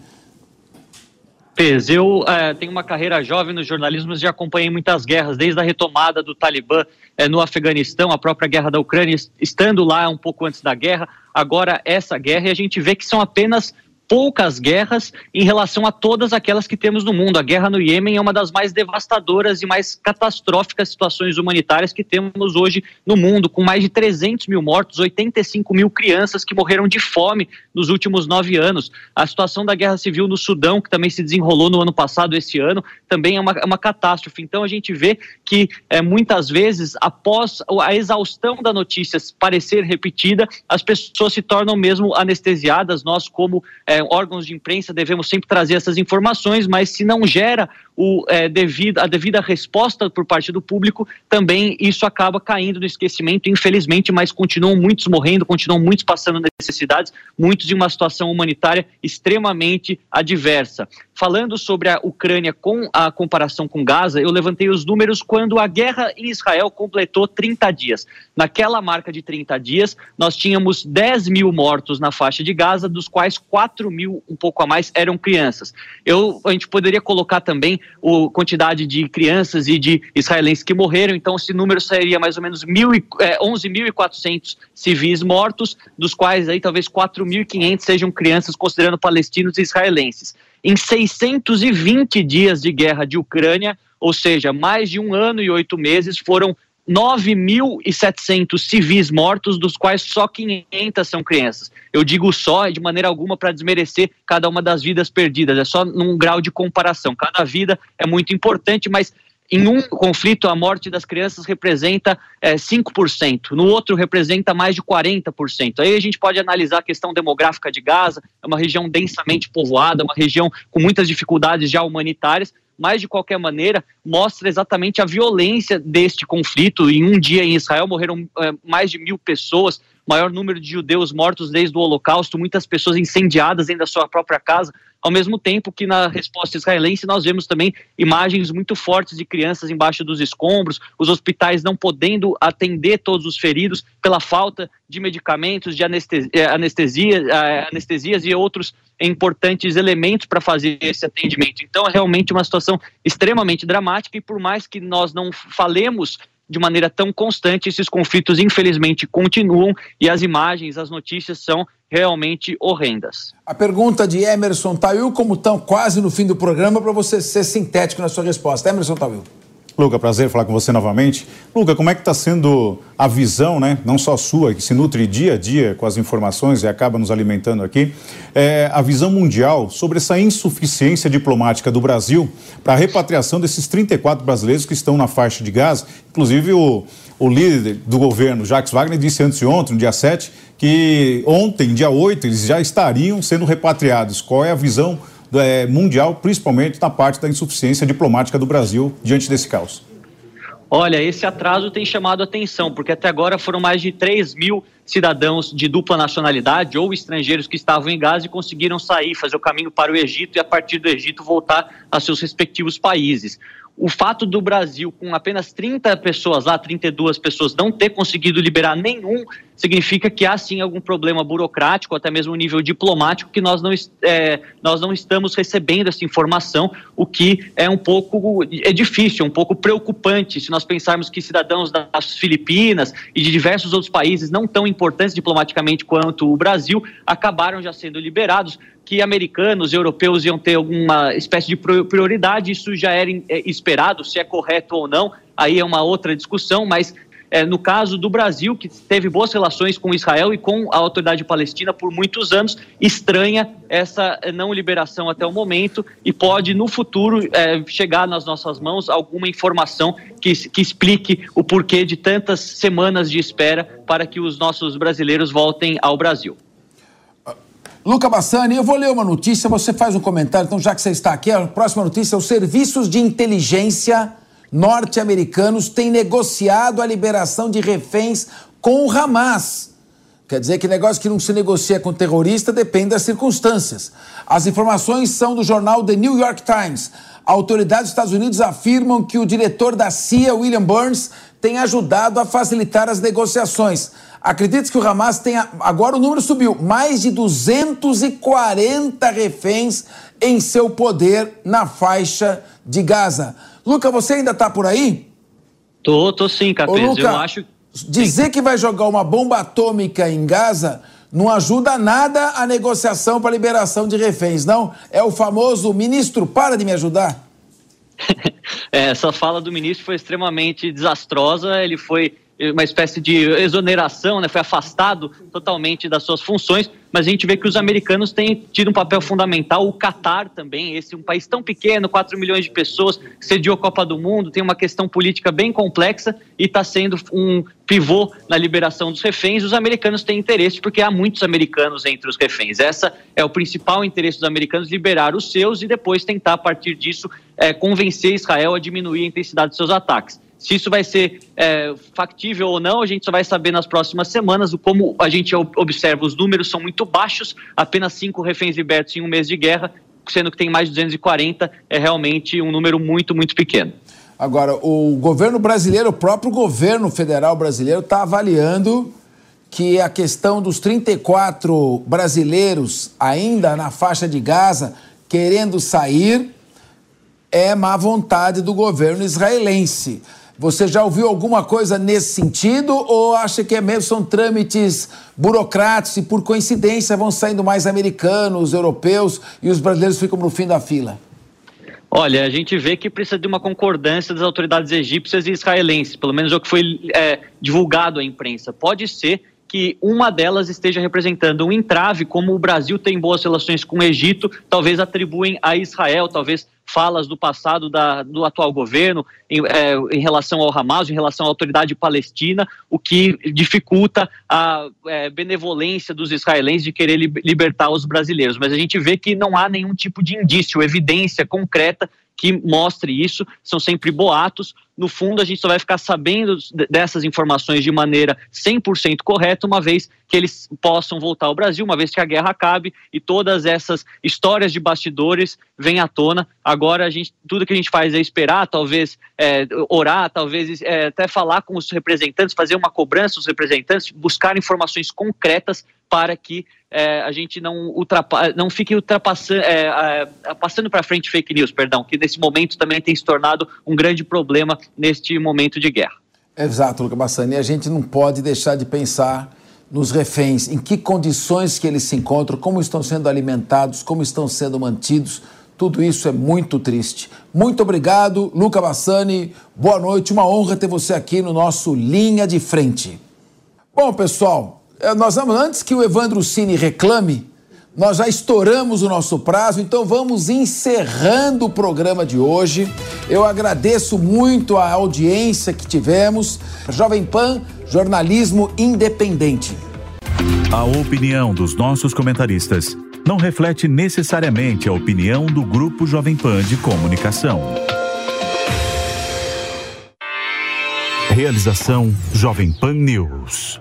Pez, eu é, tenho uma carreira jovem no jornalismo e já acompanhei muitas guerras, desde a retomada do Talibã é, no Afeganistão, a própria guerra da Ucrânia, estando lá um pouco antes da guerra, agora essa guerra, e a gente vê que são apenas poucas guerras em relação a todas aquelas que temos no mundo. A guerra no Iêmen é uma das mais devastadoras e mais catastróficas situações humanitárias que temos hoje no mundo, com mais de 300 mil mortos, 85 mil crianças que morreram de fome nos últimos nove anos. A situação da guerra civil no Sudão, que também se desenrolou no ano passado, esse ano, também é uma, é uma catástrofe. Então a gente vê que é, muitas vezes, após a exaustão da notícia parecer repetida, as pessoas se tornam mesmo anestesiadas. Nós, como é, é, órgãos de imprensa devemos sempre trazer essas informações, mas se não gera o, é, devido, a devida resposta por parte do público, também isso acaba caindo no esquecimento, infelizmente, mas continuam muitos morrendo, continuam muitos passando necessidades, muitos em uma situação humanitária extremamente adversa. Falando sobre a Ucrânia com a comparação com Gaza, eu levantei os números quando a guerra em Israel completou 30 dias. Naquela marca de 30 dias, nós tínhamos 10 mil mortos na faixa de Gaza, dos quais 4 mil, um pouco a mais, eram crianças. Eu, a gente poderia colocar também a quantidade de crianças e de israelenses que morreram, então esse número seria mais ou menos mil e, é, 11.400 civis mortos, dos quais aí talvez 4.500 sejam crianças, considerando palestinos e israelenses. Em 620 dias de guerra de Ucrânia, ou seja, mais de um ano e oito meses foram 9.700 civis mortos, dos quais só 500 são crianças. Eu digo só de maneira alguma para desmerecer cada uma das vidas perdidas, é só num grau de comparação. Cada vida é muito importante, mas em um conflito, a morte das crianças representa é, 5%, no outro representa mais de 40%. Aí a gente pode analisar a questão demográfica de Gaza, é uma região densamente povoada, uma região com muitas dificuldades já humanitárias, mas de qualquer maneira mostra exatamente a violência deste conflito. Em um dia em Israel morreram é, mais de mil pessoas, maior número de judeus mortos desde o Holocausto, muitas pessoas incendiadas dentro da sua própria casa, ao mesmo tempo que na resposta israelense nós vemos também imagens muito fortes de crianças embaixo dos escombros, os hospitais não podendo atender todos os feridos pela falta de medicamentos, de anestesia, eh, anestesia eh, anestesias e outros importantes elementos para fazer esse atendimento. Então é realmente uma situação extremamente dramática e por mais que nós não falemos de maneira tão constante, esses conflitos infelizmente continuam e as imagens, as notícias são realmente horrendas. A pergunta de Emerson Tawil, como estão quase no fim do programa, para você ser sintético na sua resposta. Emerson Tawil. Luca, prazer falar com você novamente. Luca, como é que está sendo a visão, né, não só sua, que se nutre dia a dia com as informações e acaba nos alimentando aqui, é, a visão mundial sobre essa insuficiência diplomática do Brasil para a repatriação desses 34 brasileiros que estão na faixa de Gaza. Inclusive, o, o líder do governo, Jacques Wagner, disse antes de ontem, no dia 7, que ontem, dia 8, eles já estariam sendo repatriados. Qual é a visão é, mundial, principalmente na parte da insuficiência diplomática do Brasil diante desse caos? Olha, esse atraso tem chamado atenção, porque até agora foram mais de 3 mil cidadãos de dupla nacionalidade ou estrangeiros que estavam em Gaza e conseguiram sair, fazer o caminho para o Egito e, a partir do Egito, voltar a seus respectivos países o fato do Brasil, com apenas 30 pessoas lá, 32 pessoas, não ter conseguido liberar nenhum, significa que há sim algum problema burocrático, até mesmo nível diplomático, que nós não, é, nós não estamos recebendo essa informação, o que é um pouco é difícil, um pouco preocupante, se nós pensarmos que cidadãos das Filipinas e de diversos outros países não tão importantes diplomaticamente quanto o Brasil acabaram já sendo liberados que americanos e europeus iam ter alguma espécie de prioridade, isso já era é, esperado, se é correto ou não, aí é uma outra discussão, mas é, no caso do Brasil, que teve boas relações com Israel e com a autoridade palestina por muitos anos, estranha essa não liberação até o momento e pode, no futuro, é, chegar nas nossas mãos alguma informação que, que explique o porquê de tantas semanas de espera para que os nossos brasileiros voltem ao Brasil. Luca Bassani, eu vou ler uma notícia, você faz um comentário. Então, já que você está aqui, a próxima notícia: os serviços de inteligência norte-americanos têm negociado a liberação de reféns com o Hamas. Quer dizer que negócio que não se negocia com terrorista depende das circunstâncias. As informações são do jornal The New York Times. Autoridades dos Estados Unidos afirmam que o diretor da CIA, William Burns, tem ajudado a facilitar as negociações. Acredite que o Hamas tem. Agora o número subiu. Mais de 240 reféns em seu poder na faixa de Gaza. Luca, você ainda está por aí? Tô, tô sim, Capês. Luca, Eu acho. Dizer que vai jogar uma bomba atômica em Gaza não ajuda nada a negociação para liberação de reféns, não. É o famoso ministro, para de me ajudar. é, essa fala do ministro foi extremamente desastrosa. Ele foi uma espécie de exoneração, né, foi afastado totalmente das suas funções, mas a gente vê que os americanos têm tido um papel fundamental, o Catar também, esse um país tão pequeno, 4 milhões de pessoas, sediou a Copa do Mundo, tem uma questão política bem complexa e está sendo um pivô na liberação dos reféns. Os americanos têm interesse porque há muitos americanos entre os reféns. Essa é o principal interesse dos americanos, liberar os seus e depois tentar, a partir disso, é, convencer Israel a diminuir a intensidade dos seus ataques. Se isso vai ser é, factível ou não, a gente só vai saber nas próximas semanas. Como a gente observa, os números são muito baixos, apenas cinco reféns libertos em um mês de guerra, sendo que tem mais de 240, é realmente um número muito, muito pequeno. Agora, o governo brasileiro, o próprio governo federal brasileiro, está avaliando que a questão dos 34 brasileiros ainda na faixa de Gaza querendo sair é má vontade do governo israelense. Você já ouviu alguma coisa nesse sentido ou acha que é mesmo são trâmites burocráticos e por coincidência vão saindo mais americanos, europeus e os brasileiros ficam no fim da fila? Olha, a gente vê que precisa de uma concordância das autoridades egípcias e israelenses, pelo menos é o que foi é, divulgado à imprensa. Pode ser que uma delas esteja representando um entrave, como o Brasil tem boas relações com o Egito, talvez atribuem a Israel, talvez falas do passado da, do atual governo em, é, em, relação ao Hamas, em relação à autoridade palestina, o que dificulta a é, benevolência dos israelenses de querer libertar os brasileiros. Mas a gente vê que não há nenhum tipo de indício, evidência concreta que mostre isso, são sempre boatos. No fundo, a gente só vai ficar sabendo dessas informações de maneira 100% correta, uma vez que eles possam voltar ao Brasil, uma vez que a guerra acabe e todas essas histórias de bastidores venham à tona. Agora, a gente, tudo que a gente faz é esperar, talvez é, orar, talvez é, até falar com os representantes, fazer uma cobrança dos representantes, buscar informações concretas para que é, a gente não, ultrapa, não fique ultrapassando, é, é, passando para frente fake news, perdão, que nesse momento também tem se tornado um grande problema neste momento de guerra. Exato, Luca Bassani. A gente não pode deixar de pensar nos reféns, em que condições que eles se encontram, como estão sendo alimentados, como estão sendo mantidos. Tudo isso é muito triste. Muito obrigado, Luca Bassani. Boa noite, uma honra ter você aqui no nosso Linha de Frente. Bom, pessoal, nós vamos, antes que o Evandro Cine reclame, nós já estouramos o nosso prazo, então vamos encerrando o programa de hoje. Eu agradeço muito a audiência que tivemos. Jovem Pan, jornalismo independente. A opinião dos nossos comentaristas não reflete necessariamente a opinião do Grupo Jovem Pan de Comunicação. Realização Jovem Pan News.